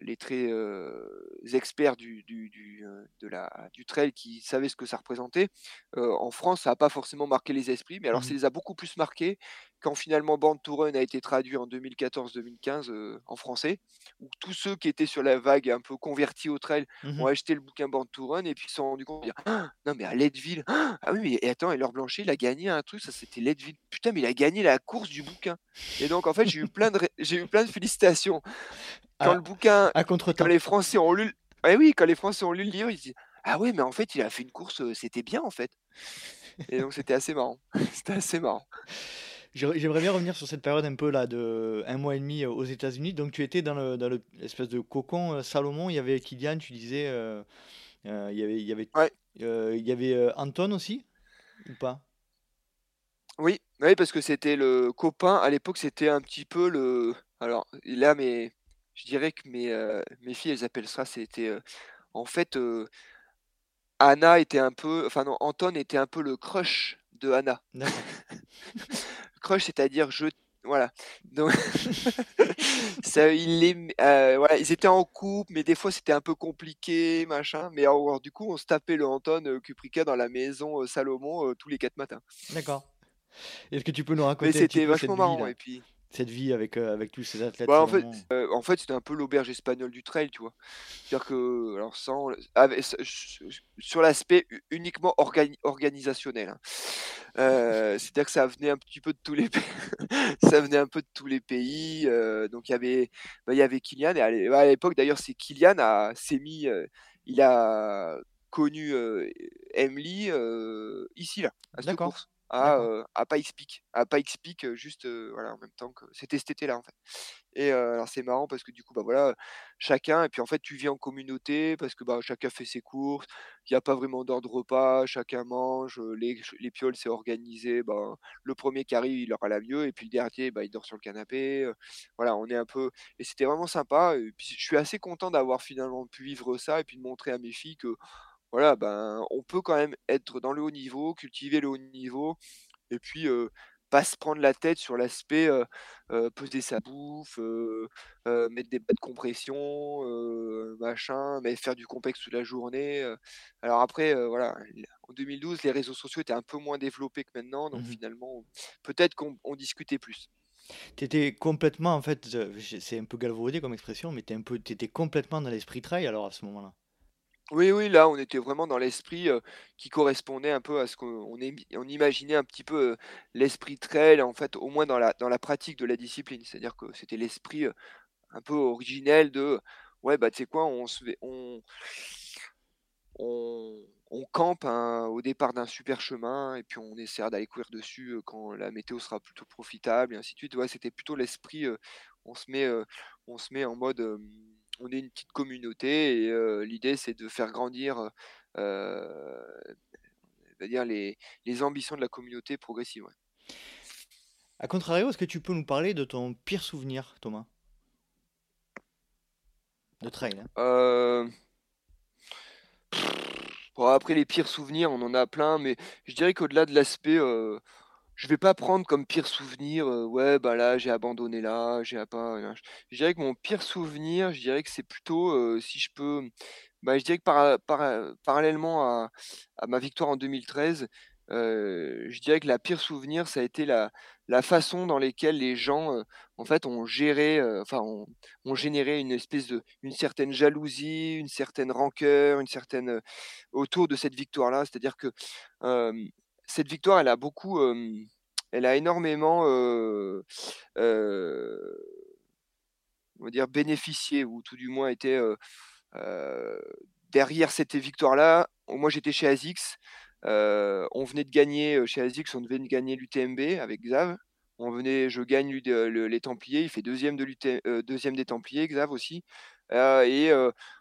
les très euh, experts du, du, du, euh, de la, du trail qui savaient ce que ça représentait. en France, ça n'a pas forcément marqué les esprits, mais alors ça
Mmh
les a beaucoup plus marqués quand finalement Band to Run a été traduit en 2014-2015 en français, où tous ceux qui étaient sur la vague un peu convertis au trail ont
Mmh
acheté le bouquin Band to Run et puis se sont rendus compte dire «Ah, non mais à Leadville, ah, ah oui mais attends, et Laure Blanchet, il a gagné un truc, ça c'était Leadville, putain mais il a gagné la course du bouquin. Et donc en fait j'ai eu plein de j'ai eu plein de félicitations quand le bouquin,
à
quand les Français ont lu eh oui, quand les Français ont lu le livre, ils se disent: «Ah ouais, mais en fait, il a fait une course, c'était bien, en fait» *laughs* et donc c'était assez marrant. *laughs* C'était assez marrant.
j'aimerais bien revenir sur cette période un peu là de un mois et demi aux États-Unis. Donc tu étais dans le dans l'espèce de cocon, Salomon, il y avait Kylian, tu disais, il y avait il y avait
Ouais.
il y avait, Anton aussi? Ou pas?
Oui, oui, parce que c'était le copain à l'époque, c'était un petit peu le alors là, mais je dirais que mes, mes filles, elles appellent ça, c'était, en fait, Anna était un peu enfin non, Anton était un peu le crush de Anna. *laughs* Crush, c'est-à-dire je voilà, donc *laughs* ça il voilà, ils étaient en couple, mais des fois c'était un peu compliqué, machin, mais alors du coup, on se tapait le Anton, Kuprika dans la maison, Salomon, tous les 4 matins.
D'accord. Est-ce que tu peux nous
Mais
raconter un petit
c'était vachement marrant et puis
Cette vie avec, avec tous ces athlètes
Bah, en fait,
Salomon?
en fait, c'était un peu l'auberge espagnole du trail, tu vois? C'est-à-dire que, alors sans avec sur l'aspect uniquement organisationnel, hein. *laughs* c'est-à-dire que ça venait un petit peu de tous les pays *laughs* ça venait un peu de tous les pays, donc il y avait, bah, il y avait Kylian et à l'époque d'ailleurs, c'est Kylian a s'est mis, il a connu, Emily, ici là, à cette course à, à Pikes Peak à Pikes Peak, juste, voilà, en même temps que c'était cet été-là, en fait et alors c'est marrant parce que du coup, bah, voilà, chacun et puis en fait, tu vis en communauté parce que, bah, chacun fait ses courses. Il y a pas vraiment d'ordre repas, chacun mange, les les pioles, c'est organisé, ben, le premier qui arrive, il aura la mieux et puis le dernier, bah, il dort sur le canapé, voilà, on est un peu et c'était vraiment sympa et puis je suis assez content d'avoir finalement pu vivre ça et puis de montrer à mes filles que, voilà, ben, on peut quand même être dans le haut niveau, cultiver le haut niveau et puis, pas se prendre la tête sur l'aspect, peser sa bouffe, mettre des bas de compression, machin, mais faire du complexe toute la journée, alors après, voilà, en 2012, les réseaux sociaux étaient un peu moins développés que maintenant, donc
Mmh
finalement, peut-être qu'on discutait plus.
Tu étais complètement en fait, c'est un peu galvaudé comme expression, mais tu étais complètement dans l'esprit trail alors à ce moment-là?
Oui, oui, là, on était vraiment dans l'esprit, qui correspondait un peu à ce qu'on on imaginait un petit peu, l'esprit trail, en fait, au moins dans la pratique de la discipline. C'est-à-dire que c'était l'esprit, un peu originel de: «Ouais, bah, tu sais quoi? On campe au départ d'un super chemin et puis on essaiera d'aller courir dessus, quand la météo sera plutôt profitable» et ainsi de suite. C'était plutôt l'esprit, on se met, on se met en mode, on est une petite communauté et l'idée c'est de faire grandir, heu, dire les les ambitions de la communauté progressive, ouais.
À contrario, est-ce que tu peux nous parler de ton pire souvenir, Thomas? De trail, hein?
Bon après les pires souvenirs, on en a plein, mais je dirais qu'au-delà de l'aspect, je vais pas prendre comme pire souvenir, ouais, bah, là, j'ai abandonné là, j'ai pas je dirais que mon pire souvenir, je dirais que c'est plutôt, si je peux, bah, je dirais que para para parallèlement à ma victoire en 2013, je dirais que la pire souvenir, ça a été la façon dans lesquelles les gens, en fait, ont géré, enfin, ont généré une espèce de une certaine jalousie, une certaine rancœur, une certaine, autour de cette victoire-là. C'est-à-dire que, cette victoire, elle a beaucoup, elle a énormément, on va dire bénéficié ou tout du moins été, derrière cette victoire-là, moi j'étais chez heu, on venait de gagner, chez ASICS, on devait gagner l'UTMB avec Xav. On venait je gagne de les Templiers, il fait 2e de l'UT heu, 2e des Templiers, Xav aussi, et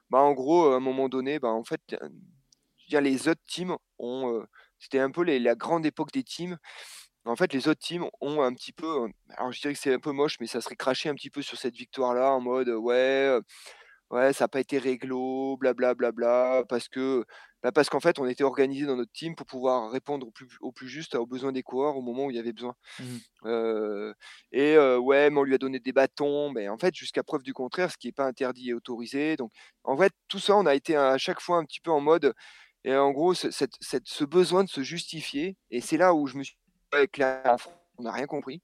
bah, en gros, à un moment donné, bah, en fait, je veux dire les autres teams ont, c'était un peu les la grande époque des teams. En fait, les autres teams ont un petit peu, alors je dirais que c'est un peu moche, mais ça serait craché un petit peu sur cette victoire-là en mode, ouais, heu, ouais, ça a pas été réglo, bla bla bla bla, parce que, bah, parce qu'en fait, on était organisés dans notre team pour pouvoir répondre au plus au plus juste aux besoins des coureurs au moment où il y avait besoin.
Mmh
et ouais, mais on lui a donné des bâtons, mais en fait, jusqu'à preuve du contraire, ce qui est pas interdit est autorisé. Donc en fait, tout ça, on a été à chaque fois un petit peu en mode et en gros, ce besoin de se justifier et c'est là où je me suis avec on n'a rien compris.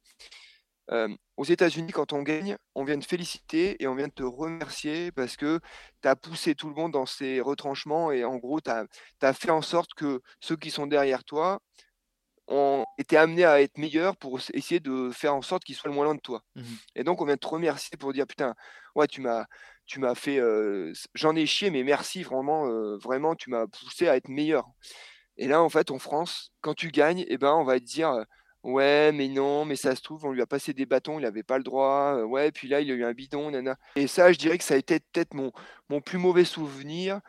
Aux États-Unis, quand on gagne, on vient te féliciter et on vient te remercier parce que tu as poussé tout le monde dans ses retranchements et en gros, tu as fait en sorte que ceux qui sont derrière toi ont été amenés à être meilleurs pour essayer de faire en sorte qu'ils soient le moins loin de toi.
Mmh
Et donc on vient te remercier pour dire: «Putain, ouais, tu m'as tu m'as fait, heu, j'en ai chié, mais merci vraiment, heu, vraiment tu m'as poussé à être meilleur». Et là, en fait, en France, quand tu gagnes et ben, on va te dire, heu: «Ouais, mais non, mais ça se trouve, on lui a passé des bâtons, il avait pas le droit, ouais, puis là, il a eu un bidon, nin et ça, je dirais que ça a été peut-être mon mon plus mauvais souvenir,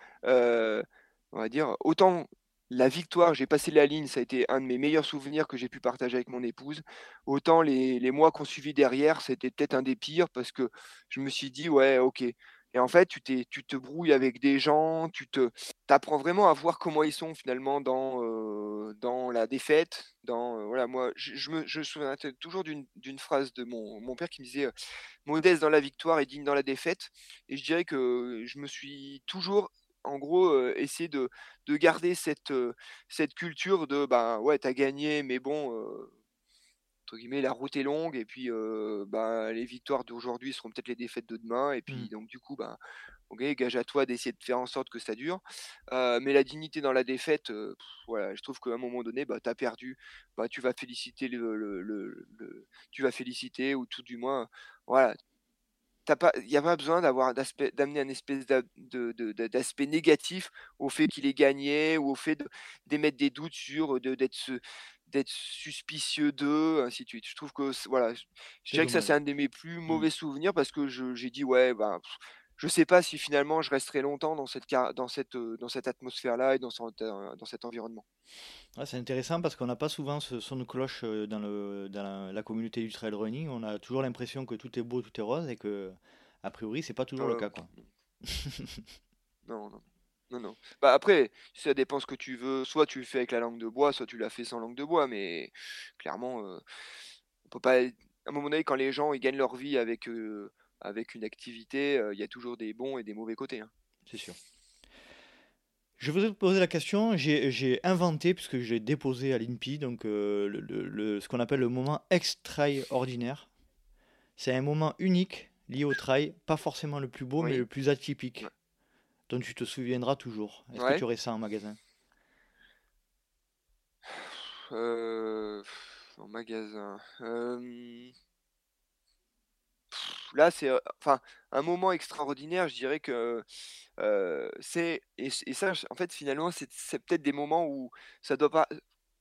on va dire, autant la victoire, j'ai passé la ligne, ça a été un de mes meilleurs souvenirs que j'ai pu partager avec mon épouse. Autant les les mois qu'on suivi derrière, c'était peut-être un des pires parce que je me suis dit: «Ouais, OK» et en fait, tu tu te brouilles avec des gens, tu te apprends vraiment à voir comment ils sont finalement dans, heu, dans la défaite, dans, heu, voilà, moi, je me souviens toujours d'une phrase de mon père qui me disait, heu: «Modeste dans la victoire et digne dans la défaite» et je dirais que je me suis toujours en gros, heu, essayé de de garder cette, culture de, ben, ouais, tu as gagné, mais bon, entre guillemets, «la route est longue» et puis, ben, les victoires d'aujourd'hui seront peut-être les défaites de demain et puis
Mmh.
donc du coup, ben, OK, gage à toi d'essayer de faire en sorte que ça dure. Mais la dignité dans la défaite, voilà, je trouve qu'à un moment donné, bah, tu as perdu, bah, tu vas féliciter le le le le tu vas féliciter ou tout du moins, voilà, il y a pas besoin d'avoir d'aspect d'amener un espèce d'aspect négatif au fait qu'il ait gagné ou au fait de d'émettre des doutes sur, de d'être d'être suspicieux d'eux, ainsi de suite. Je trouve que voilà, je dirais que ça, c'est un de mes plus
Mmh.
mauvais souvenirs parce que j'ai dit: «Ouais, pff, je sais pas si finalement je resterai longtemps dans cette car dans cette, heu, dans cette atmosphère-là et dans cet, heu, dans cet environnement».
C'est intéressant parce qu'on n'a pas souvent ce son de cloche dans le dans la, la communauté du trail running. On a toujours l'impression que tout est beau, tout est rose et que a priori c'est pas toujours le cas quoi. *laughs*
non, non. Non, non. Bah, après, ça dépend ce que tu veux. Soit tu le fais avec la langue de bois, soit tu l'as fait sans langue de bois, mais clairement, on peut pas à un moment donné, quand les gens, ils gagnent leur vie avec, avec une activité, heu, il y a toujours des bons et des mauvais côtés, hein.
C'est sûr. Je vous ai posé la question, j'ai j'ai inventé, puisque je l'ai déposé à l'INPI, donc euh, le, le- le- ce qu'on appelle le moment extraordinaire. C'est un moment unique lié au trail, pas forcément le plus beau, mais le plus
ouais.
atypique, dont tu te souviendras toujours. Est-ce que tu aurais ça en magasin?
heu, en magasin, là, c'est, enfin, un moment extraordinaire, je dirais que, c'est et ça, en fait, finalement, c'est peut-être des moments où ça doit pas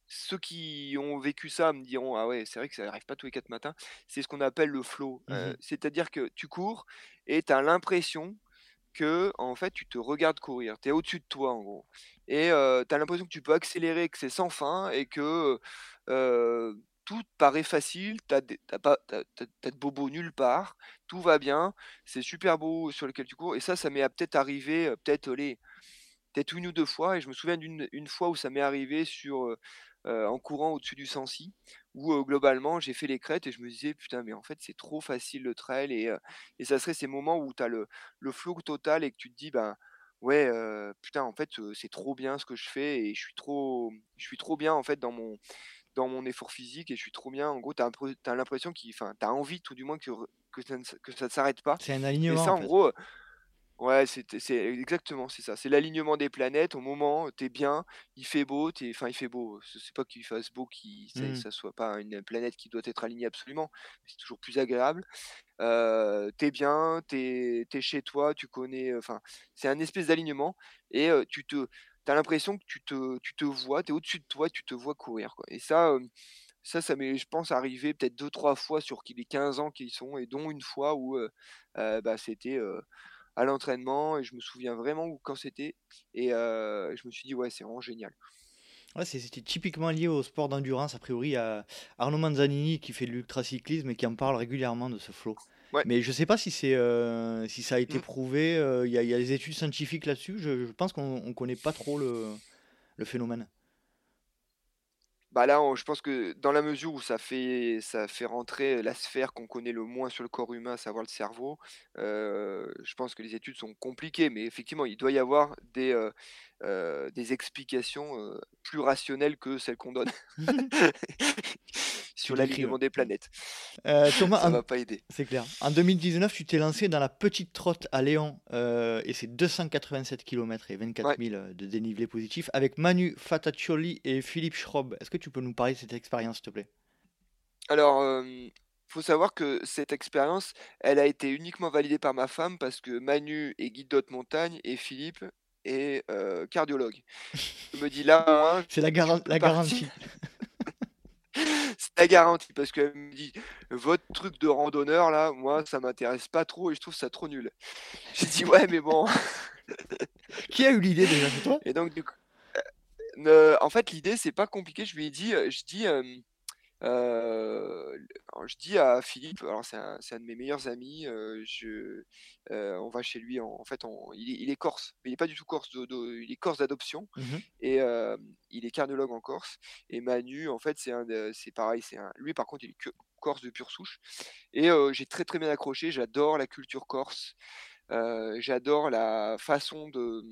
ceux qui ont vécu ça me diront: «Ah ouais, c'est vrai que ça arrive pas tous les 4 matins». C'est ce qu'on appelle le flow,
Mhm,
c'est-à-dire que tu cours et tu as l'impression que en fait, tu te regardes courir. Tu es au-dessus de toi, en gros et tu as l'impression que tu peux accélérer, que c'est sans fin et que, tout paraît facile, tu as des tu pas tu as tu de bobos nulle part, tout va bien, c'est super beau sur lequel tu cours et ça, ça m'est, peut-être arrivé, peut-être, allez, peut-être 1 ou 2 fois et je me souviens d'une une fois où ça m'est arrivé sur, en courant au-dessus du Sancy où, globalement, j'ai fait les crêtes et je me disais: «Putain, mais en fait, c'est trop facile le trail» et ça serait ces moments où tu as le le flow total et que tu te dis: «Ben, ouais, putain, en fait, c'est trop bien ce que je fais et je suis trop je suis trop bien, en fait, dans mon dans mon effort physique et je suis trop bien. En gros, tu as l'impression qu'il enfin, tu as envie tout du moins que que ça ne que ça ne s'arrête pas
C'est un
et
alignement,
ça,
en
en
fait.
gros, Ouais, c'est exactement, c'est ça. C'est l'alignement des planètes au moment, tu es bien, il fait beau, tu enfin il fait beau, c'est pas qu'il fasse beau, qui
Mmh.
ça soit pas une planète qui doit être alignée absolument, c'est toujours plus agréable. Heu, tu es bien, tu es es chez toi, tu connais, enfin, c'est un espèce d'alignement et heu, tu te tu l'impression que tu te tu te vois, tu es au-dessus de toi, tu te vois courir, quoi et ça, ça, ça m'est, je pense, arrivé peut-être deux trois fois sur les 15 ans qui sont et dont une fois où, bah, c'était, à l'entraînement et je me souviens vraiment où quand c'était et je me suis dit: «Ouais, c'est vraiment génial».
Ouais, c'était typiquement lié au sport d'endurance. A priori, a Arnaud Manzanini qui fait de l'ultracyclisme et qui en parle régulièrement de ce flow.
Ouais,
Mais je sais pas si c'est, heu, si ça a été
mmh.
prouvé, heu, il y a il y a des études scientifiques là-dessus. Je je pense qu'on on connaît pas trop le le phénomène.
Bah, là, on je pense que dans la mesure où ça fait ça fait rentrer la sphère qu'on connaît le moins sur le corps humain, à savoir le cerveau, heu, je pense que les études sont compliquées, mais effectivement, il doit y avoir des, heu, des explications, heu, plus rationnelles que celles qu'on donne *laughs* sur l'alignement des planètes.
Thomas,
Ça
en
va pas aider.
c'est clair. En 2019, tu t'es lancé dans la petite trotte à Léon, et c'est 287 kilomètres et 24
Ouais.
000, heu, de dénivelé positif avec Manu Fataccioli et Philippe Schrob. Est-ce que tu peux nous parler de cette expérience, s'il te plaît?
Alors, hem, faut savoir que cette expérience, elle a été uniquement validée par ma femme parce que Manu est guide d'haute montagne et Philippe est, heu, cardiologue. Elle me dit: «Là,
C'est la
peux
la
partir».
garantie. *laughs*
C'est la garantie parce qu'elle me dit: «Votre truc de randonneur là, moi, ça m'intéresse pas trop et je trouve ça trop nul». *laughs* J'ai dit: «Ouais, mais bon» *laughs*
Qui a eu l'idée déjà? C'est toi?
et donc du coup, heu, en fait, l'idée, c'est pas compliqué. Je lui ai dit, heu, je dis, alors je dis à Philippe, alors c'est un de mes meilleurs amis, heu, je heu, on va chez lui en en fait on il est il est corse, mais il est pas du tout corse de de il est corse d'adoption
Mmh
et il est cardiologue en Corse et Manu en fait c'est pareil, c'est lui par contre il est corse de pure souche et j'ai très, très bien accroché. J'adore la culture corse, j'adore la façon de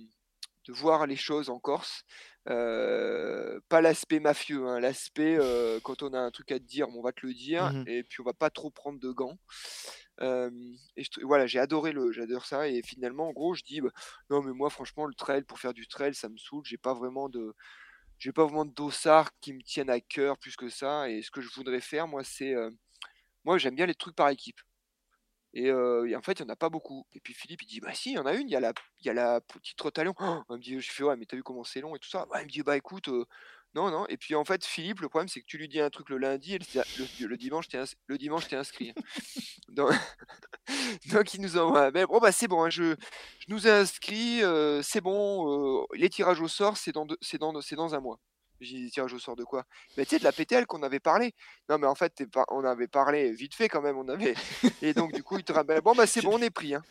de voir les choses en Corse. Pas l'aspect mafieux, hein, l'aspect, quand on a un truc à te dire, on va te le dire
Mmh
et puis on va pas trop prendre de gants. Et je voilà, j'ai adoré le j'adore ça et finalement, en gros, je dis: «Bah, non, mais moi, franchement, le trail, pour faire du trail, ça me saoule. J'ai pas vraiment de j'ai pas vraiment de dossards qui me tiennent à cœur plus que ça et ce que je voudrais faire, moi, c'est, moi, j'aime bien les trucs par équipe». Et en fait, il y en a pas beaucoup et puis Philippe, il dit: «Bah si, il y en a une, il y a la y a la petite à Lyon». Il me dit je fais: «Ouais, mais tu as vu comment c'est long et tout ça?» ouais, il me dit: «Bah écoute, non, non» et puis en fait, Philippe, le problème, c'est que tu lui dis un truc le lundi et le le dimanche, tu es ins le dimanche, tu es inscrit. *laughs* Donc *laughs* donc il nous envoie «Bon, bah c'est bon, hein, je je nous ai inscrits, heu, c'est bon, les tirages au sort, c'est dans dans c'est dans un mois». J'ai dit: «Tirage au sort de quoi?» «Bah tu sais, de la PTL qu'on avait parlé». «Non, mais en fait, pas on avait parlé vite fait quand même, on avait» *laughs* et donc du coup, il te rappelle: «Bon, bah c'est bon, on est pris, hein».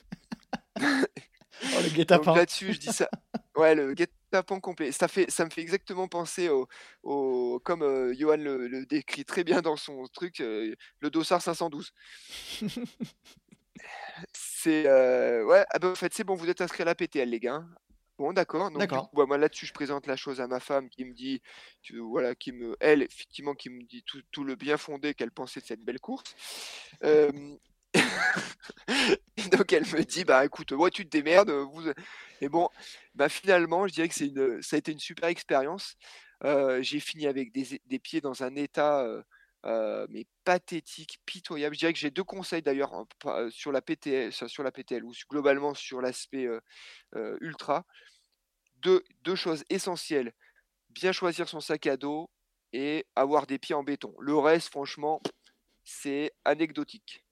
*laughs*
oh, le *laughs* guet-apens.
là-dessus, je dis ça ouais, le guet-apens complet. Ça fait ça me fait exactement penser au au comme, heu, Johan le le décrit très bien dans son truc, heu, le dossard 512. C'est, heu, ouais, ah bah, en fait, c'est bon, vous êtes inscrits à la PTL les gars, hein. Bon d'accord, donc coup, bah, moi là-dessus, je présente la chose à ma femme qui me dit, tu voilà, qui me elle, effectivement, qui me dit tout tout le bien fondé qu'elle pensait de cette belle course. *laughs* Donc elle me dit: «Bah, écoute, ouais, tu te démerdes, vous» et bon, bah, finalement, je dirais que c'est une, ça a été une super expérience. J'ai fini avec des des pieds dans un état, heu, mais pathétique, pitoyable. Je dirais que j'ai 2 conseils d'ailleurs, heu, sur la PTL ou globalement sur l'aspect, heu, ultra. Deux 2 choses essentielles, bien choisir son sac à dos et avoir des pieds en béton. Le reste, franchement, c'est anecdotique.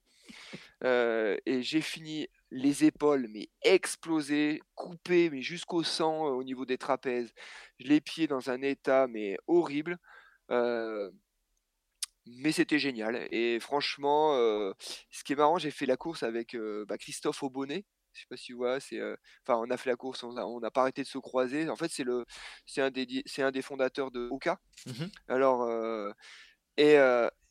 Et j'ai fini les épaules, mais explosées, coupées, mais jusqu'au sang, au niveau des trapèzes. Les pieds dans un état, mais horrible. Mais c'était génial et franchement, ce qui est marrant, j'ai fait la course avec, heu, bah, Christophe Aubonnet. Je sais pas si tu vois? C'est, enfin, on a fait la course, on a on n'a pas arrêté de se croiser. En fait, c'est le c'est un des c'est un des fondateurs de Hoka.
Mmh
Alors, et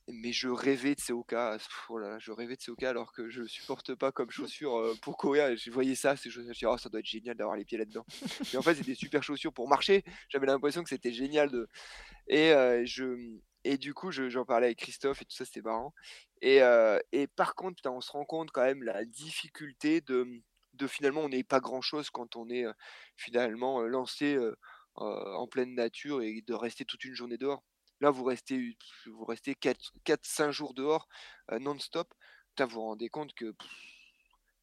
mais je rêvais de ces Hoka, oh là là, je rêvais de ces Hoka alors que je supporte pas comme chaussures, pour courir je voyais ça, ces chaussures, je dis: «Oh ça doit être génial d'avoir les pieds là-dedans» et en fait, c'est des super chaussures pour marcher. J'avais l'impression que c'était génial de et je, et du coup, je j'en parlais avec Christophe et tout ça, c'était marrant et heu et par contre, putain, on se rend compte quand même la difficulté de, mmh, de finalement, on n'est pas grand chose quand on est, heu, finalement, heu, lancé, en pleine nature et de rester toute une journée dehors. Là, vous restez vous restez 4-5 jours dehors, non-stop. Vous vous rendez compte que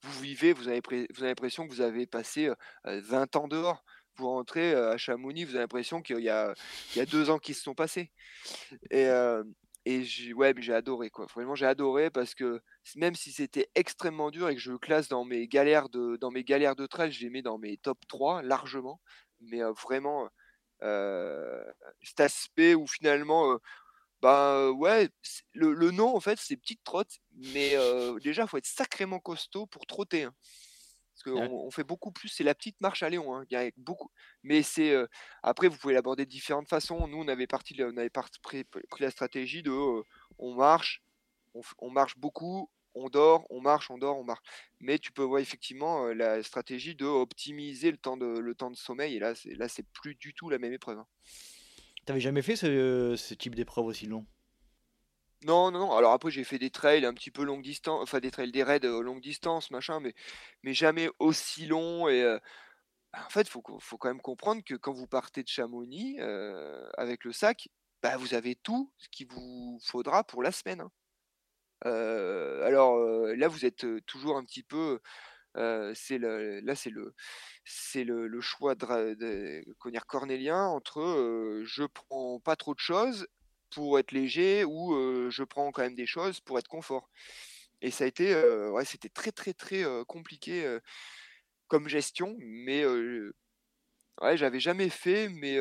vous vivez, vous avez vous avez l'impression que vous avez passé, heu heu, 20 ans dehors. Vous rentrez, à Chamonix, vous avez l'impression qu'il y a 2 ans qui se sont passés et j'ai adoré, quoi. Vraiment, j'ai adoré parce que même si c'était extrêmement dur et que je classe dans mes galères de dans mes galères de trail, je les mets dans mes top 3 largement, mais vraiment, cet aspect où finalement, bah, ouais, le nom, en fait, c'est petite trotte, mais déjà, il faut être sacrément costaud pour trotter, hein. Parce qu'on
Ouais.
on fait beaucoup plus c'est la petite marche à Léon, hein. Il y a beaucoup mais c'est, heu, après vous pouvez l'aborder de différentes façons. Nous, on avait parti on avait pris pris la stratégie de, heu, on marche, on marche beaucoup, on dort, on marche, on dort, on marche. Mais tu peux, ouais, effectivement, heu, la stratégie de optimiser le temps de le temps de sommeil et là, c'est là, c'est plus du tout la même épreuve, hein.
Tu avais jamais fait ce ce type d'épreuve aussi long?
Non, non, non, alors après j'ai fait des trails un petit peu longue distan enfin des trails, des raids, heu, longue distance machin, mais mais jamais aussi long et heu, bah, en fait, faut faut quand même comprendre que quand vous partez de Chamonix, heu, avec le sac, bah, vous avez tout ce qu'il vous faudra pour la semaine, hein. Alors, là vous êtes, toujours un petit peu, là c'est le le choix de dire? Cornélien entre, je prends pas trop de choses pour être léger ou, je prends quand même des choses pour être confort et ça a été, ouais, c'était très, très, très, compliqué, comme gestion, mais ouais, j'avais jamais fait, mais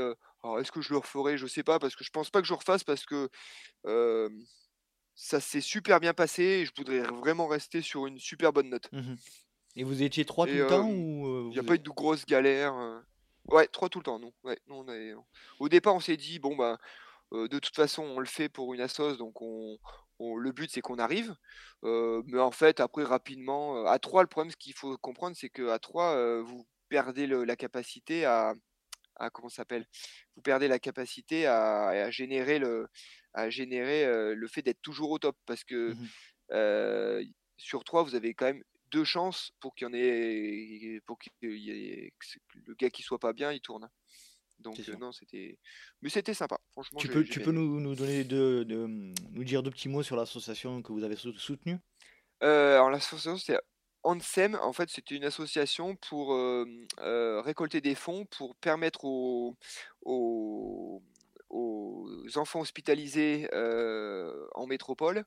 est-ce que je le referai? Je sais pas parce que je pense pas que je refasse parce que, ça s'est super bien passé et je voudrais vraiment rester sur une super bonne note.
Mmh et vous étiez 3
Et
tout le temps
il y a pas eu de grosses galères, ouais, 3 tout le temps, nous. Ouais, nous on est au départ, on s'est dit: «Bon, bah, de toute façon, on le fait pour une assos, donc on on le but, c'est qu'on arrive». Mais en fait, après rapidement, à 3, le problème, ce qu'il faut comprendre, c'est qu'à 3, heu, vous perdez le la capacité à à comment s'appelle? Vous perdez la capacité à à générer le à générer, le fait d'être toujours au top parce que,
mmh
sur 3, vous avez quand même 2 chances pour qu'il y en ait pour qu'il y ait que le gars qui soit pas bien, il tourne, Donc
sûr.
non, c'était mais c'était sympa. Franchement,
Tu peux tu peux nous nous donner de de, mmh, nous dire 2 petits mots sur l'association que vous avez sou soutenue?
Heu, alors l'association, c'est Antsem. En fait, c'était une association pour, hem, heu, récolter des fonds pour permettre aux aux aux enfants hospitalisés, en métropole,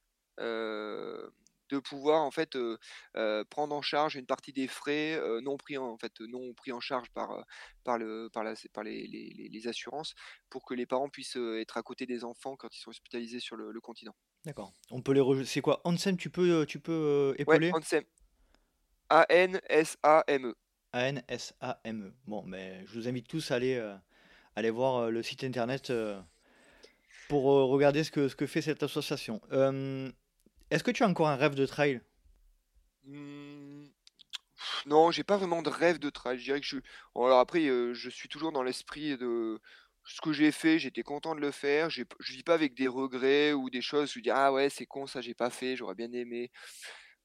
de pouvoir en fait, prendre en charge une partie des frais, non pris en en fait, non pris en charge par, par le par la par les les les les assurances pour que les parents puissent, être à côté des enfants quand ils sont hospitalisés sur le le continent.
D'accord. On peut les rejoindre. c'est quoi? Onsen, tu peux, tu peux, heu,
Ouais,
épeler?
Antsem. A-N-S-A-M-E.
A-N-S-A-M-E. Bon, mais je vous invite tous à aller, aller voir, le site internet, pour, regarder ce que ce que fait cette association. Est-ce que tu as encore un rêve de trail?
Mmh, non, j'ai pas vraiment de rêve de trail. Je dirais que je alors après, heu, je suis toujours dans l'esprit de ce que j'ai fait, j'étais content de le faire. Je vis pas avec des regrets ou des choses, je dis: «Ah ouais, c'est con ça, j'ai pas fait, j'aurais bien aimé».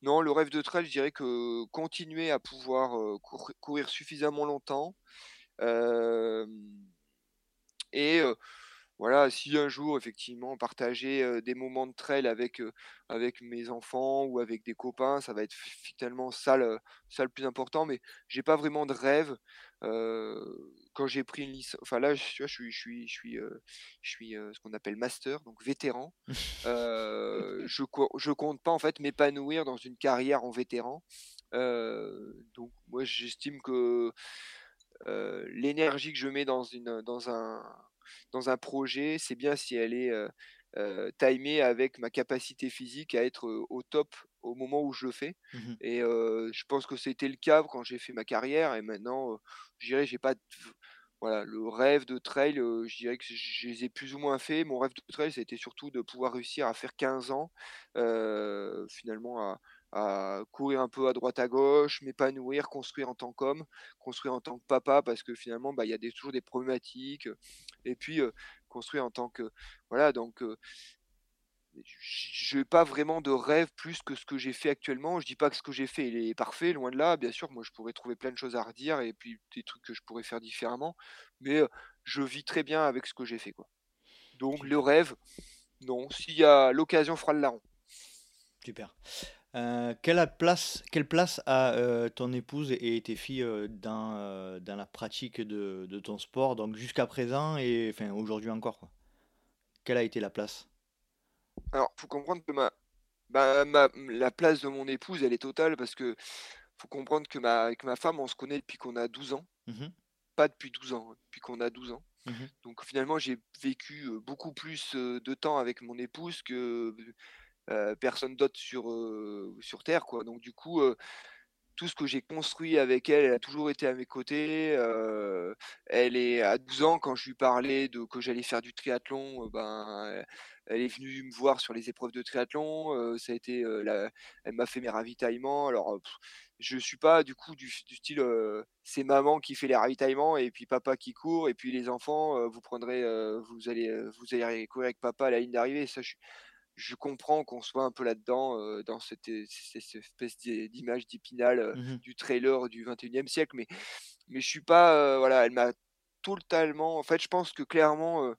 Non, le rêve de trail, je dirais que continuer à pouvoir, cour courir suffisamment longtemps, hem et Voilà, si un jour effectivement partager, des moments de trail avec, avec mes enfants ou avec des copains, ça va être fi finalement ça le ça le plus important, mais j'ai pas vraiment de rêve. Quand j'ai pris une lic enfin là, je je suis je suis je suis, je suis, ce qu'on appelle master, donc vétéran. *laughs* Je je compte pas en fait m'épanouir dans une carrière en vétéran. Donc moi j'estime que, l'énergie que je mets dans une, dans un dans un projet, c'est bien si elle est, heu heu, timée avec ma capacité physique à être, heu, au top au moment où je le fais
Mmh
et je pense que c'était le cas quand j'ai fait ma carrière et maintenant, je dirais j'ai pas voilà, le rêve de trail, je dirais que je les ai plus ou moins faits. Mon rêve de trail, ça a été surtout de pouvoir réussir à faire 15 ans, finalement à courir un peu à droite à gauche, m'épanouir, construire en tant qu'homme, construire en tant que papa parce que finalement, bah, il y a toujours des problématiques, et puis, construire en tant que voilà donc heu j'ai pas vraiment de rêve plus que ce que j'ai fait actuellement. Je dis pas que ce que j'ai fait, il est parfait, loin de là. Bien sûr, moi, je pourrais trouver plein de choses à redire et puis des trucs que je pourrais faire différemment, mais je vis très bien avec ce que j'ai fait, quoi. Donc le rêve, non. S'il y a l'occasion fera le larron.
super. Heu, quelle a place quelle place a, heu, ton épouse et tes filles, heu, dans, dans la pratique de de ton sport, donc jusqu'à présent et enfin aujourd'hui encore, quoi? Quelle a été la place?
Alors, faut comprendre que ma bah, ma la place de mon épouse, elle est totale parce que faut comprendre que ma avec ma femme, on se connaît depuis qu'on a 12 ans.
Mmh
Pas depuis 12 ans, hein, depuis qu'on a 12 ans.
Mmh
Donc finalement, j'ai vécu, beaucoup plus, de temps avec mon épouse que, personne d'autre sur, heu, sur terre, quoi. Donc du coup, heu, tout ce que j'ai construit avec elle, elle a toujours été à mes côtés, elle est à 12 ans quand je lui parlais de que j'allais faire du triathlon, ben, elle est venue me voir sur les épreuves de triathlon, ça a été, la elle m'a fait mes ravitaillements. Alors, heu, je suis pas du coup du style, c'est maman qui fait les ravitaillements et puis papa qui court et puis les enfants, vous prendrez, vous allez, vous allez courir avec papa à la ligne d'arrivée. Ça, je je comprends qu'on soit un peu là-dedans, heu, dans cette cette espèce d'i d'image d'Épinal, heu,
mh.
du trailer du XXIe siècle, mais mais je suis pas, voilà, elle m'a totalement en fait, je pense que clairement,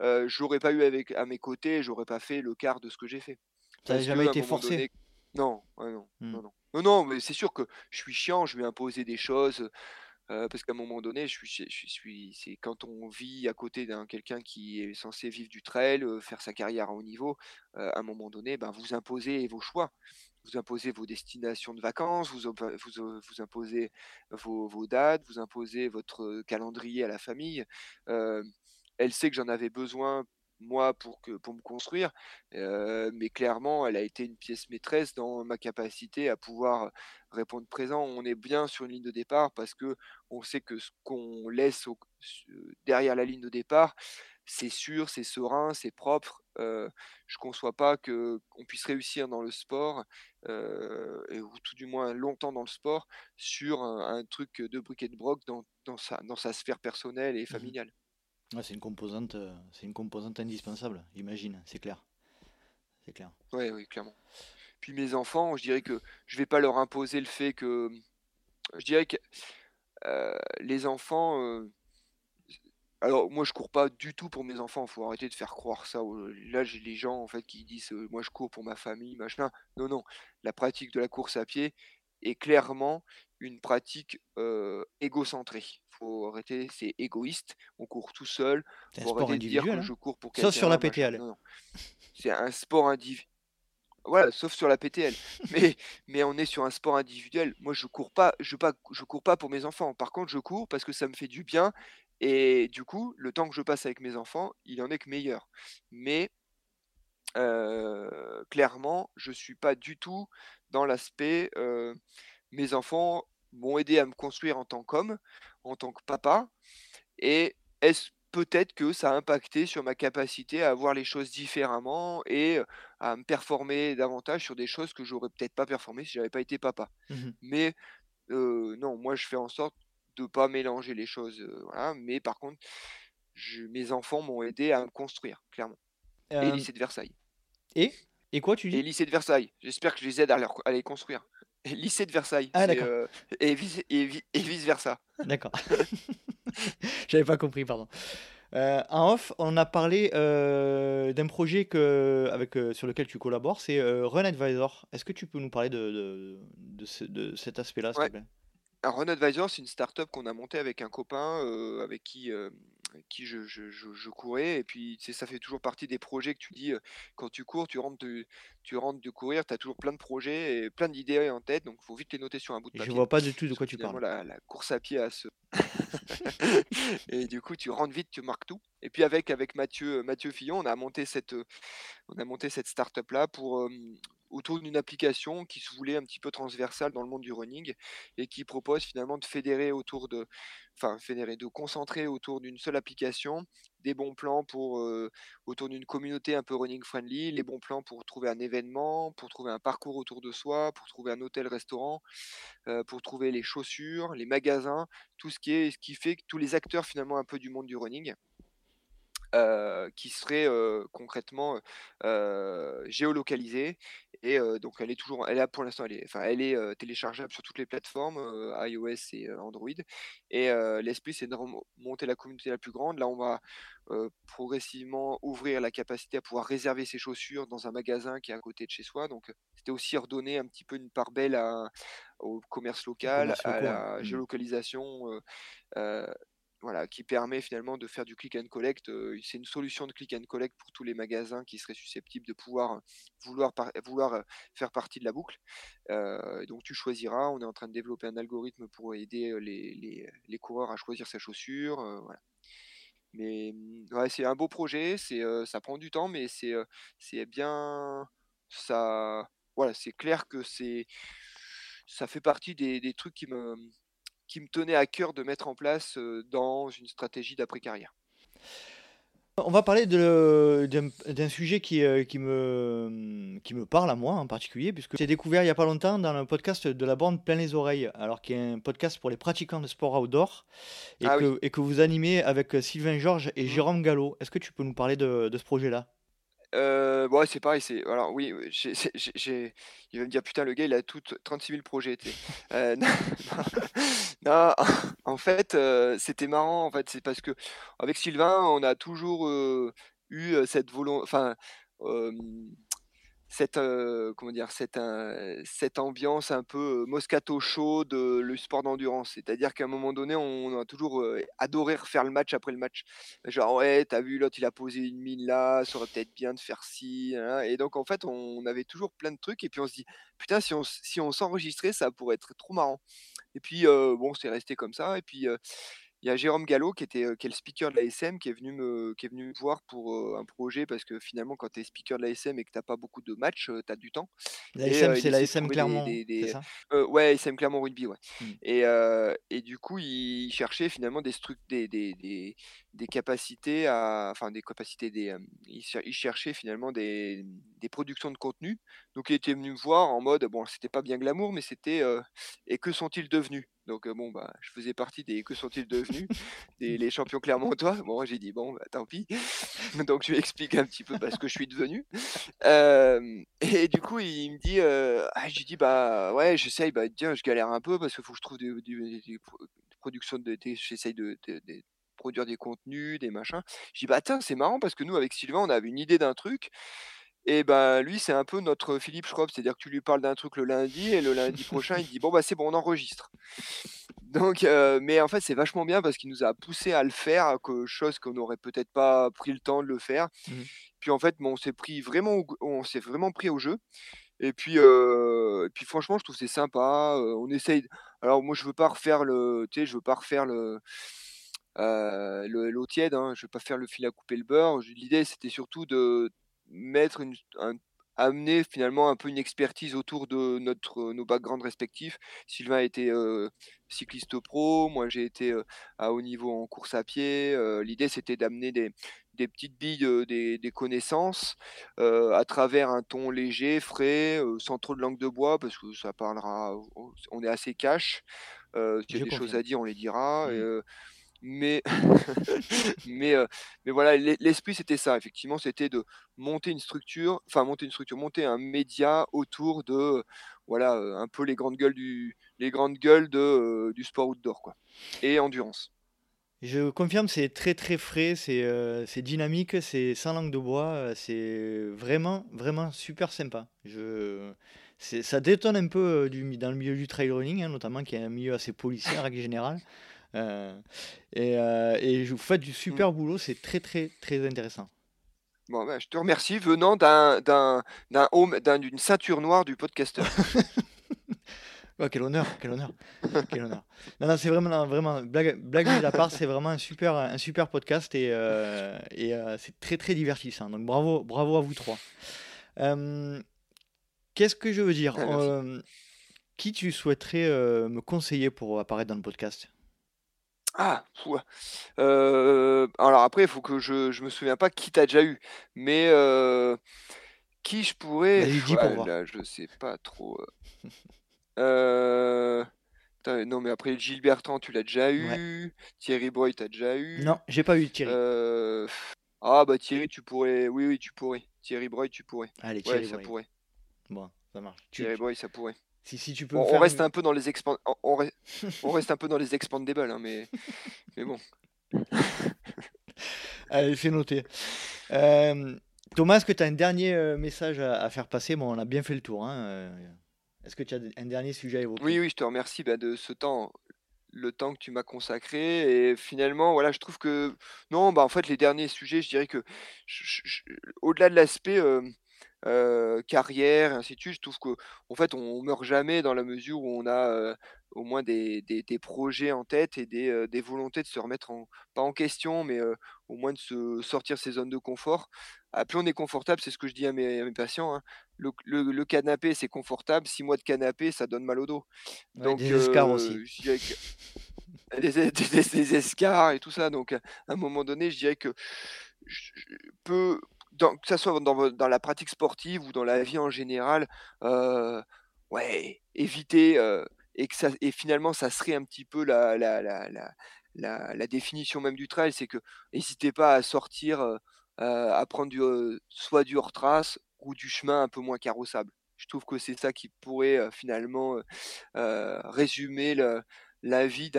je l'aurais pas eu avec à mes côtés, j'aurais pas fait le quart de ce que j'ai fait.
Ça n'a jamais été forcé?
donné non, ouais, non,
Mmh.
non, non. Non, non, mais c'est sûr que je suis chiant, je vais imposer des choses, Parce qu'à un moment donné, je suis c'est quand on vit à côté d'un quelqu'un qui est censé vivre du trail, faire sa carrière à haut niveau, à un moment donné, ben, vous imposez vos choix. Vous imposez vos destinations de vacances, vous imposez vos dates, vous imposez votre, calendrier à la famille. Elle sait que j'en avais besoin, moi, pour que pour me construire, heu, mais clairement, elle a été une pièce maîtresse dans ma capacité à pouvoir répondre présent. On est bien sur une ligne de départ parce que on sait que ce qu'on laisse au derrière la ligne de départ, c'est sûr, c'est serein, c'est propre. Heu, je conçois pas qu'on puisse réussir dans le sport, et ou tout du moins longtemps dans le sport, sur un un truc de bric et de broc dans dans sa dans sa sphère personnelle et
Mmh
familiale.
Ouais, c'est une composante, indispensable, j'imagine, c'est clair, c'est clair.
Ouais, oui, clairement. Puis mes enfants, je dirais que je vais pas leur imposer le fait que je dirais que, heu, les enfants, Alors moi je cours pas du tout pour mes enfants, faut arrêter de faire croire ça là j'ai les gens en fait qui disent, «Moi je cours pour ma famille, machin». Non, non, la pratique de la course à pied est clairement une pratique, heu, égocentrée. Faut arrêter, c'est égoïste, on court tout seul,
C'est un
faut
sport
arrêter de dire que
hein?
je cours pour
Sauf sur la. PTL.
Non, non, c'est un sport individuel. voilà, sauf sur la PTL. *laughs* Mais mais on est sur un sport individuel. Moi, je cours pas je pas je cours pas pour mes enfants. Par contre, je cours parce que ça me fait du bien et du coup, le temps que je passe avec mes enfants, il en est que meilleur. Mais clairement, je suis pas du tout dans l'aspect, mes enfants m'ont aidé à me construire en tant qu'homme, en tant que papa et est-ce peut-être que ça a impacté sur ma capacité à voir les choses différemment et heu, à me performer davantage sur des choses que j'aurais peut-être pas performé si j'avais pas été papa?
Mmh
Mais heu, non, moi je fais en sorte de pas mélanger les choses, voilà, mais par contre, je mes enfants m'ont aidé à me construire, clairement. Et
Hem
lycée de Versailles
et? Et quoi tu
et
dis?
lycée de Versailles, j'espère que je les aide à leur à les construire. *laughs* Lycée de Versailles,
Ah d'accord,
heu et vice et vi et vice versa. *laughs*
d'accord. *laughs* J'avais pas compris, pardon. Heu, en off, on a parlé, heu, d'un projet que avec, sur lequel tu collabores, c'est, Run Advisor. Est-ce que tu peux nous parler de de de ce de cet aspect-là, s'il te plaît?
Run Advisor, c'est une start-up qu'on a montée avec un copain, avec qui, avec qui je je je je courais et puis, tu sais, ça fait toujours partie des projets que tu dis, quand tu cours, tu rentres de tu rentres de courir, tu as toujours plein de projets et plein d'idées en tête, donc il faut vite les noter sur un bout de
Je
papier.
vois pas du tout de quoi tu parles.
la la course à pied a ce *laughs* et du coup, tu rentres vite, tu marques tout et puis avec avec Mathieu, Mathieu Fillon, on a monté cette, on a monté cette start-up là pour, autour d'une application qui se voulait un petit peu transversale dans le monde du running et qui propose finalement de fédérer autour de, enfin de concentrer autour d'une seule application des bons plans pour autour d'une communauté un peu running friendly, les bons plans pour trouver un événement, pour trouver un parcours autour de soi, pour trouver un hôtel-restaurant, pour trouver les chaussures, les magasins, tout ce qui est, ce qui fait que tous les acteurs finalement un peu du monde du running qui serait concrètement géolocalisée. Et donc elle est toujours, elle a pour l'instant, elle est, enfin, elle est téléchargeable sur toutes les plateformes iOS et Android. Et l'esprit, c'est de monter la communauté la plus grande. Là, on va progressivement ouvrir la capacité à pouvoir réserver ses chaussures dans un magasin qui est à côté de chez soi. Donc, c'était aussi redonner un petit peu une part belle au commerce local, à la mmh. géolocalisation voilà, qui permet finalement de faire du click and collect. c'est une solution de click and collect pour tous les magasins qui seraient susceptibles de pouvoir vouloir, vouloir faire partie de la boucle. donc tu choisiras. On est en train de développer un algorithme pour aider les, les, coureurs à choisir sa chaussure. Mais mmh, c'est un beau projet. C'est ça prend du temps, mais c'est bien. Ça, voilà, c'est clair que ça fait partie des trucs qui me qui me tenait à cœur de mettre en place dans une stratégie d'après-carrière.
On va parler d'un sujet qui, qui, me, qui me parle à moi en particulier, puisque j'ai découvert il n'y a pas longtemps dans le podcast de la bande plein les oreilles, alors qui est un podcast pour les pratiquants de sport outdoor, et, ah que, et que vous animez avec Sylvain Georges et mmh. Jérôme Gallo. Est-ce que tu peux nous parler de, de ce projet-là?
Ouais, c'est pareil, c'est alors oui, il va me dire: «Putain, le gars, il a tout 36 000 projets», *laughs* en fait, c'était marrant, en fait, c'est parce que avec Sylvain, on a toujours, eu, cette volonté enfin, cette, comment dire? Cette, cette ambiance un peu, Moscato Show de le sport d'endurance. C'est-à-dire qu'à un moment donné, on a toujours, adoré refaire le match après le match. Genre: «Ouais, t'as vu l'autre, il a posé une mine là, ça aurait peut-être bien de faire ci, et donc en fait, on avait toujours plein de trucs et puis on se dit: «Putain, si on si on s'enregistrait, ça pourrait être trop marrant» et puis, bon, c'est resté comme ça et puis, il y a Jérôme Gallo qui était, qui est le speaker de l'ASM qui est venu me qui est venu me voir pour, un projet parce que finalement quand tu es speaker de l'ASM et que tu pas beaucoup de matchs, tu as du temps
L'ASM, c'est l'ASM Clermont, c'est ça?
ouais, ASM Clermont Rugby, ouais mmh. et et du coup, il cherchait finalement des des des des des capacités à enfin des capacités, des, il cherchait finalement des des productions de contenu. Donc il était venu me voir en mode, bon, c'était pas bien glamour, mais c'était, «Et que sont-ils devenus?» Donc bon, bah, je faisais partie des que sont-ils devenus? Des *laughs* les champions clermontois? Bon, j'ai dit: «Bon, bah, tant pis». *laughs* Donc je lui explique un petit peu, bah, ce que je suis devenu. et du coup, il me dit, ah, je lui dis: «Bah, ouais, j'essaye, bah, tiens, je galère un peu parce qu'il faut que je trouve des des productions de j'essaye de de produire des contenus, des machins». Je dis: «Bah, tiens, c'est marrant parce que nous, avec Sylvain, on avait une idée d'un truc et ben lui, c'est un peu notre Philippe Schropp, c'est-à-dire que tu lui parles d'un truc le lundi et le lundi prochain, il dit bon bah c'est bon, on enregistre. *laughs* Donc, mais en fait, c'est vachement bien parce qu'il nous a poussé à le faire, que, chose qu'on n'aurait peut-être pas pris le temps de le faire. Mmh puis en fait, on s'est pris vraiment, on s'est vraiment pris au jeu. Et puis, puis franchement, je trouve c'est sympa. on essaye. Alors moi, je veux pas refaire le, tu sais, je veux pas refaire le. l'eau tiède, hein, je veux pas faire le fil à couper le beurre. L'idée, c'était surtout de, mettre une amener finalement un peu une expertise autour de notre nos backgrounds respectifs. Sylvain a été, cycliste pro, moi j'ai été, à haut niveau en course à pied, l'idée c'était d'amener des des petites billes, des des connaissances, à travers un ton léger, frais, sans trop de langue de bois parce que ça parlera on est assez cash, s'il y a des choses à dire, on les dira. Mmh mais *laughs* mais mais voilà, l'esprit c'était ça, effectivement, c'était de monter une structure, enfin monter une structure, monter un média autour de, voilà, un peu les grandes gueules du les grandes gueules de, du sport outdoor quoi et endurance.
Je confirme, c'est très, très frais, c'est, dynamique, c'est sans langue de bois, c'est vraiment, vraiment super sympa. Je ça détonne un peu, du dans le milieu du trail running, hein, notamment qui est un milieu assez policier en règle générale. Euh, et, euh, et vous faites du mmh. super boulot, c'est très très très intéressant.
Bon, ben, je te remercie venant d'un d'un d'un home d'une ceinture noire du podcasteur. *laughs*
Oh, quel honneur, quel honneur, quel honneur. Non, non, c'est vraiment, vraiment, blague, blague à part, c'est vraiment un super, un super podcast et, euh, et c'est très, très divertissant. Donc bravo, bravo à vous trois. Qu'est-ce que je veux dire?
Ah.
Euh, Qui tu souhaiterais euh, me conseiller pour apparaître dans le podcast?
Ah, ouah. Heu, alors après, il faut que je je me souviens pas qui tu déjà eu, mais heu, qui je pourrais
dis pour
ouais, là, je sais pas trop, heu. Heu, non, mais après Gilles Bertrand, tu l'as déjà
Ouais.
eu. Thierry Boy, tu déjà eu.
Non, j'ai pas eu Thierry.
Ah bah Thierry, tu pourrais oui, oui, tu pourrais. Thierry Boy, tu pourrais.
Allez,
Ouais,
Thierry
ça
Boy.
pourrait.
Bon, ça marche.
Thierry
tu-
Boy, ça pourrait.
Si, si tu peux
On reste un peu dans les expan on on re on reste un peu dans les expandables, hein, mais *laughs* mais bon. *laughs*
Allez, c'est noté. Euh, Thomas, est-ce que tu as un dernier euh, message à, à faire passer? Bon, on a bien fait le tour. hein, euh, Est-ce que tu as un dernier sujet à évoquer?
Oui, oui, je te remercie, bah, de ce temps, le temps que tu m'as consacré et finalement, voilà, je trouve que non, bah, en fait, les derniers sujets, je dirais que je je je au-delà de l'aspect, hem, carrière et ainsi de suite, je trouve qu'en fait, on meurt jamais dans la mesure où on a, au moins des des des projets en tête et des, des volontés de se remettre en pas en question, mais, au moins de se sortir ses zones de confort. Ah, plus on est confortable, c'est ce que je dis à mes à mes patients, hein, le le le canapé, c'est confortable, 6 mois de canapé, ça donne mal au dos.
Ouais,
Donc,
des escarres aussi.
heu, je dirais que *laughs* des es des des des escarres et tout ça, donc à un moment donné, je dirais que je je peux dans que ça soit dans la pratique sportive ou dans la vie en général, heu, ouais, éviter, heu et que ça et finalement, ça serait un petit peu la définition même du trail, c'est que hésitez pas à sortir, heu heu, à prendre soit du hors trace ou du chemin un peu moins carrossable. Je trouve que c'est ça qui pourrait, finalement, résumer la vie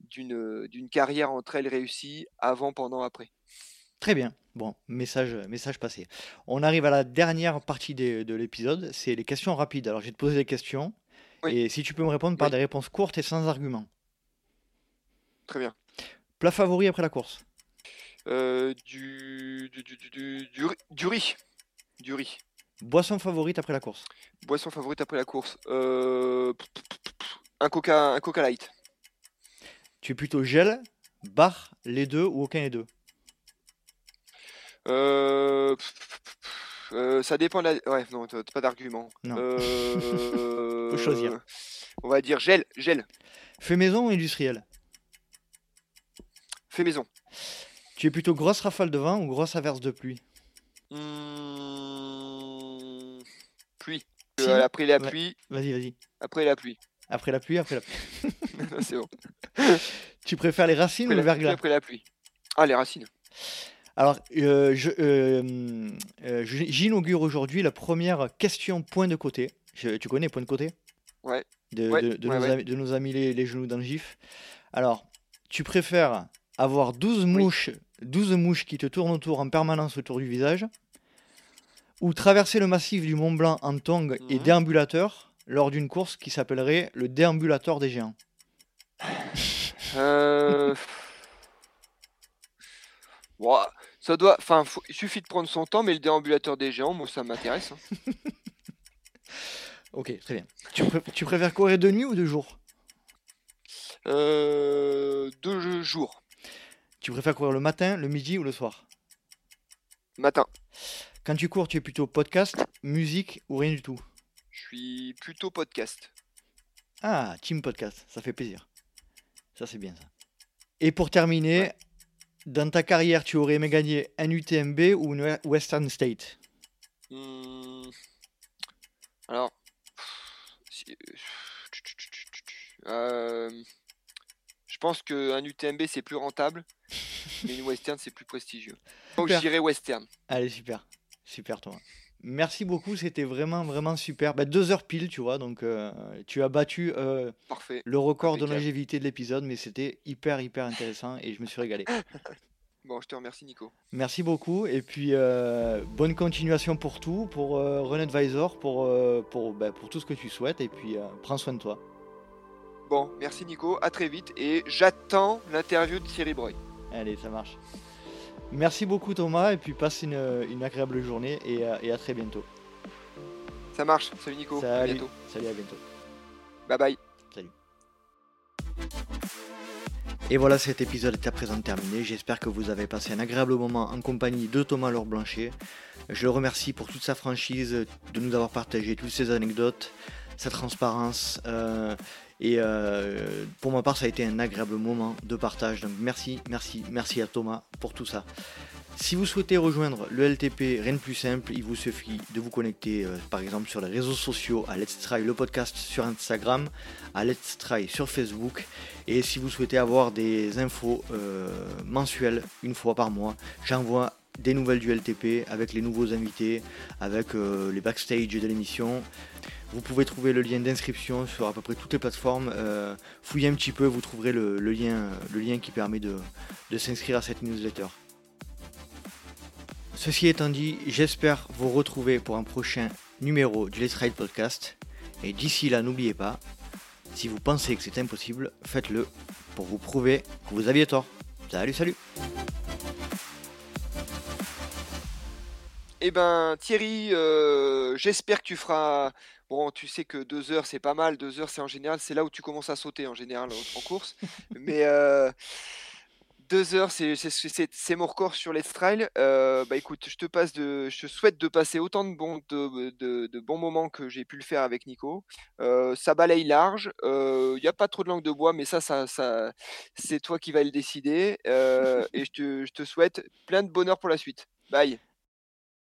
d'une carrière en trail réussie avant, pendant, après.
Très bien. Bon, message, message passé. On arrive à la dernière partie de l'épisode, c'est les questions rapides. Alors, je vais te poser des questions.
Oui.
Et si tu peux me répondre par
Oui.
des réponses courtes et sans argument.
Très bien.
Plat favori après la course
Heu, du du du du riz du riz. Du riz.
Boisson favorite après la course
Boisson favorite après la course? Heu, un coca un coca light.
Tu es plutôt gel, bar, les deux ou aucun des deux?
Heu, heu, ça dépend de la ouais, non, tu as pas d'argument.
Non. *laughs* Faut choisir.
on va dire gel, gel,
Fait maison ou industriel?
Fait maison.
Tu es plutôt grosse rafale de vent ou grosse averse de pluie?
Mmh, pluie.
Si.
Heu, après la
Ouais.
pluie
Vas-y, vas-y.
après la pluie.
Après la pluie, après la pluie. *laughs*
C'est bon. *laughs*
Tu préfères les racines
Après
ou le verglas?
après la pluie. Ah, les racines.
Alors, euh, euh, euh, j'inaugure aujourd'hui la première question point de côté. Je- tu connais point de côté?
Ouais.
de,
Ouais,
de- de
ouais,
nos,
ouais.
Amis, de nos amis les, les genoux dans le gif. Alors, tu préfères avoir 12 mouches, 12 mouches qui te tournent autour en permanence autour du visage ou traverser le massif du Mont Blanc en tongs et
Mhm.
déambulateur lors d'une course qui s'appellerait le déambulateur des géants? *laughs*
Ouah, ça doit enfin, faut il suffit de prendre son temps, mais le déambulateur des géants, moi, ça m'intéresse, hein. *laughs*
Ok, très bien. Tu, pré- tu préfères courir de nuit ou de jour?
Heu, 2 jours.
Tu préfères courir le matin, le midi ou le soir?
Matin.
Quand tu cours, tu es plutôt podcast, musique ou rien du tout?
Je suis plutôt podcast.
Ah, team podcast, ça fait plaisir. Ça, c'est bien ça. Et pour terminer, dans ta carrière, tu aurais aimé gagner un UTMB ou une We- Western State?
Mmh, alors, hem, je pense qu'un UTMB, c'est plus rentable, *laughs* mais une western, c'est plus prestigieux. Donc dirais western.
Allez, super. Super, Thomas. Merci beaucoup, c'était vraiment, vraiment super. Bah, deux heures pile, tu vois, donc euh, tu as battu euh, le record de longévité de l'épisode, mais c'était hyper, hyper intéressant et je me suis régalé. *laughs*
Bon, je te remercie, Nico.
Merci beaucoup et puis euh, bonne continuation pour tout, pour Run Advisor, pour, pour, bah, pour tout ce que tu souhaites et puis prends soin de toi.
Bon, merci, Nico. À très vite et j'attends l'interview de Thierry Breuil.
Allez, ça marche. Merci beaucoup Thomas et puis passe une, une agréable journée et, euh, et à très bientôt.
Ça marche. Salut, Nico. À
Salut.
bientôt.
Salut, à bientôt.
Bye bye.
Salut. Et voilà, cet épisode est à présent terminé. J'espère que vous avez passé un agréable moment en compagnie de Thomas Laure Blanchet. Je le remercie pour toute sa franchise, de nous avoir partagé toutes ces anecdotes, sa transparence. Euh, et euh, pour ma part, ça a été un agréable moment de partage. Donc merci, merci, merci à Thomas pour tout ça. Si vous souhaitez rejoindre le LTP, rien de plus simple, il vous suffit de vous connecter euh, par exemple sur les réseaux sociaux à Let's Try le podcast sur Instagram, à Let's Try sur Facebook. Et si vous souhaitez avoir des infos euh, mensuelles une fois par mois, j'envoie des nouvelles du LTP avec les nouveaux invités, avec les backstage de l'émission. Vous pouvez trouver le lien d'inscription sur à peu près toutes les plateformes. fouillez un petit peu, vous trouverez le, lien, le lien qui permet de s'inscrire à cette newsletter. Ceci étant dit, j'espère vous retrouver pour un prochain numéro du Let's Ride Podcast. Et d'ici là, n'oubliez pas, si vous pensez que c'est impossible, faites-le pour vous prouver que vous aviez tort. Salut, salut
Eh ben Thierry, euh, j'espère que tu feras. Bon, tu sais que deux heures c'est pas mal. Deux heures c'est en général, c'est là où tu commences à sauter en général en, course. *laughs* Mais euh, deux heures, c'est mon record sur Let's Trail. Euh, bah écoute, je te passe de, je te souhaite de passer autant de bons, de, bons moments que j'ai pu le faire avec Nico. Euh, ça balaye large. Il n'y a pas trop de langue de bois, mais ça, ça, ça c'est toi qui vas le décider. et je te, je te souhaite plein de bonheur pour la suite. Bye.